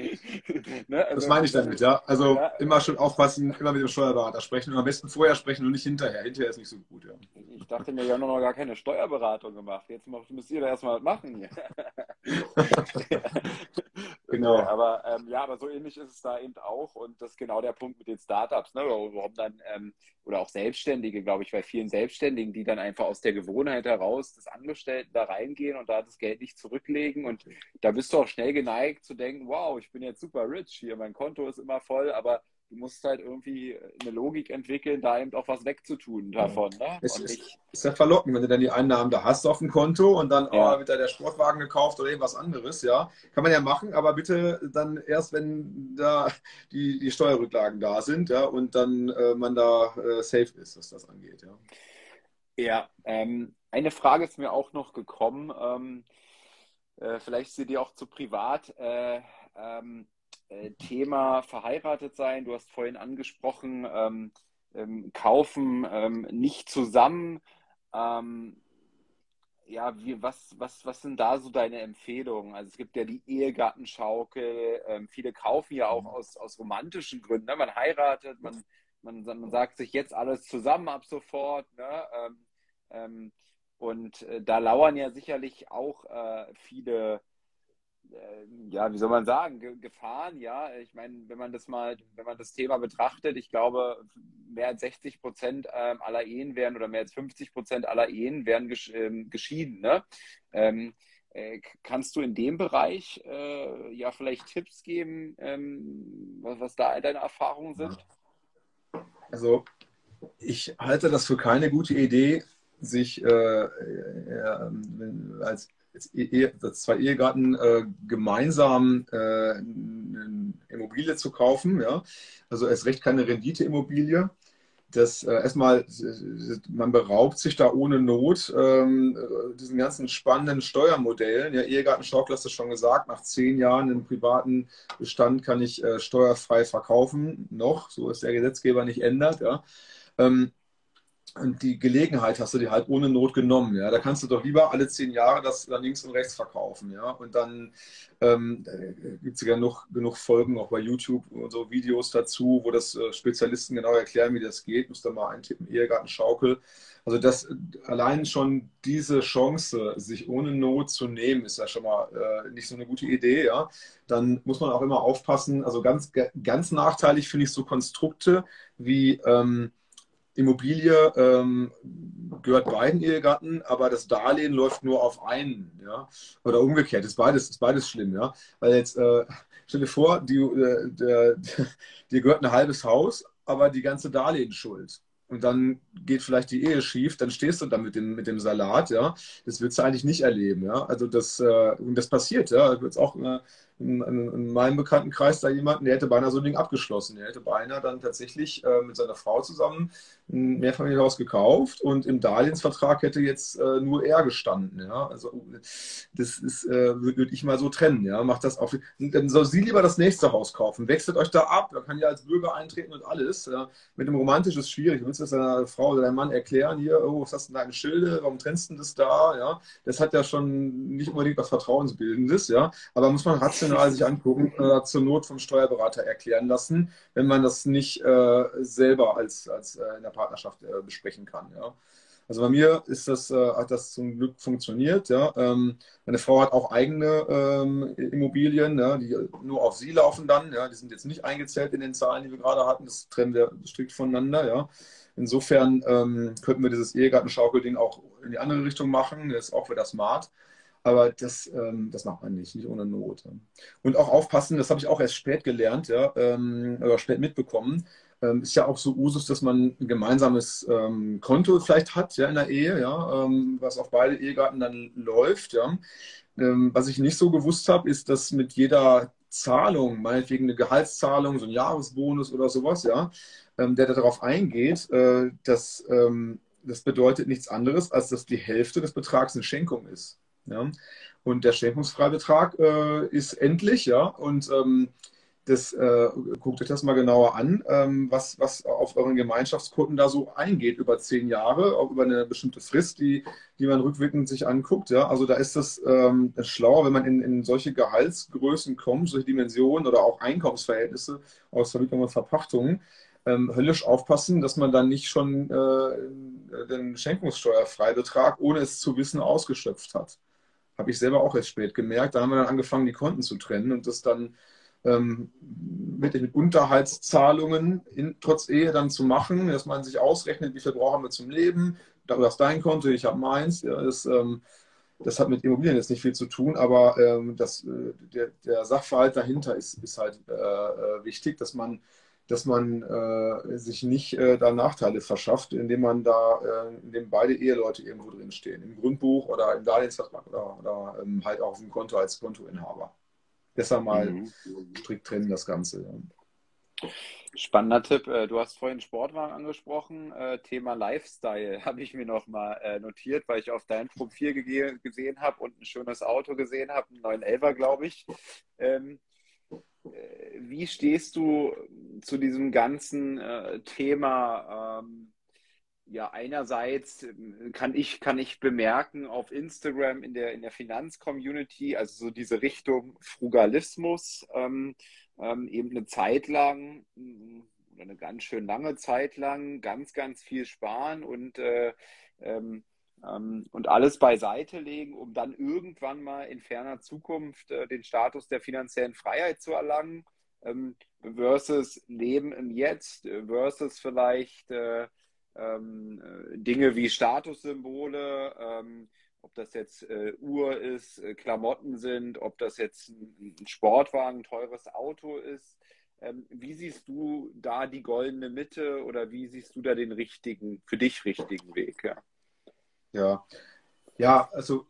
ne? also, das meine ich damit, ja. Also ja, immer schon aufpassen, immer mit dem Steuerberater sprechen und am besten vorher sprechen und nicht hinterher. Hinterher ist nicht so gut, ja. Ich dachte mir, ja noch gar keine Steuerberatung gemacht. Jetzt müsst ihr da erstmal was machen hier. [LAUGHS] Genau. aber ähm, ja, aber so ähnlich ist es da eben auch und das ist genau der Punkt mit den Startups, ne? Warum dann, ähm, oder auch Selbstständige, glaube ich, bei vielen Selbstständigen, die dann einfach aus der Gewohnheit heraus des Angestellten da reingehen und da das Geld nicht zurücklegen. Und da bist du auch schnell geneigt zu denken, wow, ich bin jetzt super rich hier, mein Konto ist immer voll, aber du musst halt irgendwie eine Logik entwickeln, da eben auch was wegzutun davon. Ne? Es ist, ist, ja verlockend, wenn du dann die Einnahmen da hast auf dem Konto und dann ja. oh, wird da der Sportwagen gekauft oder irgendwas anderes, ja. Kann man ja machen, aber bitte dann erst, wenn da die, die Steuerrücklagen da sind, ja, und dann äh, man da äh, safe ist, was das angeht, ja. Ja, ähm, eine Frage ist mir auch noch gekommen. Ähm, äh, vielleicht sie dir auch zu privat. Äh, ähm, äh, Thema verheiratet sein. Du hast vorhin angesprochen, ähm, ähm, kaufen ähm, nicht zusammen. Ähm, ja, wie, was, was, was sind da so deine Empfehlungen? Also es gibt ja die Ehegattenschaukel. Ähm, viele kaufen ja auch aus, aus romantischen Gründen. Ne? Man heiratet, man, man, man sagt sich jetzt alles zusammen ab sofort. Ne? Ähm, und äh, da lauern ja sicherlich auch äh, viele äh, ja, wie soll man sagen, Gefahren, ja. Ich meine, wenn man das mal, wenn man das Thema betrachtet, ich glaube, mehr als 60 Prozent ähm, aller Ehen werden oder mehr als 50 Prozent aller Ehen werden ähm, geschieden. Ne? Ähm, äh, kannst du in dem Bereich äh, ja vielleicht Tipps geben, ähm, was, was, da deine Erfahrungen sind? Also ich halte das für keine gute Idee, sich äh, als, als, zwei Ehegatten äh, gemeinsam äh, eine Immobilie zu kaufen. Ja? Also erst recht keine Renditeimmobilie das äh, erstmal, man beraubt sich da ohne Not ähm, diesen ganzen spannenden Steuermodellen. Ja, Ehegatten Schaukel hast du schon gesagt, nach zehn Jahren im privaten Bestand kann ich äh, steuerfrei verkaufen. Noch, so ist der Gesetzgeber nicht ändert. Ja. Ähm, und die Gelegenheit hast du dir halt ohne Not genommen. Ja? Da kannst du doch lieber alle zehn Jahre das dann links und rechts verkaufen. Ja? Und dann ähm, gibt es ja genug, genug Folgen auch bei YouTube und so Videos dazu, wo das äh, Spezialisten genau erklären, wie das geht. Muss da mal eintippen, Ehegarten Schaukel. Also das allein schon diese Chance, sich ohne Not zu nehmen, ist ja schon mal äh, nicht so eine gute Idee. Ja? Dann muss man auch immer aufpassen. Also ganz, ganz nachteilig finde ich so Konstrukte wie ähm, Immobilie ähm, gehört beiden Ehegatten, aber das Darlehen läuft nur auf einen, ja, oder umgekehrt. Ist beides, ist beides schlimm, ja, weil jetzt äh, stell dir vor, die, äh, der, [LAUGHS] dir gehört ein halbes Haus, aber die ganze Darlehensschuld und dann geht vielleicht die Ehe schief, dann stehst du da mit dem, mit dem Salat, ja. Das willst du eigentlich nicht erleben, ja. Also das, äh, und das passiert, ja. Jetzt auch äh, in, in, meinem Bekanntenkreis da jemanden, der hätte beinahe so ein Ding abgeschlossen. Der hätte beinahe dann tatsächlich äh, mit seiner Frau zusammen ein Mehrfamilienhaus gekauft und im Darlehensvertrag hätte jetzt äh, nur er gestanden. Ja? Also das ist, äh, würde würd ich mal so trennen. Ja? Macht das auch. Dann soll sie lieber das nächste Haus kaufen. Wechselt euch da ab. Da kann ja als Bürger eintreten und alles. Ja? Mit dem Romantisch ist es schwierig. Du willst das deiner Frau oder deinem Mann erklären, hier, oh, was hast du denn deine Schilde? Warum trennst du das da? Ja? Das hat ja schon nicht unbedingt was Vertrauensbildendes, ja. Aber muss man rational sich angucken, äh, zur Not vom Steuerberater erklären lassen, wenn man das nicht äh, selber als, als äh, in der Partnerschaft äh, besprechen kann. Ja. Also bei mir ist das, äh, hat das zum Glück funktioniert. Ja. Ähm, meine Frau hat auch eigene ähm, Immobilien, ja, die nur auf sie laufen dann. Ja. Die sind jetzt nicht eingezählt in den Zahlen, die wir gerade hatten. Das trennen wir strikt voneinander. Ja. Insofern ähm, könnten wir dieses Ehegartenschaukelding auch in die andere Richtung machen. Das ist auch wieder smart. Aber das, ähm, das macht man nicht, nicht ohne Not. Und auch aufpassen, das habe ich auch erst spät gelernt, ja, ähm, oder spät mitbekommen. Ähm, ist ja auch so Usus, dass man ein gemeinsames ähm, Konto vielleicht hat, ja, in der Ehe, ja, ähm, was auf beide Ehegatten dann läuft, ja. Ähm, was ich nicht so gewusst habe, ist, dass mit jeder Zahlung, meinetwegen eine Gehaltszahlung, so ein Jahresbonus oder sowas, ja, der darauf eingeht, äh, dass das bedeutet nichts anderes, als dass die Hälfte des Betrags eine Schenkung ist. Ja. Und der Schenkungsfreibetrag äh, ist endlich, ja, und ähm, das, äh, guckt euch das mal genauer an, ähm, was, was auf euren Gemeinschaftskunden da so eingeht über zehn Jahre, auch über eine bestimmte Frist, die, die man rückwirkend sich anguckt. Ja? Also da ist es ähm, schlauer, wenn man in, in solche Gehaltsgrößen kommt, solche Dimensionen oder auch Einkommensverhältnisse aus Vermietung und Verpachtung, ähm, höllisch aufpassen, dass man dann nicht schon äh, den Schenkungssteuerfreibetrag, ohne es zu wissen, ausgeschöpft hat. Habe ich selber auch erst spät gemerkt. Da haben wir dann angefangen, die Konten zu trennen und das dann ähm, mit, mit Unterhaltszahlungen in, trotz Ehe dann zu machen, dass man sich ausrechnet, wie viel brauchen wir zum Leben. Du hast dein Konto, ich habe meins. Ja, das, ähm, das hat mit Immobilien jetzt nicht viel zu tun, aber ähm, das, äh, der, der, Sachverhalt dahinter ist, ist halt äh, äh, wichtig, dass man, dass man äh, sich nicht äh, da Nachteile verschafft, indem man da, äh, indem beide Eheleute irgendwo drin stehen, im Grundbuch oder im Darlehensvertrag oder, oder ähm, halt auch auf dem Konto als Kontoinhaber besser mal mhm. strikt trennen, das Ganze. Spannender Tipp. Äh, du hast vorhin Sportwagen angesprochen. Äh, Thema Lifestyle [LAUGHS] habe ich mir noch mal äh, notiert, weil ich auf dein Profil gesehen habe und ein schönes Auto gesehen habe, einen 911er, glaube ich. Ähm, wie stehst du zu diesem ganzen Thema ähm, ja, einerseits ähm, kann ich, kann ich bemerken auf Instagram in der, in der Finanzcommunity, also so diese Richtung Frugalismus, ähm, ähm, eben eine Zeit lang oder eine ganz schön lange Zeit lang ganz, ganz viel sparen und, äh, ähm, und alles beiseite legen, um dann irgendwann mal in ferner Zukunft äh, den Status der finanziellen Freiheit zu erlangen, ähm, versus Leben im Jetzt, äh, versus vielleicht äh, ähm, äh, Dinge wie Statussymbole, ähm, ob das jetzt Uhr ist, Klamotten sind, ob das jetzt ein, Sportwagen, ein teures Auto ist. Ähm, wie siehst du da die goldene Mitte oder wie siehst du da den richtigen, für dich richtigen Weg? Ja, ja. Ja, also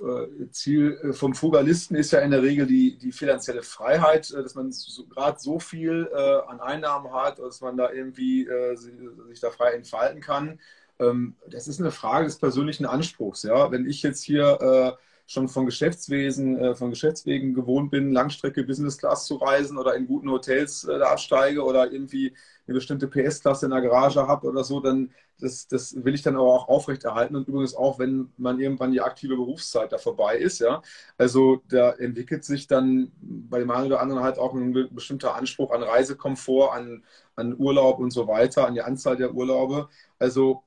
äh, Ziel äh, vom Fugalisten ist ja in der Regel die, die finanzielle Freiheit, äh, dass man so, gerade so viel äh, an Einnahmen hat, dass man da irgendwie äh, sich da frei entfalten kann. Ähm, das ist eine Frage des persönlichen Anspruchs. Ja, wenn ich jetzt hier äh, schon von Geschäftswesen, äh, von Geschäftswegen gewohnt bin, Langstrecke Business Class zu reisen oder in guten Hotels äh, da absteige oder irgendwie eine bestimmte PS-Klasse in der Garage habe oder so, dann das, das will ich dann aber auch aufrechterhalten und übrigens auch, wenn man irgendwann die aktive Berufszeit da vorbei ist, ja. Also da entwickelt sich dann bei dem einen oder anderen halt auch ein bestimmter Anspruch an Reisekomfort, an, an Urlaub und so weiter, an die Anzahl der Urlaube. Also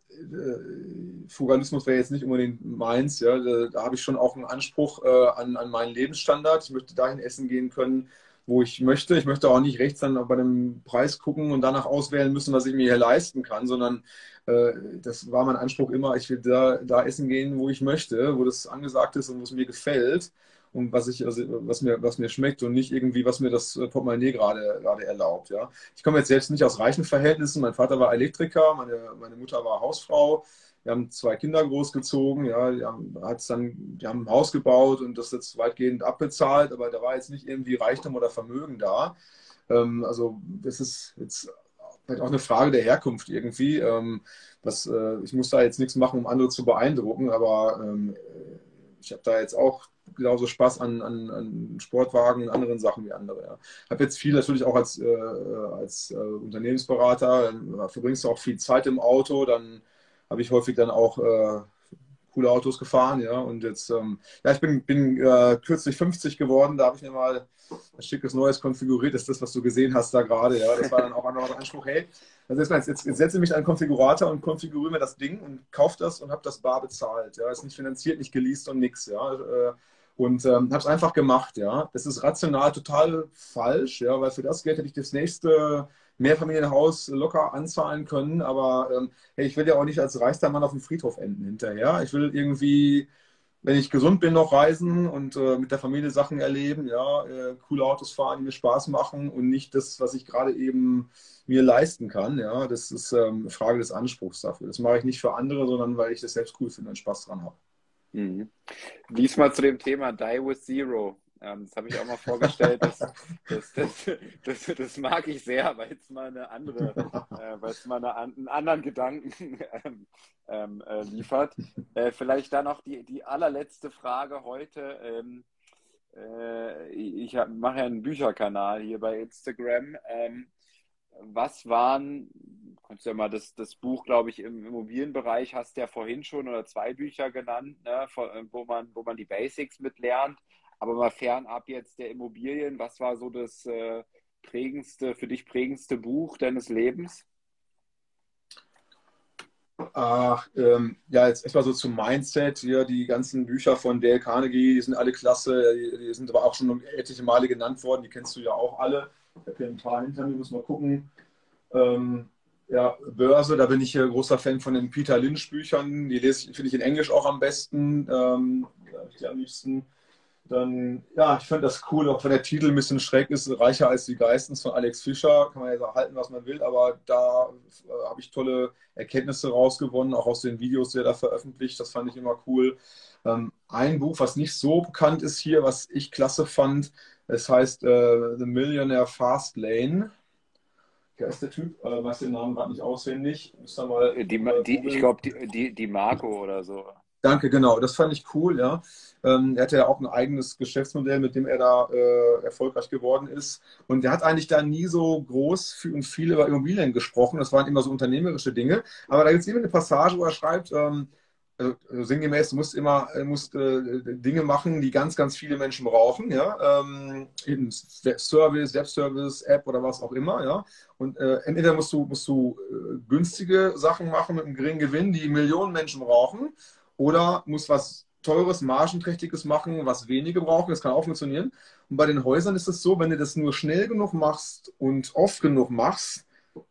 Fugalismus wäre jetzt nicht unbedingt meins, ja. Da, da habe ich schon auch einen Anspruch äh, an, an meinen Lebensstandard. Ich möchte dahin essen gehen können, wo ich möchte. Ich möchte auch nicht rechts dann bei dem Preis gucken und danach auswählen müssen, was ich mir hier leisten kann, sondern äh, das war mein Anspruch immer, ich will da, da essen gehen, wo ich möchte, wo das angesagt ist und wo es mir gefällt und was ich, also was mir, was mir schmeckt und nicht irgendwie, was mir das Portemonnaie gerade, gerade erlaubt. Ja. Ich komme jetzt selbst nicht aus reichen Verhältnissen. Mein Vater war Elektriker, meine, meine Mutter war Hausfrau. Wir haben zwei Kinder großgezogen, ja, die haben, dann, die haben ein Haus gebaut und das jetzt weitgehend abbezahlt, aber da war jetzt nicht irgendwie Reichtum oder Vermögen da. Ähm, also das ist jetzt vielleicht auch eine Frage der Herkunft irgendwie. Ähm, was, äh, ich muss da jetzt nichts machen, um andere zu beeindrucken, aber ähm, ich habe da jetzt auch genauso Spaß an, an, an Sportwagen und anderen Sachen wie andere. Ja. Habe jetzt viel natürlich auch als, äh, als äh, Unternehmensberater, dann verbringst du auch viel Zeit im Auto, dann habe ich häufig dann auch äh, coole Autos gefahren, ja. Und jetzt, ähm, ja, ich bin, bin äh, kürzlich 50 geworden, da habe ich mir mal ein schickes Neues konfiguriert, das ist das, was du gesehen hast da gerade, ja. Das war dann auch ein Anspruch, hey, also jetzt, jetzt, jetzt setze ich mich an den Konfigurator und konfiguriere mir das Ding und kaufe das und habe das bar bezahlt, ja. Ist nicht finanziert, nicht geleast und nichts, ja. Äh, und ähm, habe es einfach gemacht, ja. Das ist rational total falsch, ja, weil für das Geld hätte ich das nächste Mehrfamilienhaus locker anzahlen können, aber ähm, hey, ich will ja auch nicht als reichster Mann auf dem Friedhof enden hinterher. Ich will irgendwie, wenn ich gesund bin, noch reisen und äh, mit der Familie Sachen erleben, ja, äh, coole Autos fahren, die mir Spaß machen und nicht das, was ich gerade eben mir leisten kann. Ja, das ist ähm, eine Frage des Anspruchs dafür. Das mache ich nicht für andere, sondern weil ich das selbst cool finde und Spaß dran habe. Mhm. Diesmal zu dem Thema Die with Zero. Ähm, das habe ich auch mal vorgestellt. Das, das, das, das, mag ich sehr, weil es mal eine andere, äh, weil es mal eine, einen anderen Gedanken ähm, ähm, äh, liefert. Äh, vielleicht dann noch die, die allerletzte Frage heute. Ähm, äh, ich mache ja einen Bücherkanal hier bei Instagram. Ähm, was waren, kannst ja mal das, das Buch, glaube ich, im Immobilienbereich hast du ja vorhin schon oder zwei Bücher genannt, ne, wo, man, wo man die Basics mit lernt. Aber mal fernab jetzt der Immobilien, was war so das äh, prägendste, für dich prägendste Buch deines Lebens? Ach, ähm, ja, jetzt erstmal so zum Mindset. Hier, die ganzen Bücher von Dale Carnegie, die sind alle klasse. Die, die, sind aber auch schon etliche Male genannt worden. Die kennst du ja auch alle. Ich habe hier ein paar hinter mir, muss mal gucken. Ähm, ja, Börse, da bin ich hier großer Fan von den Peter Lynch Büchern. Die lese ich, finde ich in Englisch auch am besten. Ähm, die am liebsten. Dann, ja, ich finde das cool, auch wenn der Titel ein bisschen schräg ist, Reicher als die Geistens von Alex Fischer. Kann man ja halten, was man will, aber da äh, habe ich tolle Erkenntnisse rausgewonnen, auch aus den Videos, die er da veröffentlicht. Das fand ich immer cool. Ähm, ein Buch, was nicht so bekannt ist hier, was ich klasse fand, es heißt äh, The Millionaire Fast Lane. Wer ist der Typ? Äh, weiß den Namen gerade nicht auswendig. Müsst mal, die, die, ich glaube, die, die, die Marco oder so. Danke, genau. Das fand ich cool, ja. Ähm, er hatte ja auch ein eigenes Geschäftsmodell, mit dem er da äh, erfolgreich geworden ist. Und er hat eigentlich da nie so groß und viel über Immobilien gesprochen. Das waren immer so unternehmerische Dinge. Aber da gibt es eben eine Passage, wo er schreibt, ähm, also, also sinngemäß, du musst immer musst, äh, Dinge machen, die ganz, ganz viele Menschen brauchen, ja, ähm, Service, Selbstservice, App oder was auch immer, ja. Und äh, entweder musst du, musst du äh, günstige Sachen machen mit einem geringen Gewinn, die Millionen Menschen brauchen, oder muss was teures, margenträchtiges machen, was wenige brauchen. Das kann auch funktionieren. Und bei den Häusern ist es so, wenn du das nur schnell genug machst und oft genug machst,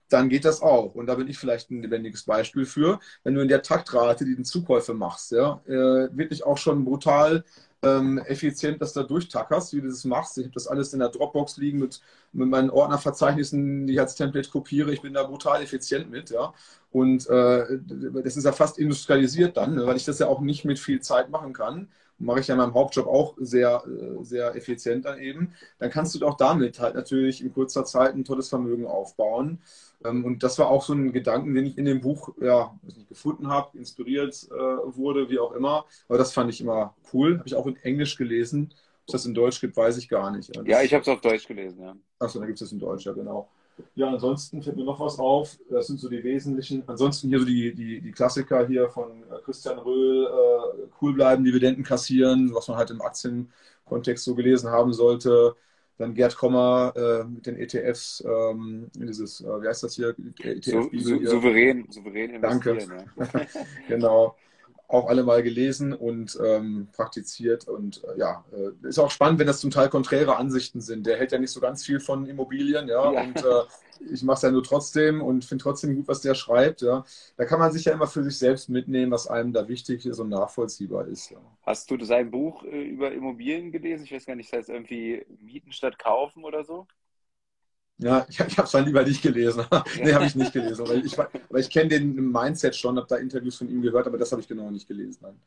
dann geht das auch. Und da bin ich vielleicht ein lebendiges Beispiel für. Wenn du in der Taktrate die Zukäufe machst, ja, äh, wirklich auch schon brutal ähm, effizient das da durchtackerst, wie du das machst. Ich habe das alles in der Dropbox liegen mit, mit meinen Ordnerverzeichnissen, die ich als Template kopiere. Ich bin da brutal effizient mit, ja. Und äh, das ist ja fast industrialisiert dann, ne, weil ich das ja auch nicht mit viel Zeit machen kann mache ich ja in meinem Hauptjob auch sehr, äh, sehr effizient dann eben, dann kannst du auch damit halt natürlich in kurzer Zeit ein tolles Vermögen aufbauen. Ähm, und das war auch so ein Gedanken, den ich in dem Buch ja, nicht gefunden habe, inspiriert äh, wurde, wie auch immer. Aber das fand ich immer cool. Habe ich auch in Englisch gelesen. Ob es das in Deutsch gibt, weiß ich gar nicht. Das, ja, ich habe es auf Deutsch gelesen, ja. Achso, dann gibt es das in Deutsch, ja, genau. Ja, ansonsten fällt mir noch was auf. Das sind so die wesentlichen. Ansonsten hier so die, die, die Klassiker hier von äh, Christian Röhl, äh, cool bleiben, Dividenden kassieren, was man halt im Aktienkontext so gelesen haben sollte. Dann Gerd Kommer äh, mit den ETFs, ähm, dieses, äh, wie heißt das hier? ETF so, so, souverän, souverän investieren. Danke. Ja. [LAUGHS] genau auch alle mal gelesen und ähm, praktiziert. Und äh, ja, äh, ist auch spannend, wenn das zum Teil konträre Ansichten sind. Der hält ja nicht so ganz viel von Immobilien, ja. ja. Und äh, ich mache es ja nur trotzdem und finde trotzdem gut, was der schreibt. Ja. Da kann man sich ja immer für sich selbst mitnehmen, was einem da wichtig ist und nachvollziehbar ist. Ja. Hast du sein Buch äh, über Immobilien gelesen? Ich weiß gar nicht, das heißt irgendwie Mieten statt Kaufen oder so? Ja, [LAUGHS] ich, ich habe es dann lieber nicht gelesen. [LAUGHS] nee, habe ich nicht gelesen. Weil ich, weil ich kenne den Mindset schon, habe da Interviews von ihm gehört, aber das habe ich genau nicht gelesen. Nein.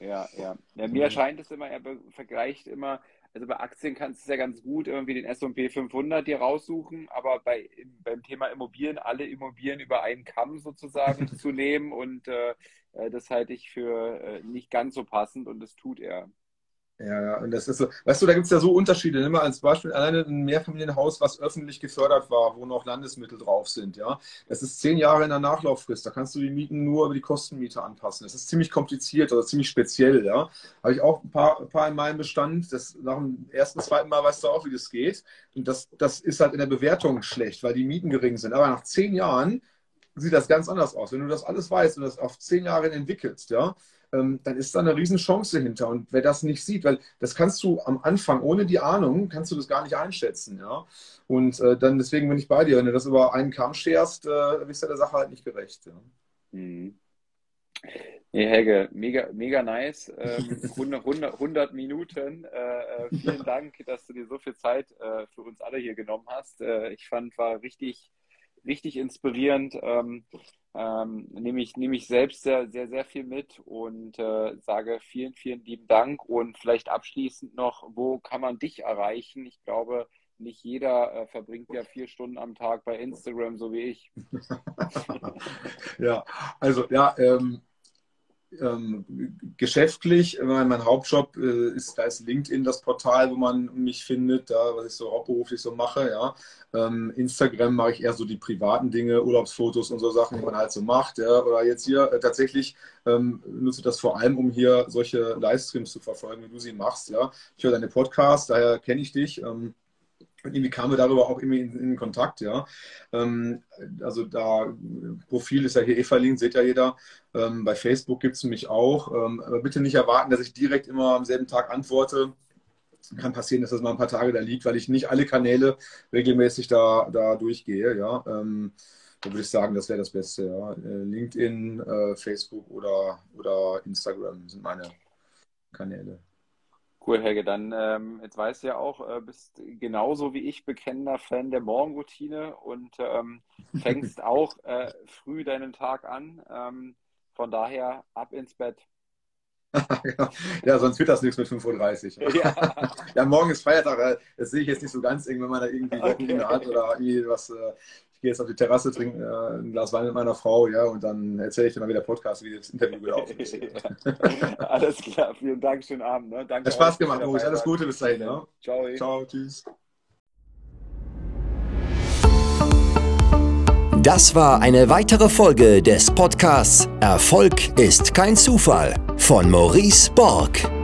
Ja, ja. ja mir erscheint es immer, er vergleicht immer, also bei Aktien kannst du es ja ganz gut irgendwie den S&P 500 dir raussuchen, aber bei, beim Thema Immobilien alle Immobilien über einen Kamm sozusagen [LAUGHS] zu nehmen und äh, äh, das halte ich für äh, nicht ganz so passend und das tut er. Ja, ja, und das ist so, weißt du, da gibt es ja so Unterschiede. Nimm mal als Beispiel alleine ein Mehrfamilienhaus, was öffentlich gefördert war, wo noch Landesmittel drauf sind, ja. Das ist zehn Jahre in der Nachlauffrist. Da kannst du die Mieten nur über die Kostenmiete anpassen. Das ist ziemlich kompliziert oder ziemlich speziell, ja. Habe ich auch ein paar, ein paar in meinem Bestand. Das, nach dem ersten, zweiten Mal weißt du auch, wie das geht. Und das, das ist halt in der Bewertung schlecht, weil die Mieten gering sind. Aber nach zehn Jahren sieht das ganz anders aus. Wenn du das alles weißt und das auf zehn Jahre entwickelst, ja, ähm, dann ist da eine Riesenchance hinter. Und wer das nicht sieht, weil das kannst du am Anfang, ohne die Ahnung, kannst du das gar nicht einschätzen. Ja? Und äh, dann deswegen bin ich bei dir. Wenn du das über einen Kamm scherst, äh, bist du der Sache halt nicht gerecht. Ja? Mhm. Nee, Helge, mega, mega nice. Ähm, 100, 100, 100, Minuten. Äh, äh, vielen [LAUGHS] Dank, dass du dir so viel Zeit äh, für uns alle hier genommen hast. Äh, ich fand, war richtig, richtig inspirierend. Ähm, ähm, nehme ich, nehme ich selbst sehr, sehr, sehr viel mit und äh, sage vielen, vielen lieben Dank und vielleicht abschließend noch, wo kann man dich erreichen? Ich glaube, nicht jeder äh, verbringt ja vier Stunden am Tag bei Instagram, so wie ich. [LAUGHS] ja, also ja, ähm, ähm, geschäftlich, mein, mein Hauptjob äh, ist, da ist LinkedIn das Portal, wo man mich findet, da, was ich so hauptberuflich so mache, ja. Ähm, Instagram mache ich eher so die privaten Dinge, Urlaubsfotos und so Sachen, die man halt so macht, ja. Oder jetzt hier äh, tatsächlich ähm, nutze das vor allem, um hier solche Livestreams zu verfolgen, wie du sie machst, ja. Ich höre deine Podcasts, daher kenne ich dich. Ähm, und irgendwie kamen wir darüber auch irgendwie in, in Kontakt, ja. Ähm, also da, Profil ist ja hier eh verlinkt, seht ja jeder. Ähm, bei Facebook gibt es mich auch. Ähm, aber bitte nicht erwarten, dass ich direkt immer am selben Tag antworte. Kann passieren, dass das mal ein paar Tage da liegt, weil ich nicht alle Kanäle regelmäßig da, da durchgehe, ja. Ähm, da würde ich sagen, das wäre das Beste, ja. Äh, LinkedIn, äh, Facebook oder, oder Instagram sind meine Kanäle. Cool, Helge. Dann, ähm, jetzt weißt du ja auch, äh, bist genauso wie ich bekennender Fan der Morgenroutine und ähm, [LAUGHS] fängst auch äh, früh deinen Tag an. Ähm, von daher ab ins Bett. [LAUGHS] ja, sonst wird das nichts mit 5.30 Uhr. [LAUGHS] Ja. ja, morgen ist Feiertag. Äh, das sehe ich jetzt nicht so ganz eng, wenn man da irgendwie Wochenende okay. hat oder irgendwie was. Ich gehe jetzt auf die Terrasse, trinke äh, ein Glas Wein mit meiner Frau, ja, und dann erzähle ich dir mal wieder Podcast, wie das Interview gelaufen ist. [LAUGHS] Alles klar, vielen Dank, schönen Abend. Ne? Danke Hat Spaß gemacht, Moritz. Alles Gute bis dahin. Ne? Ciao. Ciao, tschüss. Das war eine weitere Folge des Podcasts Erfolg ist kein Zufall von Maurice Borg.